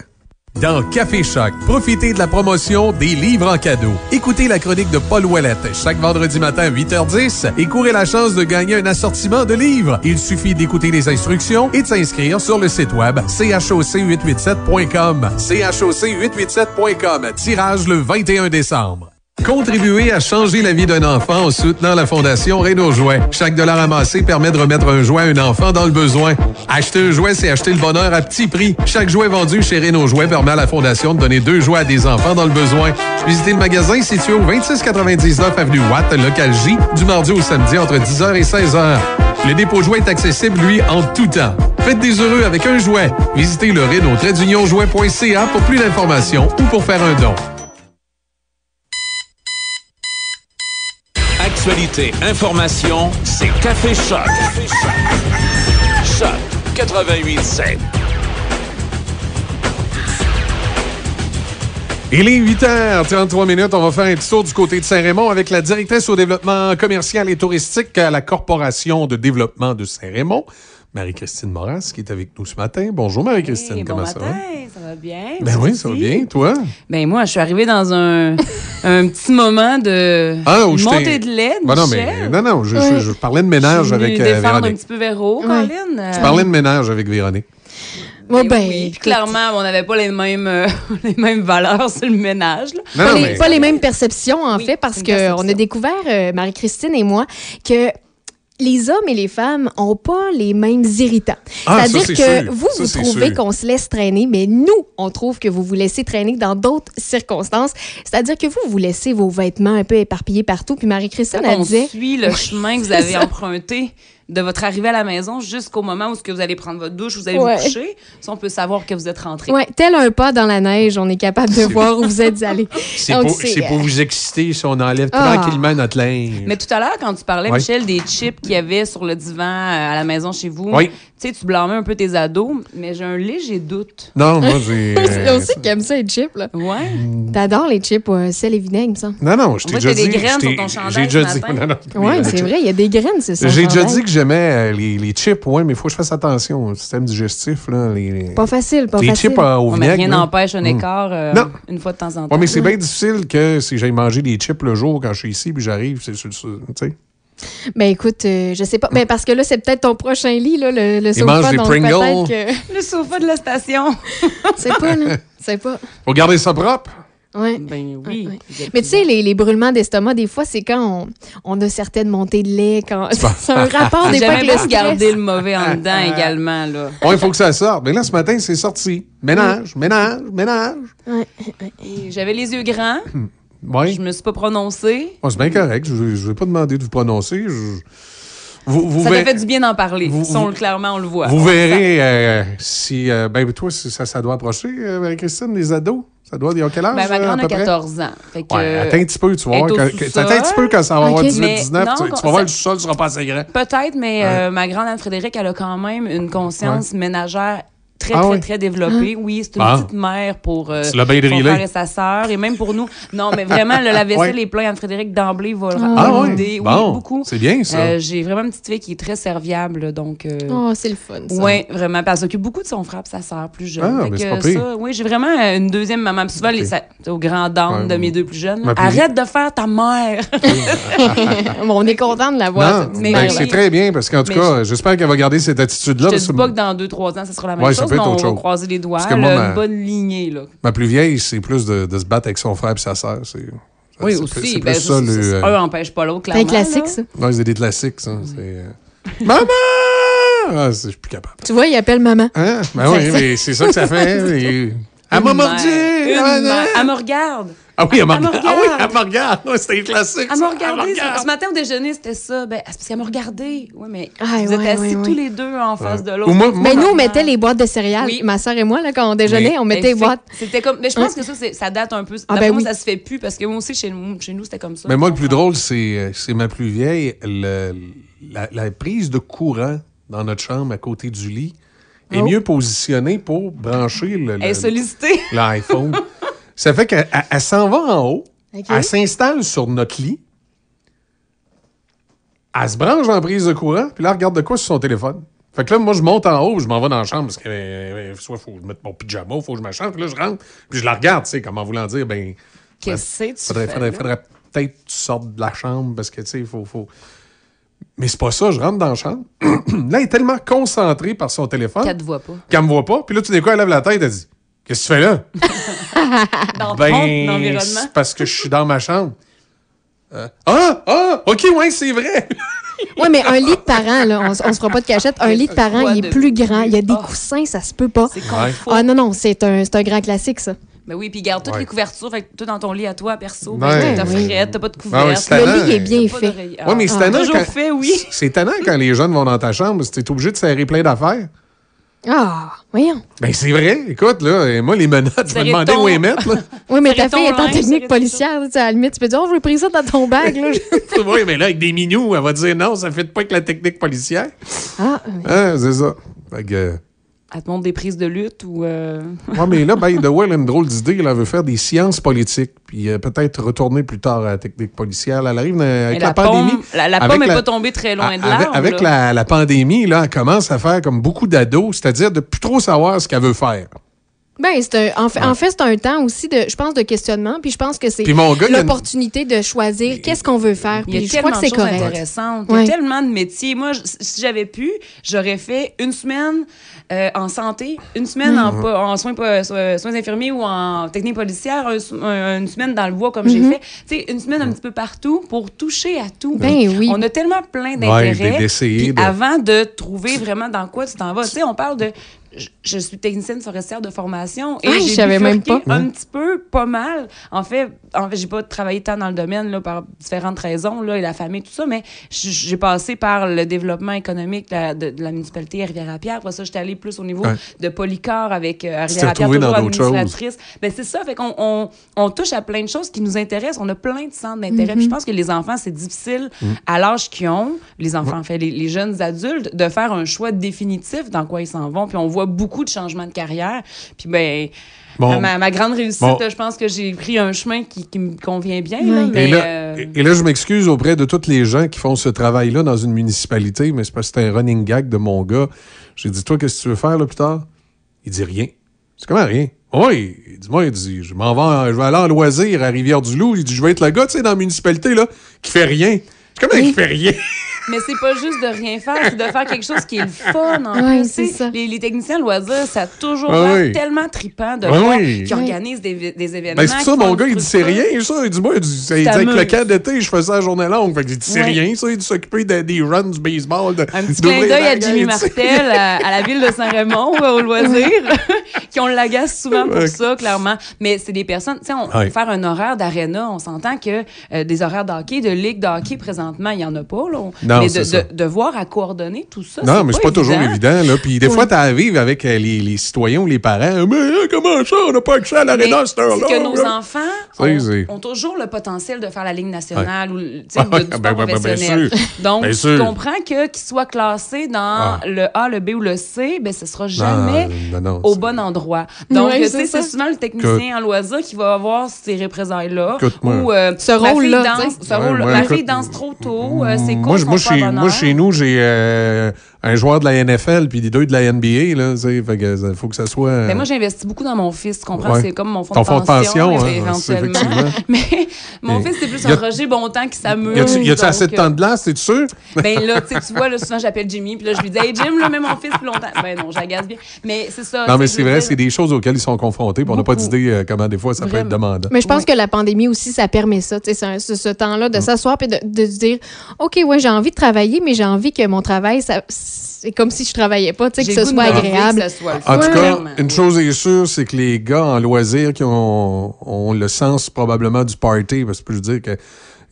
Dans Café Choc, profitez de la promotion des livres en cadeau. Écoutez la chronique de Paul Ouellette chaque vendredi matin à 8h10 et courez la chance de gagner un assortiment de livres. Il suffit d'écouter les instructions et de s'inscrire sur le site web choc887.com. choc887.com. Tirage le 21 décembre. Contribuez à changer la vie d'un enfant en soutenant la Fondation Renault Jouet. Chaque dollar amassé permet de remettre un jouet à un enfant dans le besoin. Acheter un jouet, c'est acheter le bonheur à petit prix. Chaque jouet vendu chez Renault Jouet permet à la Fondation de donner deux jouets à des enfants dans le besoin. Visitez le magasin situé au 2699 Avenue Watt, local J, du mardi au samedi entre 10h et 16h. Le dépôt jouet est accessible, lui, en tout temps. Faites des heureux avec un jouet. Visitez le Renault-jouet.ca pour plus d'informations ou pour faire un don. Actualité, information, c'est Café Choc. Choc 88.7. Il est 8h33 minutes. On va faire un petit tour du côté de Saint-Raymond avec la directrice au développement commercial et touristique à la Corporation de développement de Saint-Raymond, Marie-Christine Moras, qui est avec nous ce matin. Bonjour Marie-Christine, comment ça va? Ça va bien. Ben oui, ça va bien. Toi? Ben moi, je suis arrivée dans un, [laughs] un petit moment de ah, montée de lait. Ben non, mais, non, non, je, je, parlais de ménage je avec euh, Véronique. un petit peu Colin. Je parlais de ménage avec Véronique. Ben, oui, clairement, on n'avait pas les mêmes, euh, [laughs] les mêmes valeurs sur le ménage. pas, les, pas, les, mêmes perceptions, en fait, parce qu'on a découvert, euh, Marie-Christine et moi, que les hommes et les femmes n'ont pas les mêmes irritants. Ah, C'est-à-dire que vous, vous trouvez qu'on se laisse traîner, mais nous, on trouve que vous vous laissez traîner dans d'autres circonstances. C'est-à-dire que vous, vous laissez vos vêtements un peu éparpillés partout. Puis Marie-Christine, elle disait... On suit le chemin que vous avez emprunté de votre arrivée à la maison jusqu'au moment où vous allez prendre votre douche, vous allez vous coucher. Ça, on peut savoir que vous êtes rentré. Oui, tel un pas dans la neige, on est capable de voir où vous êtes allé. [laughs] C'est pour, pour, vous exciter si on enlève ah. tranquillement notre linge. Mais tout à l'heure, quand tu parlais, Michel, des chips qu'il y avait sur le divan euh, à la maison chez vous, tu sais, tu blâmais un peu tes ados, mais j'ai un léger doute. Non, moi, [laughs] j'ai. C'est euh, aussi qui aime ça, les chips, là. Ouais. T'adores les chips, euh, sel et vinaigre, ça. Non, non, je t'ai Moi, déjà j'ai dit. des graines sur ton chandail J'ai déjà dit. matin. Non, non, Oui, les c'est vrai, il y a des graines, c'est ça. J'ai déjà dit que j'aimais euh, les, les chips, ouais, mais il faut que je fasse attention au système digestif. Là, les, les- Pas facile, pas les facile. chips euh, au Ouais, mais vinaigre. rien n'empêche un Mm. écart euh, Non. une fois de temps en temps. Ouais, mais c'est bien difficile que si j'aille manger des chips le jour quand je suis ici, puis j'arrive, c'est sur le. Tu sais. Ben écoute, euh, je sais pas. Ben parce que là, c'est peut-être ton prochain lit, là, le, le Il mange sofa. des donc Pringles. peut-être que. [laughs] Le sofa de la station. [laughs] C'est pas, là. C'est pas. Faut garder ça propre. Ouais. Ben oui. Mais tu sais, les, les brûlements d'estomac, des fois, c'est quand on, on a certaines montées de lait. quand [laughs] C'est un rapport des fois avec bien le stress. garder le mauvais en dedans également, là. Ouais, il faut que ça sorte. Mais là, ce matin, c'est sorti. Ménage, ménage, ménage. J'avais les yeux grands. Oui. Je me suis pas prononcée. c'est bien correct. Je ne vais pas demander de vous prononcer. Je- Vous, vous ça m'a fait du bien d'en parler. vous- on le- clairement, on le voit. Vous verrez euh, si. euh, ben, toi, si ça, ça doit approcher, euh, Marie-Christine, les ados? Ça doit. Ont quel âge? Ben, ma euh, grande à a peu près? 14 ans. Fait que, Ouais, attends un petit peu, tu vas voir. sous-sol. Attends un petit peu quand ça va avoir Ok. 18, Mais 19, non, tu, tu ça- vas voir, le sous-sol ne sera pas assez grand. Peut-être, mais Ouais. ma grande Anne-Frédéric, elle a quand même une conscience ménagère très, Ah très, oui? très développée. Oui, c'est une Ah. petite mère pour euh, son frère et sa sœur, et même pour nous. Non, mais vraiment, le lave-vaisselle Ouais. et plein Anne-Frédéric d'emblée va le Ah oui? l'aider. Oui, Bon, beaucoup. c'est bien, ça. Euh, J'ai vraiment une petite fille qui est très serviable, donc... euh, Oh, c'est le fun, ça. Oui, vraiment. Elle s'occupe beaucoup de son frère et sa sœur plus jeune. Ah, mais c'est que pas pire. ça, oui, j'ai vraiment euh, une deuxième maman. Puis souvent, les, ça- aux grandes dames Ouais, de mes deux plus jeunes, là, arrête de faire ta mère. [laughs] Bon, on est content de la voir. Ben, c'est très bien parce qu'en tout Mais cas, j'espère qu'elle va garder cette attitude-là. Je te parce dis pas que dans deux, trois ans, ce sera la même ça chose, peut mais être on va croiser les doigts. Moi, ma- une bonne lignée, là. Ma plus vieille, c'est plus de, de se battre avec son frère et sa sœur. C'est, Oui, c'est aussi. plus- C'est ben, plus ça, le. euh, Un n'empêche pas l'autre, C'est un clairement. classique, là. ça. Ouais, c'est des classiques, ça. C'est, euh, Maman! Ah, je suis plus capable. Tu vois, il appelle maman. Hein? Ben oui, mais c'est ça que ça fait. [laughs] Elle m'a mordu! Ah, non. Elle me regarde. Ah oui, elle me regardé. Ah oui, regarde. elle me regarde. Ouais, C'était un classique. Elle m'a regardé. me regarde. Ce matin au déjeuner, c'était ça. Ben, c'est parce qu'elle m'a regardé. Oui, mais Ah, vous ouais, êtes assis ouais, tous ouais. les deux en face de l'autre. Mais nous, on mettait les boîtes de céréales. Oui. Ma soeur et moi, là, quand on déjeunait, Oui. on mettait les Effect- boîtes. C'était comme. Mais je pense que ça, ça date un peu. Ah, ben moi, oui. ça se fait plus parce que moi aussi, chez nous, chez nous c'était comme ça. Mais moi, le plus drôle, c'est, euh, c'est ma plus vieille. le- la, la prise de courant dans notre chambre à côté du lit est Oh. mieux positionnée pour brancher le, Elle est le- sollicitée. l'iPhone. [laughs] Ça fait qu'elle elle- elle s'en va en haut, elle s'installe sur notre lit, elle se branche la prise de courant, puis là, elle regarde de quoi sur son téléphone. Fait que là, moi, je monte en haut, je m'en vais dans la chambre parce que euh, soit faut que je mette mon pyjama, faut que je puis là, je rentre, puis je la regarde, tu sais, comme en voulant dire, ben. Qu'est-ce que tu faudrait, fais faudrait, peut-être que tu sortes de la chambre parce que, tu sais, il faut, faut. Mais c'est pas ça, je rentre dans la chambre. [clears throat] là, elle est tellement concentrée par son téléphone Qu'elle te voit pas. qu'elle me voit pas. Puis là, tout d'un coup, elle lève la tête, elle dit Qu'est-ce que tu fais là? [laughs] Dans Ben, ton environnement. c'est parce que je suis dans ma chambre. Euh, ah, ah, ok, ouais, c'est vrai. [laughs] Oui, mais un lit de parent, là, on, on se fera pas de cachette. Un lit de parent, Quoi il est de plus grand. Il y a des Ah. coussins, ça se peut pas. Ouais. Ah non, non, c'est un, c'est un grand classique, ça. Ben oui, puis garde toutes Ouais. les couvertures. Fait que toi, dans ton lit à toi, perso, Ouais. ben, t'as Oui. frette, t'as pas de couverture. oui, Le lit est bien fait. Ouais, mais c'est Ah, tannant Toujours quand- fait, oui. C'est tannant quand les jeunes vont dans ta chambre, t'es obligé de serrer plein d'affaires. Ah, voyons. Ben, c'est vrai. Écoute, là, et moi, les menottes, je me demandais ton- où les mettre, là. [laughs] Oui, mais ta fille est en technique policière. tu sais, À la limite, tu peux dire, oh, je vais pris ça dans ton bag. Là. [laughs] oui, mais là, avec des minous, elle va dire non, ça fait pas avec la technique policière. ah, Hein, c'est ça. Fait que. Euh, Elle te montre des prises de lutte ou. euh, [laughs] Ouais, mais là, by the way, elle a une drôle d'idée. Elle veut faire des sciences politiques, puis euh, peut-être retourner plus tard à la technique policière. Elle arrive dans- avec la, la pandémie. pomme, la, pomme n'est pas tombée très loin de avec, l'arbre. avec la, la pandémie, là, elle commence à faire comme beaucoup d'ados, c'est-à-dire de plus trop savoir ce qu'elle veut faire. Ben, c'est un- en fait, en fait, c'est un temps aussi, de, je pense, de questionnement. Puis je pense que c'est l'opportunité de choisir qu'est-ce qu'on veut faire. Il y a Puis je crois tellement que de c'est correct. intéressantes. Ouais. Il y a tellement de métiers. Moi, si j'avais pu, j'aurais fait une semaine euh, en santé, une semaine en, po- en soins, soins infirmiers ou en technique policière, un une semaine dans le bois comme j'ai Mhm. fait. Tu sais, une semaine un petit peu partout pour toucher à tout. Ben oui. On a tellement plein Ouais, d'intérêts. de- Avant de trouver vraiment dans quoi tu t'en vas. Tu sais, on parle de je, je suis technicienne forestière de formation et Ah, je j'ai savais même pas. un petit peu, pas mal. En fait, en fait j'ai pas travaillé tant dans le domaine là, par différentes raisons, là, et la famille, tout ça, mais j'ai passé par le développement économique de la, de, de la municipalité à Rivière-à-Pierre. Après ça, j'étais allée plus au niveau Ouais. de Polycar avec euh, Rivière-à-Pierre, toujours administratrice. Ben, c'est ça, fait qu'on on, on touche à plein de choses qui nous intéressent. On a plein de centres d'intérêt. Puis je pense que les enfants, c'est difficile, Mhm. à l'âge qu'ils ont, les enfants, en fait, les, les jeunes adultes, de faire un choix définitif dans quoi ils s'en vont. Puis on voit beaucoup de changements de carrière. Puis ben, Bon. ma, ma grande réussite, Bon. je pense que j'ai pris un chemin qui, qui me convient bien. là, mais, Et là, euh, et- là, je m'excuse auprès de tous les gens qui font ce travail-là dans une municipalité, mais c'est parce que c'est un running gag de mon gars. J'ai dit, toi, qu'est-ce que tu veux faire là plus tard? Il dit rien. C'est comment rien? Oui, il dit, moi, il dit, je m'en vais, je vais aller en loisir à Rivière-du-Loup. Il dit, je vais être le gars, tu sais, dans la municipalité, là, qui fait rien. C'est comment qui fait rien? [laughs] Mais c'est pas juste de rien faire, c'est de faire quelque chose qui est le fun. En Ouais, plus, ça. Les, les techniciens loisirs, ça a toujours Ah l'air oui. tellement trippant de voir oui. qui organisent des, des événements. Ben, c'est ça, mon du gars, il dit, c'est rien, ça. Il dit, moi, il dit, il dit, avec le camp d'été, je faisais la journée longue. Fait que dit, c'est rien, ça. Il dit, s'occuper de- des runs du baseball. de- Un petit clin d'œil à Jimmy. Martel, à, à la ville de Saint-Raymond, euh, au loisir, [laughs] qui on l'agace souvent pour ça, clairement. Mais c'est des personnes, tu sais, on Ouais. faire un horaire d'aréna, on s'entend que euh, des horaires de hockey, de ligue de hockey, présentement, il y en a pas, là. On- Non, mais c'est de, ça. de, de voir à coordonner tout ça, Non, mais c'est pas toujours évident. Là. Puis des Oui. fois, tu à vivre avec euh, les, les citoyens ou les parents. Mais hein, comment ça, on n'a pas accès à l'aréna à cette heure-là? C'est que nos là? enfants ont, c'est- ont toujours le potentiel de faire la Ligue nationale ou tu sais, [laughs] Ah, ben, ben, ben, bien professionnel. sûr. Donc, sûr. comprends que qu'ils soient classés dans Ah. le A, le B ou le C, ben ce sera jamais Non, non, non, au bon endroit. Donc, Ouais, tu c'est c'est souvent le technicien en loisir qui va avoir ces représailles-là. Ou euh, Ce rôle-là, tu Ouais, ouais, ma fille danse trop tôt, euh, Moi, sont moi, pas chez, moi, chez nous, j'ai euh, un joueur de la NFL puis des deux de la NBA. Là, fait que ça- faut que ça soit. euh, Ben, moi, j'investis beaucoup dans mon fils, tu comprends? Ouais. C'est comme mon fonds Ton de fonds de pension, pension, é- hein, éventuellement. c'est. [laughs] Mais mon Et fils, c'est plus a- un Roger Bontemps qui s'amuse. y a-tu y a-tu donc, assez de euh, temps de glace, es-tu sûr? Ben là, tu vois, là, souvent, j'appelle Jimmy, puis là, je lui dis, hey, Jim, là, mets mon fils plus longtemps. Ben non, j'agace bien. Mais c'est ça. Non, mais c'est vrai, dire, c'est des choses auxquelles ils sont confrontés. puis on n'a pas d'idée euh, comment des fois ça peut être demandant. Mais je pense que la pandémie aussi, ça permet ça. tu sais, c'est ce, ce temps-là Mm. de s'asseoir et de, de se dire OK, ouais, j'ai envie de travailler, mais j'ai envie que mon travail, ça, c'est comme si je travaillais pas, tu sais, que ce soit agréable. que ça soit le En tout cas, une chose est sûre, c'est que les gars en loisirs qui ont, ont le sens probablement du party, parce que je peux dire que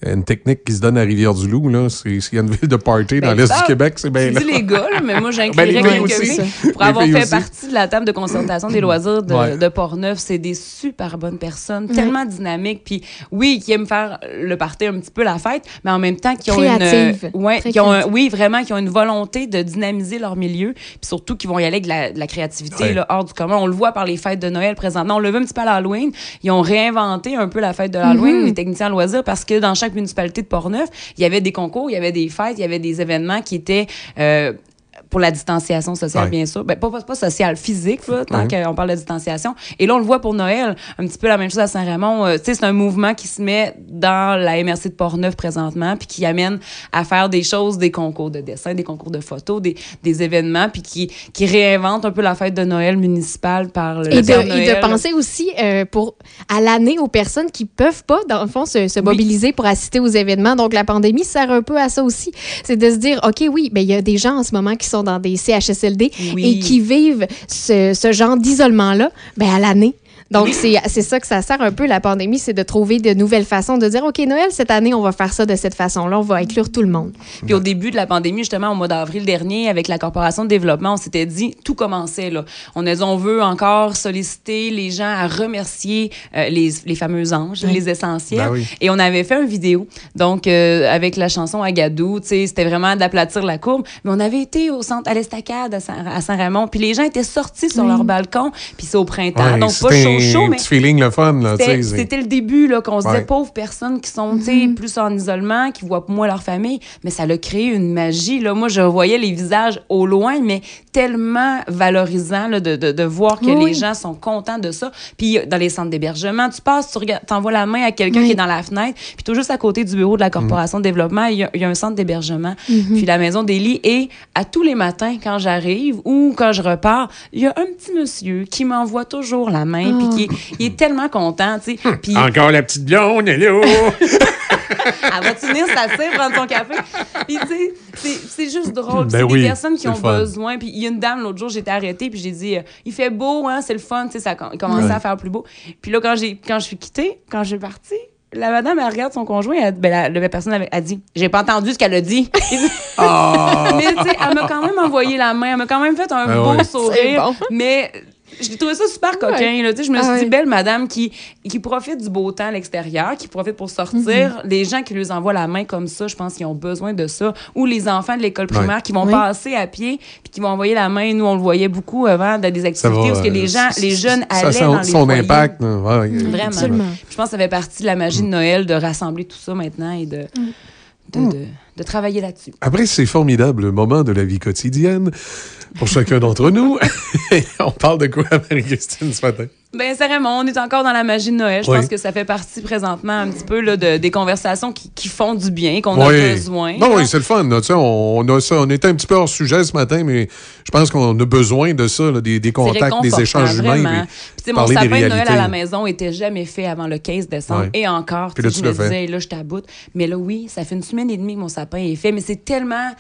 une technique qui se donne à Rivière-du-Loup, là, c'est s'il y a une ville de party dans Ben, l'Est du Québec, c'est bien Tu là. dis les gars, là, mais moi, [laughs] Ben, j'inclurais filles quelques aussi. filles. Les Pour avoir filles fait aussi. partie de la table de concertation des loisirs de, Ouais. de Portneuf, c'est des super bonnes personnes, tellement dynamiques. Puis oui, qui aiment faire le party un petit peu la fête, mais en même temps qui ont Créatives. une, ouais, qui ont un- oui, vraiment, qui ont une volonté de dynamiser leur milieu, puis surtout qui vont y aller avec de la, de la créativité Ouais. là, hors du commun. On le voit par les fêtes de Noël présentement. On le veut un petit peu à l'Halloween. Ils ont réinventé un peu la fête de l'Halloween, Mhm. les techniciens en loisirs, parce que dans chaque municipalité de Portneuf, il y avait des concours, il y avait des fêtes, il y avait des événements qui étaient euh, pour la distanciation sociale, Ouais. bien sûr. Ben, pas, pas, pas sociale, physique, là, tant Ouais. qu'on parle de distanciation. Et là, on le voit pour Noël, un petit peu la même chose à Saint-Raymond. Euh, tu sais, c'est un mouvement qui se met dans la MRC de Portneuf présentement, puis qui amène à faire des choses, des concours de dessin, des concours de photos, des, des événements, puis qui, qui réinvente un peu la fête de Noël municipale par le Et de, Père et Noël. de penser aussi euh, pour, à l'année aux personnes qui peuvent pas, dans le fond, se, se mobiliser pour assister aux événements. Donc, la pandémie sert un peu à ça aussi. C'est de se dire, OK, oui, ben, il y a des gens en ce moment qui sont dans des CHSLD Oui. et qui vivent ce, ce genre d'isolement-là ben, à l'année. Donc, c'est c'est ça que ça sert un peu, la pandémie, c'est de trouver de nouvelles façons de dire, OK, Noël, cette année, on va faire ça de cette façon-là, on va inclure tout le monde. Puis au début de la pandémie, justement, au mois d'avril dernier, avec la Corporation de développement, on s'était dit, tout commençait là. On a dit, on veut encore solliciter les gens à remercier euh, les, les fameux anges, Oui. les essentiels. Ben oui. Et on avait fait une vidéo, donc euh, avec la chanson Agadou, tu sais, c'était vraiment d'aplatir la courbe. Mais on avait été au centre, à l'Estacade, à Saint- à Saint-Raymond, puis les gens étaient sortis sur leur balcon, puis c'est au printemps, Ouais, donc pas chaud chaud, un mais petit feeling le fun, là, tu c'était le début, là, qu'on se disait, Ouais. pauvres personnes qui sont, tu sais, plus en isolement, qui voient moins leur famille, mais ça a créé une magie, là. Moi, je voyais les visages au loin, mais tellement valorisant, là, de, de, de voir que Oui. les gens sont contents de ça. Puis, dans les centres d'hébergement, tu passes, tu regardes, t'envoies la main à quelqu'un Oui. qui est dans la fenêtre, puis tout juste à côté du bureau de la Corporation de développement, il y, a, il y a un centre d'hébergement, puis la maison des lits, et à tous les matins, quand j'arrive ou quand je repars, il y a un petit monsieur qui m'envoie toujours la main, puis qui est- il est tellement content, tu sais. Puis Encore la petite blonde, elle est là. [laughs] elle va-tu venir s'asseoir, prendre son café? Puis, tu sais, c'est c'est juste drôle. Ben c'est oui, des personnes qui ont fun. besoin. Puis il y a une dame l'autre jour, j'étais arrêtée, puis j'ai dit, euh, il fait beau, hein, c'est le fun, tu sais, ça Ouais. à faire plus beau. Puis là, quand j'ai quand je suis quittée, quand je suis partie, la madame, elle regarde son conjoint, elle, ben, la, la personne a dit, j'ai pas entendu ce qu'elle a dit. [laughs] [laughs] Mais tu sais, elle m'a quand même envoyé la main, elle m'a quand même fait un beau sourire. Mais j'ai trouvé ça super coquin. Ouais. Là, tu sais, je me suis Ah dit, ouais. belle madame qui, qui profite du beau temps à l'extérieur, qui profite pour sortir. Les gens qui lui envoient la main comme ça, je pense qu'ils ont besoin de ça. Ou les enfants de l'école primaire Ouais. qui vont Oui. passer à pied puis qui vont envoyer la main. Nous, on le voyait beaucoup avant dans des activités va, parce que les euh, gens, les jeunes allaient ça, dans son impact. ouais, Vraiment. Absolument. Je pense que ça fait partie de la magie de Noël de rassembler tout ça maintenant et de, de, de, de travailler là-dessus. Après ces formidables moments de la vie quotidienne, pour chacun d'entre nous, [laughs] on parle de quoi, Marie-Christine, ce matin? Ben, sincèrement, on est encore dans la magie de Noël. Je Oui. pense que ça fait partie présentement un petit peu là, de, des conversations qui, qui font du bien, qu'on Oui. a besoin. Non, oui, c'est le fun. là, on, on a ça, on était un petit peu hors sujet ce matin, mais je pense qu'on a besoin de ça, là, des, des C'est contacts, des échanges humains. vraiment. puis Puis, mon sapin de Noël à la maison était jamais fait avant le 15 décembre. Et encore, Puis là, je me disais, là, je t'aboute. Mais là, oui, ça fait une semaine et demie que mon sapin est fait, mais c'est tellement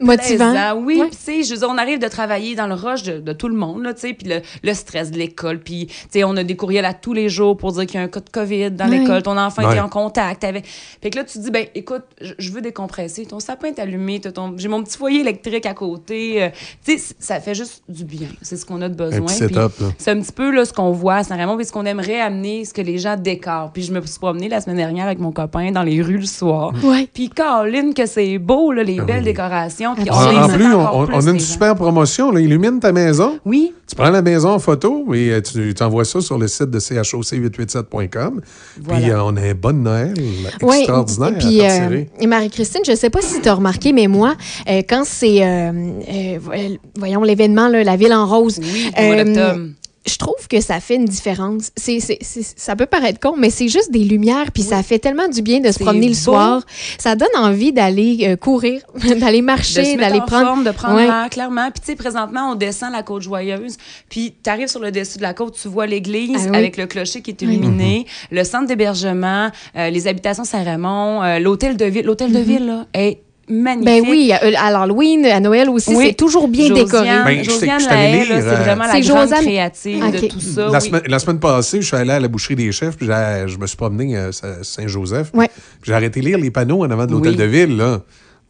Motivant. plaisant. Oui, Ouais. puis tu sais, je veux dire, on arrive de travailler dans le rush de, de tout le monde, là, tu sais, puis le, le stress de l'école, puis tu sais, on a des courriels à tous les jours pour dire qu'il y a un cas de COVID dans Ouais. l'école, ton enfant Ouais. était en contact avec. Fait que là, tu te dis, ben écoute, je, veux décompresser, ton sapin est allumé, ton... j'ai mon petit foyer électrique à côté, euh, tu sais, ça fait juste du bien. C'est ce qu'on a de besoin. C'est un petit peu là, ce qu'on voit à Saint-Raymond, puis ce qu'on aimerait amener, ce que les gens décorent. Puis je me suis promenée la semaine dernière avec mon copain dans les rues le soir. Ouais. Puis Caroline, que c'est beau, là, les belles décorations. Puis En, on en plus, on, plus, a une super promotion. Là. Illumine ta maison. Oui. Tu prends la maison en photo et euh, tu t'envoies ça sur le site de choc887.com. Voilà. Puis euh, on a un bon Noël Oui, extraordinaire et puis, à euh, et Marie-Christine, je ne sais pas si tu as remarqué, mais moi, euh, quand c'est, euh, euh, vo- voyons, l'événement, là, la ville en rose, Oui, au mois euh, d'octobre. Je trouve que ça fait une différence. C'est, c'est- c'est- ça peut paraître con, mais c'est juste des lumières, puis ça fait tellement du bien de se promener le beau. soir. Ça donne envie d'aller euh, courir, [laughs] d'aller marcher, d'aller en prendre... forme, de prendre Ouais. l'air, clairement. Puis, tu sais, présentement, on descend la côte joyeuse. Puis, tu arrives sur le dessus de la côte, tu vois l'église Ah oui. avec le clocher qui est illuminé, le centre d'hébergement, euh, les habitations Saint-Raymond, euh, l'hôtel de ville. L'hôtel de ville, là, est magnifique. Ben oui, à, à l'Halloween, à Noël aussi, Oui. c'est toujours bien Josiane- décoré. Ben, Josiane lire, c'est euh, vraiment la grande Josiane- créative de tout ça. La, oui. semaine, la semaine passée, je suis allé à la boucherie des chefs, puis j'ai- je me suis promené à Saint-Joseph. Ouais. Puis j'ai arrêté de lire les panneaux en avant de l'hôtel Oui. de ville, là,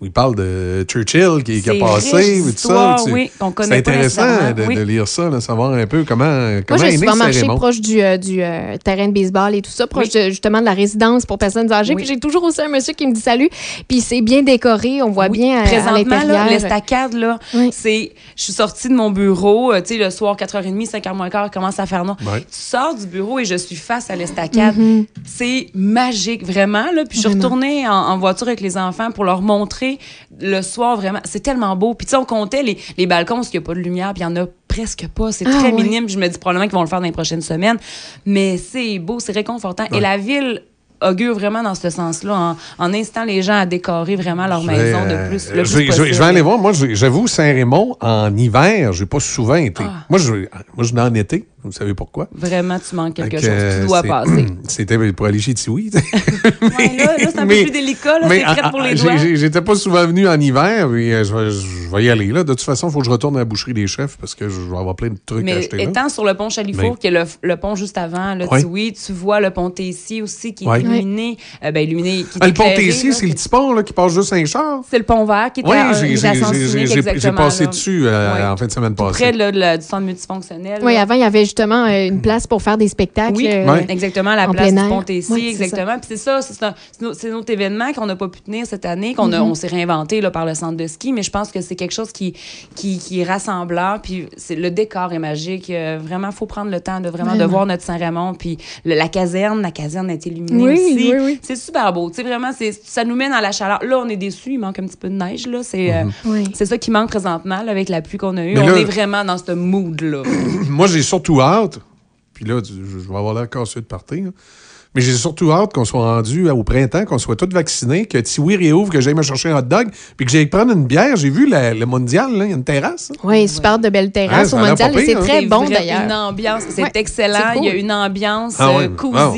où il parle de Churchill qui, qui a passé, tout ça. oui, qu'on C'est intéressant de, oui. de lire ça, là, savoir un peu comment, Moi, comment j'ai est né marché proche du, euh, du euh, terrain de baseball et tout ça, proche de- justement de la résidence pour personnes âgées. Oui. Puis j'ai toujours aussi un monsieur qui me dit salut. Puis c'est bien décoré, on voit Oui. bien à, à Présentement, là, l'estacade, là, Oui. c'est. Je suis sortie de mon bureau, euh, tu sais, le soir, 4h30, 5h moins quart, il commence à faire noir. Tu sors du bureau et je suis face à l'estacade. Mhm. C'est magique, vraiment, là. Puis je suis retournée en, en voiture avec les enfants pour leur montrer le soir, vraiment. C'est tellement beau. Puis, tu sais, on comptait les, les balcons, parce qu'il n'y a pas de lumière, puis il n'y en a presque pas. C'est Ah, très ouais. minime. Je me dis probablement qu'ils vont le faire dans les prochaines semaines. Mais c'est beau, c'est réconfortant. Et la ville augure vraiment dans ce sens-là, en, en incitant les gens à décorer vraiment leur maison de euh, plus, je, le plus vais, je vais- possible. je vais aller voir. Moi, je- j'avoue, Saint-Raymond, en hiver, j'ai pas souvent été. Ah. Moi, je, moi, je en été. Vous savez pourquoi? Vraiment, tu manques quelque chose. Tu dois c'est- passer. [clears throat] C'était pour aller chez Tiwi. [laughs] Ouais, là, là, c'est un Mais- peu plus délicat. là, Mais C'est prêt pour les j'ai- doigts. J'étais pas souvent venu en hiver, puis euh, je, vais, je vais y aller. Là. De toute façon, il faut que je retourne à la boucherie des chefs parce que je vais avoir plein de trucs à Mais acheter. là. étant sur le pont Chalifour, Mais- qui est le, le pont juste avant, là, Ouais. tu, oui, tu vois le pont Tessier aussi qui est Ouais. illuminé. Euh, ben, illuminé qui est Ah, le pont Tessier, là. c'est le petit pont là, qui passe juste Saint-Charles. C'est le pont vert qui est Oui, à, j'ai- il est j'ai à passé là. dessus euh, en fin de semaine passée. près là, du centre multifonctionnel. Oui, là. avant, il y avait justement euh, une place pour faire des spectacles. Oui, euh, Ouais. exactement, à la en place du air. pont Tessier, Ouais, c'est exactement. Puis c'est ça, c'est un- c'est no- c'est notre événement qu'on n'a pas pu tenir cette année, qu'on Mhm. on s'est réinventé là, par le centre de ski, mais je pense que c'est quelque chose qui, qui, qui est rassembleur, puis c'est- le décor est magique. Euh, vraiment, il faut prendre le temps de vraiment, de voir notre Saint-Raymond, puis le- la caserne, la caserne est illuminée Oui, aussi. oui, oui. C'est super beau, tu sais, vraiment, c'est- ça nous met dans la chaleur. Là, on est déçus, il manque un petit peu de neige, là, c'est euh, Oui. c'est ça qui manque présentement, là, avec la pluie qu'on a eue. Mais on là- est vraiment dans ce mood-là. [coughs] Moi, j'ai surtout Puis là, je vais avoir l'air cassé de partir. là. Mais j'ai surtout hâte qu'on soit rendu au printemps, qu'on soit tous vaccinés, que Tiwi réouvre, que j'aille me chercher un hot dog, puis que j'aille prendre une bière. J'ai vu la- le mondial, là, il y a une terrasse. hein? Oui, super de belles terrasses au mondial c'est hein? très C'est bon d'ailleurs. Une ambiance, c'est Ouais, excellent. cool. Il y a une ambiance Ah ouais. euh. Ah.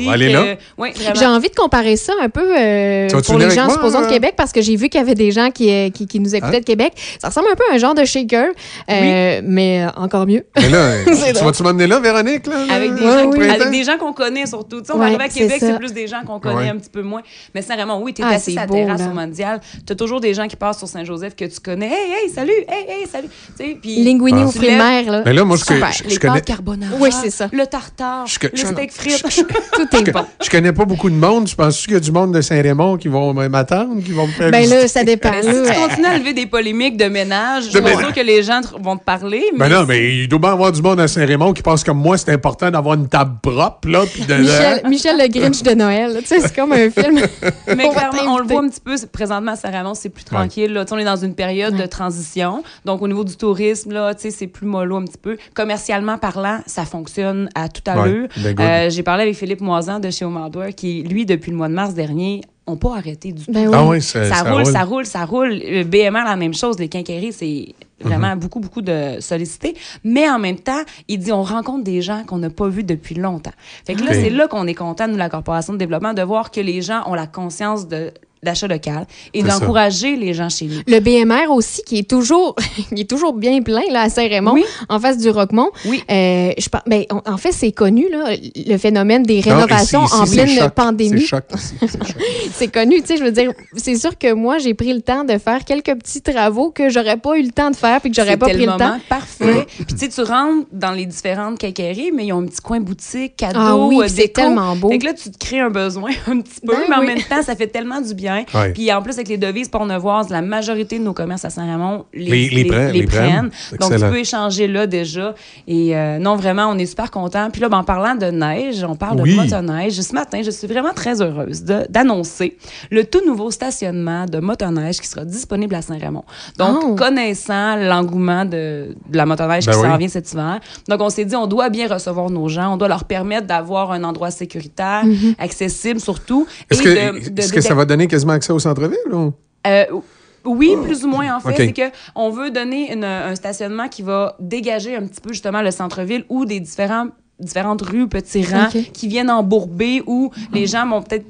J'ai envie de comparer ça un peu euh, pour les gens, moi, supposons, de euh? Québec, parce que j'ai vu qu'il y avait des gens qui, euh, qui, qui nous écoutaient Hein? de Québec. Ça ressemble un peu à un genre de shaker, euh, mais euh, encore mieux. Mais là, [laughs] C'est tu vas-tu m'emmener là, Véronique? Là, Avec des, gens, printemps? avec des gens qu'on connaît surtout. Tu sais, on va arriver à Québec, c'est plus des gens qu'on connaît Ouais. un petit peu moins. Mais sincèrement, oui, tu es Ah, assis c'est à la beau, terrasse là. au mondial. Tu as toujours des gens qui passent sur Saint-Joseph que tu connais. Hey, hey, salut! Hey, hey, salut! Puis Linguini Ah. au mer, là. Mais là, moi, je, Super. je, je les connais, carbonara. Oui, c'est ça. Le tartare, Je- le steak frites. [laughs] Tout est bon. je connais pas beaucoup de monde. Je pense qu'il y a du monde de Saint-Raymond qui vont m'attendre, qui vont me faire Ben là, ça dépend. Si tu continues à lever des polémiques de ménage, je suis sûre que les gens vont te parler. Ben mais non, mais il doit bien y avoir du monde à Saint-Raymond qui pense comme moi, c'est important d'avoir une table propre, là. Michel, Michel Grinch de Noël. là. Tu sais, c'est comme un film. [laughs] Mais On va clairement, on le voit un petit peu. Présentement, à Saint-Ramon, c'est plus tranquille. là. On est dans une période de transition. Donc, au niveau du tourisme, là, c'est plus mollo un petit peu. Commercialement parlant, ça fonctionne à tout à Ouais, l'heure. ben. Euh, J'ai parlé avec Philippe Moisan de chez Omardware qui, lui, depuis le mois de mars dernier, n'ont pas arrêté du tout. Ben oui. Ah oui, ça, ça, ça roule, roule. ça roule, ça roule. Euh, BMR, la même chose. Les quincailleries, c'est vraiment Mhm. beaucoup, beaucoup de sollicité. Mais en même temps, il dit on rencontre des gens qu'on n'a pas vus depuis longtemps. Fait que là, c'est là qu'on est content, nous, la Corporation de développement, de voir que les gens ont la conscience de l'achat local et d'encourager les gens chez nous. Le BMR aussi, qui est toujours, [laughs] il est toujours bien plein là, à Saint-Raymond, Oui. en face du Roquemont. Oui. Euh, je ben, en en fait, c'est connu, là, le phénomène des Non, rénovations ici, ici, en pleine choc. pandémie. [laughs] C'est connu, tu sais, je veux dire, c'est sûr que moi, j'ai pris le temps de faire quelques petits travaux que j'aurais pas eu le temps de faire puis que j'aurais pas pris le, temps. parfait. Puis tu sais, tu rentres dans les différentes quincailleries, mais ils ont un petit coin boutique, cadeau, Ah oui, euh, puis c'est tellement beau. Fait que là, tu te crées un besoin [laughs] un petit peu, Ben mais en oui. même temps, ça fait tellement du bien. Ouais. Puis en plus, avec les devises pornevoises, la majorité de nos commerces à Saint-Ramon Les- les, les prennent, les prennent. Donc, tu peux échanger là déjà. Et euh, non, vraiment, on est super contents. Puis là, ben, en parlant de neige, on parle Oui. de motoneige. Ce matin, je suis vraiment très heureuse de- d'annoncer le tout nouveau stationnement de motoneige qui sera disponible à Saint-Raymond. Donc, Oh. connaissant l'engouement de, de la motoneige Ben qui oui. s'en vient cet hiver, donc on s'est dit, on doit bien recevoir nos gens, on doit leur permettre d'avoir un endroit sécuritaire, accessible surtout. Est-ce que, de- de- que ça va donner quasiment accès au centre-ville? ou? euh, oui, plus ou moins, en fait. OK. C'est que on veut donner une- un stationnement qui va dégager un petit peu, justement, le centre-ville ou des différents, différentes rues, petits rangs qui viennent embourber où les gens vont peut-être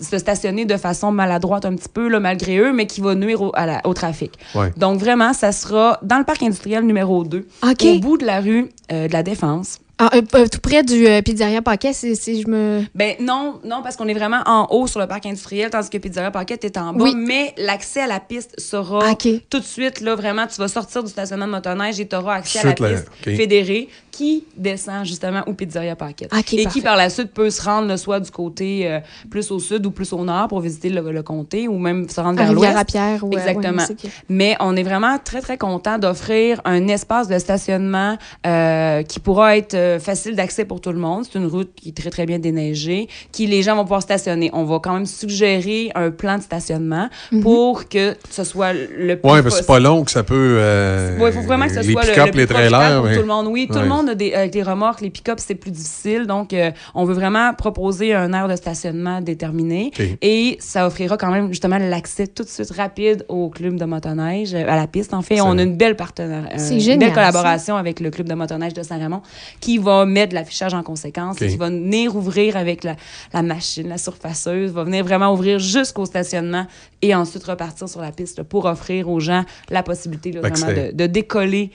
se stationner de façon maladroite un petit peu, là, malgré eux, mais qui va nuire au, à la- au trafic. Ouais. Donc, vraiment, ça sera dans le parc industriel numéro 2, OK. au bout de la rue euh, de la Défense. Ah, euh, euh, tout près du euh, Pizzeria Paquet, si, si je me. Ben non, non, parce qu'on est vraiment en haut sur le parc industriel, tandis que Pizzeria Paquette est en bas. Oui. Mais l'accès à la piste sera OK. tout de suite, là, vraiment, tu vas sortir du stationnement de motoneige et tu auras accès à la piste fédérée qui descend justement au Pizzeria Paquette. Et parfait. qui, par la suite, peut se rendre là, soit du côté euh, plus au sud ou plus au nord pour visiter le, le comté ou même se rendre À vers l'ouest. Rivière-à-Pierre, ouais, Exactement. ouais, que- Mais on est vraiment très, très content d'offrir un espace de stationnement euh, qui pourra être euh, facile d'accès pour tout le monde. C'est une route qui est très, très bien déneigée, qui les gens vont pouvoir stationner. On va quand même suggérer un plan de stationnement Mhm. pour que ce soit le plus Oui, parce que c'est pas long que ça peut. euh, Oui, il faut vraiment que ce les soit le, pick-up, le plus les trailers. pour tout le monde. Oui, tout Ouais. le monde a des, avec les remorques, les pick-up, c'est plus difficile. Donc, euh, on veut vraiment proposer un aire de stationnement déterminé. Et ça offrira quand même justement l'accès tout de suite rapide au club de motoneige, euh, à la piste. En fait, on a une belle partenaire, euh, une génial, belle collaboration avec le club de motoneige de Saint-Raymond qui va mettre de l'affichage en conséquence, et qui va venir ouvrir avec la, la machine, la surfaceuse, va venir vraiment ouvrir jusqu'au stationnement et ensuite repartir sur la piste là, pour offrir aux gens la possibilité là, vraiment de décoller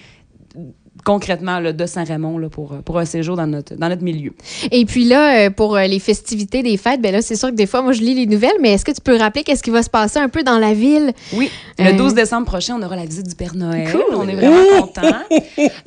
concrètement là, de Saint-Raymond là, pour, pour un séjour dans notre, dans notre milieu. Et puis là, euh, pour euh, les festivités des fêtes, ben là, c'est sûr que des fois, moi, je lis les nouvelles, mais est-ce que tu peux rappeler qu'est-ce qui va se passer un peu dans la ville? Oui, Euh, le 12 décembre prochain, on aura la visite du Père Noël. Cool. On est vraiment contents.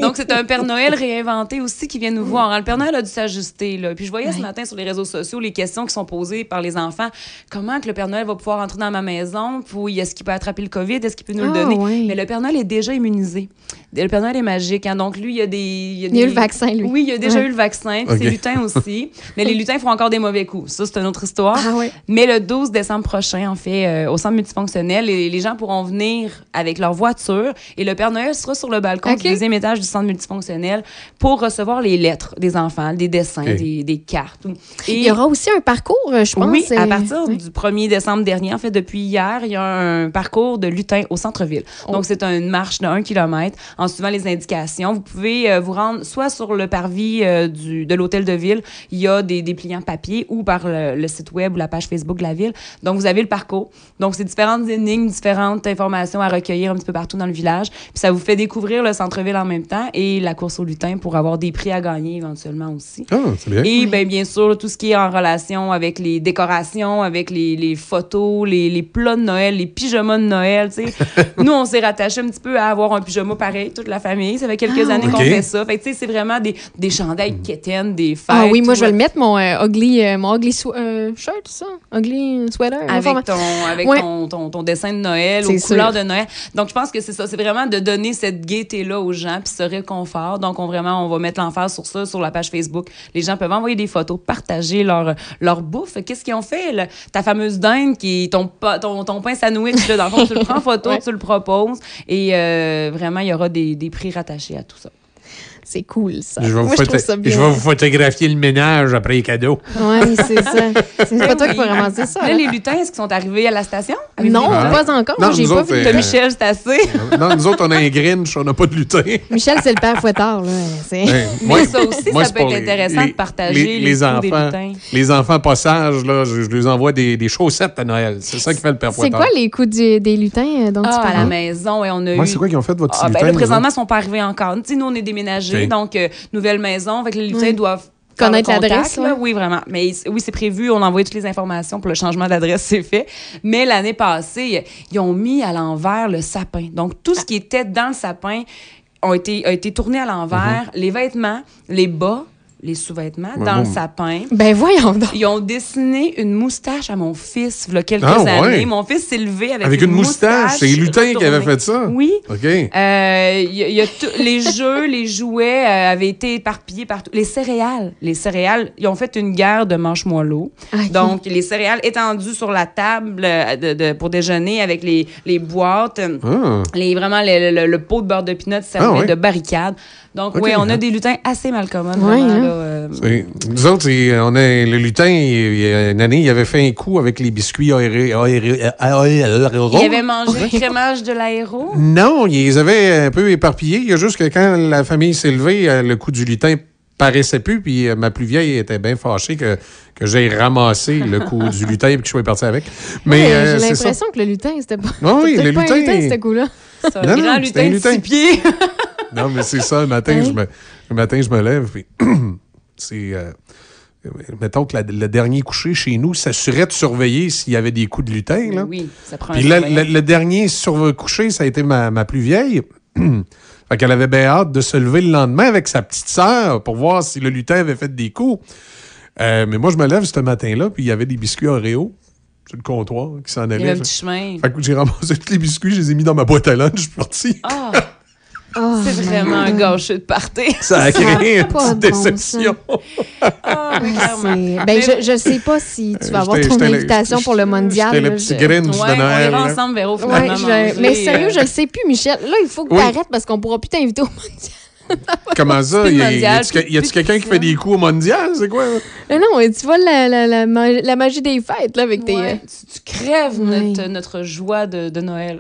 Donc, c'est un Père Noël réinventé aussi qui vient nous voir. hein. Le Père Noël a dû s'ajuster. là. Puis, je voyais ce matin sur les réseaux sociaux les questions qui sont posées par les enfants. Comment que le Père Noël va pouvoir entrer dans ma maison? Puis, est-ce qu'il peut attraper le COVID? Est-ce qu'il peut nous Ah, le donner? ouais. Mais le Père Noël est déjà immunisé. Le Père Noël est magique. hein. Donc, lui, il y a des. Il y a, Il y a eu le vaccin, lui. Oui, il a déjà Ouais. eu le vaccin. puis Ok. C'est lutin aussi. [laughs] Mais les lutins font encore des mauvais coups. Ça, c'est une autre histoire. Ah ouais. Mais le 12 décembre prochain, en fait, euh, au centre multifonctionnel, les, les gens pourront venir avec leur voiture et le Père Noël sera sur le balcon du deuxième étage du centre multifonctionnel pour recevoir les lettres des enfants, des dessins, des, des cartes. Et Il y aura aussi un parcours, euh, je pense. oui, à partir du 1er décembre dernier, en fait, depuis hier, il y a un parcours de lutin au centre-ville. Oh. Donc, c'est une marche de 1 km en suivant les indications. Vous pouvez euh, vous rendre soit sur le parvis euh, du, de l'hôtel de ville, il y a des dépliants papier, ou par le, le site web ou la page Facebook de la ville. Donc, vous avez le parcours. Donc, c'est différentes énigmes, différentes informations à recueillir un petit peu partout dans le village. Puis, ça vous fait découvrir le centre-ville en même temps et la course au lutin pour avoir des prix à gagner éventuellement aussi. Ah, c'est bien. Et ben, bien sûr, tout ce qui est en relation avec les décorations, avec les, les photos, les, les plats de Noël, les pyjamas de Noël. tu sais. [laughs] Nous, on s'est rattaché un petit peu à avoir un pyjama pareil, toute la famille. Ça fait quelques Ah, années qu'on ok. fait ça. Fait que, tu sais, c'est vraiment des, des chandails quétaines, des fêtes. Ah oui, moi, je vais le mettre, mon euh, ugly, euh, mon ugly euh, shirt, ça? Ugly sweater? avec ton avec Ouais. ton, ton, ton dessin de Noël aux couleurs de Noël. Donc je pense que c'est ça, c'est vraiment de donner cette gaieté là aux gens puis ce réconfort. Donc on vraiment on va mettre l'emphase sur ça sur la page Facebook. Les gens peuvent envoyer des photos, partager leur leur bouffe. Qu'est-ce qu'ils ont fait le- ta fameuse dinde qui ton ton, ton pain sandwich là, dans le fond tu le prends en photo, [laughs] Ouais. tu le proposes et euh, vraiment il y aura des, des prix rattachés à tout ça. C'est cool, ça. Je vais, vous Moi, je trouve ça bien. je vais vous photographier le ménage après les cadeaux. Oui, c'est ça. [laughs] C'est pas toi qui vas ramasser ça. Là, là. les lutins, est-ce qu'ils sont arrivés à la station? Non, pas encore. Non, J'ai nous pas autres, vu. euh, T'as Michel, c'est assez. [laughs] Non, nous autres, on a un Grinch, on n'a pas de lutin. Michel, c'est le père fouettard, là. C'est- Ouais, Mais moi- ça aussi, moi, ça peut être les- intéressant les- de partager les, les coups des enfants. lutins. Les enfants pas sages, là, je, je leur envoie des, des chaussettes à Noël. C'est ça qui fait le père C'est quoi les coups du- des lutins euh, dont tu Ah, à la parles? maison, et on a Ouais, eu... c'est quoi qu'ils ont fait, votre Ah, ben lutin, présentement, ils sont pas arrivés encore. Tu sais, nous, on est déménagés, Donc euh, nouvelle maison. Fait que les lutins Ouais. doivent Connaître l'adresse, ouais. Oui, vraiment. Mais oui, c'est prévu. On a envoyé toutes les informations pour le changement d'adresse, [laughs] c'est fait. Mais l'année passée, ils ont mis à l'envers le sapin. Donc, tout ce qui était dans le sapin ont été, a été tourné à l'envers. Les vêtements, les bas, les sous-vêtements dans le sapin. Ben voyons donc. Ils ont dessiné une moustache à mon fils il y a quelques Ah, ouais. années. Mon fils s'est levé avec, Avec une moustache. C'est les lutins qui retournée. fait ça? Oui. OK. Euh, il y a- il y a tout- les [laughs] jeux, les jouets euh, avaient été éparpillés partout. Les céréales, les céréales, ils ont fait une guerre de marshmallows. Ok. Donc, les céréales étendues sur la table euh, de, de- pour déjeuner avec les, les boîtes, Ah. les, vraiment le, le- le pot de beurre de pinot servait Ah ouais. de barricade. Donc, oui, on a des lutins assez mal hein. euh, C'est- Nous autres, c'est- on a, le lutin, il, il y a une année, il avait fait un coup avec les biscuits aérés. il avait mangé le crémage de l'aéro? Non, ils les avaient un peu éparpillés. Il y a juste que quand la famille s'est levée, euh, le coup du lutin paraissait plus, puis euh, ma plus vieille était bien fâchée que, que j'aie ramassé le coup [laughs] du lutin et que je sois parti avec. Mais euh, J'ai l'impression que le lutin, c'était pas. Oui, [laughs] c'était le pas un lutin- lutin, ce coup-là. C'est un Non, non, grand c'était un lutin de lutin. six pieds. [laughs] Non, mais c'est ça, le matin, Hein? je me, le matin, je me lève, puis [clears throat] c'est... euh, mettons que la- le dernier couché chez nous s'assurait de surveiller s'il y avait des coups de lutin. Là. Oui, ça prend un Puis surveillant. le, le dernier sur couché, ça a été ma, ma plus vieille. [clears throat] fait qu'elle avait bien hâte de se lever le lendemain avec sa petite sœur pour voir si le lutin avait fait des coups. Euh, mais moi, je me lève ce matin-là, puis il y avait des biscuits Oreo sur le comptoir qui s'en Il y avait un petit chemin. Fait que j'ai ramassé tous les biscuits, je les ai mis dans ma boîte à lunch, je suis [laughs] parti. Ah! Oh, c'est my vraiment un gâcheux de party. [laughs] Ça a créé une petite de bon déception. Ah. C'est- Ben, je, je sais pas si tu vas avoir J'étais- ton invitation pour le mondial. J'étais le petit je- Grinch Ouais, de on Noël. ira là. ensemble, Véro, Ouais, je- mais sérieux, euh, je le sais plus, Michel. Là, il faut que Oui. tu arrêtes parce qu'on pourra plus t'inviter au mondial. Comment [laughs] ça? Y a-tu quelqu'un qui fait des coups au mondial? C'est quoi? Mais non, tu vois la, la, la, ma- la magie des fêtes là, avec tes. ouais, tu, tu crèves Ouais. notre, notre joie de, de Noël.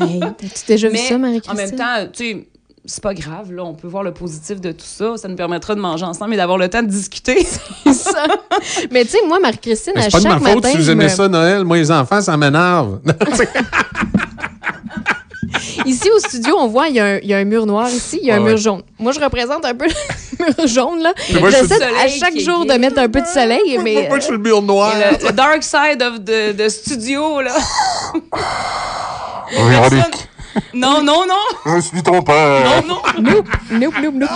Hey, T'as-tu déjà vu Mais ça, en Marie-Christine? même temps, tu sais, c'est pas grave, là, on peut voir le positif de tout ça. Ça nous permettra de manger ensemble et d'avoir le temps de discuter. [laughs] ça. Mais tu sais, moi, Marie-Christine, à C'est pas de chaque ma faute matin. si vous aimez me- ça, Noël. Moi, les enfants, ça m'énerve. [laughs] Ici, au studio, on voit, il y, a un- il y a un mur noir ici, il y a Ah un ouais. mur jaune. Moi, je représente un peu [laughs] le mur jaune, là. J'essaie à chaque jour de mettre un peu de soleil, mais. Moi, je suis le mur noir. Et le, le dark side of the, the studio, là. Véronique, Non, non, non! je suis ton père. Non, non! Nope, nope, nope, nope.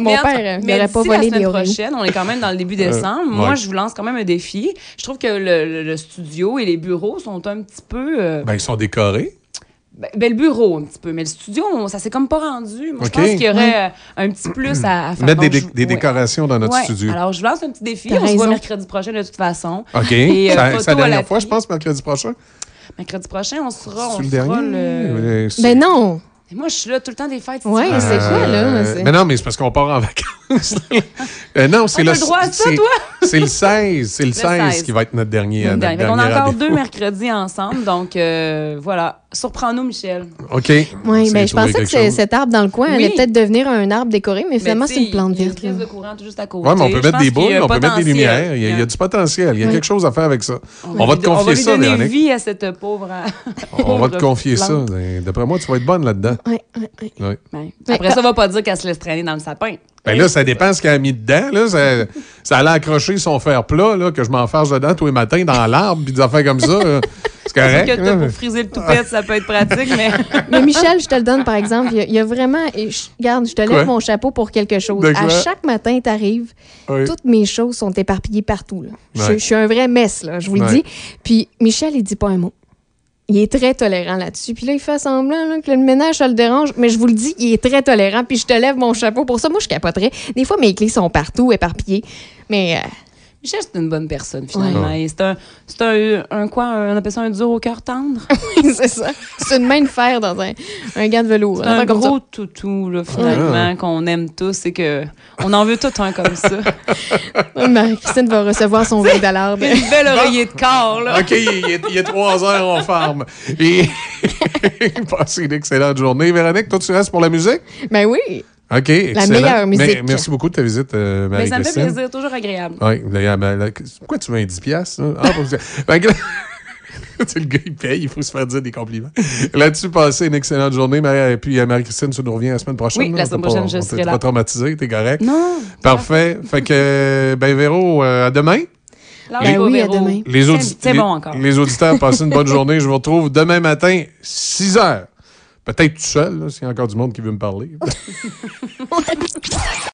Mon Mais père, n'aurait pas d'ici la volé semaine prochaine, on est quand même dans le début décembre. Moi, ouais. je vous lance quand même un défi. Je trouve que le, le- le studio et les bureaux sont un petit peu. euh, Ben, ils sont décorés. Ben, ben, le bureau, un petit peu. Mais le studio, on- ça s'est comme pas rendu. Moi, je pense qu'il y aurait euh, un petit plus à, à faire. Mettre des, dé- je- des ouais. décorations dans notre Ouais. studio. Alors, je vous lance un petit défi. On se voit mercredi prochain, de toute façon. OK. Et, euh, Ça- la dernière fois, je pense, mercredi prochain. Mercredi prochain, on sera. On C'est le sera dernier? le... Euh, Ben non. Et moi, je suis là tout le temps des fêtes. Ouais, tu c'est quoi, là? Euh, Mais non, mais c'est parce qu'on part en vacances. Euh, non, c'est On le, a le droit à ça, c'est- toi? c'est le 16. C'est le 16, 16. qui va être notre dernier. Notre notre dernier. Dernier a encore rendez-vous. deux mercredis ensemble. Donc, euh, voilà. Surprends-nous, Michel. OK. Oui, On ben, je pensais que c'est- cet arbre dans le coin Oui. allait peut-être devenir un arbre décoré, mais finalement, Mais tu c'est une plante il y a une verte. prise là. de courant tout juste à côté. Ouais, mais on peut Je mettre des boules, on peut mettre des lumières. Il y a, il y a du potentiel. Il y a quelque chose à faire avec ça. On, va te on va confier ça, donner Véronique. vie à cette pauvre. [laughs] On va te confier ça. plante. D'après moi, tu vas être bonne là-dedans. Oui, oui, oui. Après ça, on va pas dire qu'elle se laisse traîner dans le sapin. Ben là, ça dépend ce qu'elle a mis dedans. Là. Ça, [laughs] ça allait accrocher son fer plat, là, que je m'enfarge dedans tous les matins dans l'arbre, puis des affaires comme ça. là. C'est correct. que pour friser le toupette, ça peut être pratique, mais. [laughs] Mais Michel, je te le donne par exemple, il y a, il y a vraiment. et je- Regarde, je te lève Quoi? mon chapeau pour quelque chose. À chaque matin, tu arrives, Oui. toutes mes choses sont éparpillées partout. là. Je, Ouais. je suis un vrai mess, là, je vous le dis. Puis Michel, il dit pas un mot. Il est très tolérant là-dessus. Puis là, il fait semblant que le ménage, ça le dérange. Mais je vous le dis, il est très tolérant. Puis je te lève mon chapeau pour ça. Moi, je capoterais. Des fois, mes clés sont partout, éparpillées. Mais euh, C'est une bonne personne, finalement. Ouais. Et C'est un, c'est un, un quoi? un- on appelle ça un dur au cœur tendre? [laughs] c'est ça. C'est une main de fer dans un, un gant de velours. C'est un ça. gros toutou, là, finalement, qu'on aime tous et que on en veut tout un comme ça. [laughs] Marie-Christine va recevoir son verre d'alarme. Une belle oreiller de corps, là. OK, il est, 3 heures, on farme. Et [laughs] passez une excellente journée. Véronique, toi, tu restes pour la musique? Ben oui. OK, La meilleure musique. Mais- merci beaucoup de ta visite, euh, Mais ça me fait plaisir, toujours agréable. Oui, d'ailleurs, ben, pourquoi tu veux un 10 piastres? hein? Ah, pour- ben, [laughs] [laughs] le gars, il paye, il faut se faire dire des compliments. Là-dessus, passez une excellente journée. Marie, et puis, euh, Marie-Christine, tu nous reviens la semaine prochaine. Oui, là? la semaine prochaine, pas- je on serai t'a là. pas traumatisé, t'es correct? Non. Parfait. Fait que, ben, Véro, euh, à demain. Pas, oui, à Véro. demain. Les, audi- C'est les- bon encore. les auditeurs, passez une bonne journée. Je vous retrouve demain matin, 6 heures. Peut-être tout seul, s'il y a encore du monde qui veut me parler. [laughs]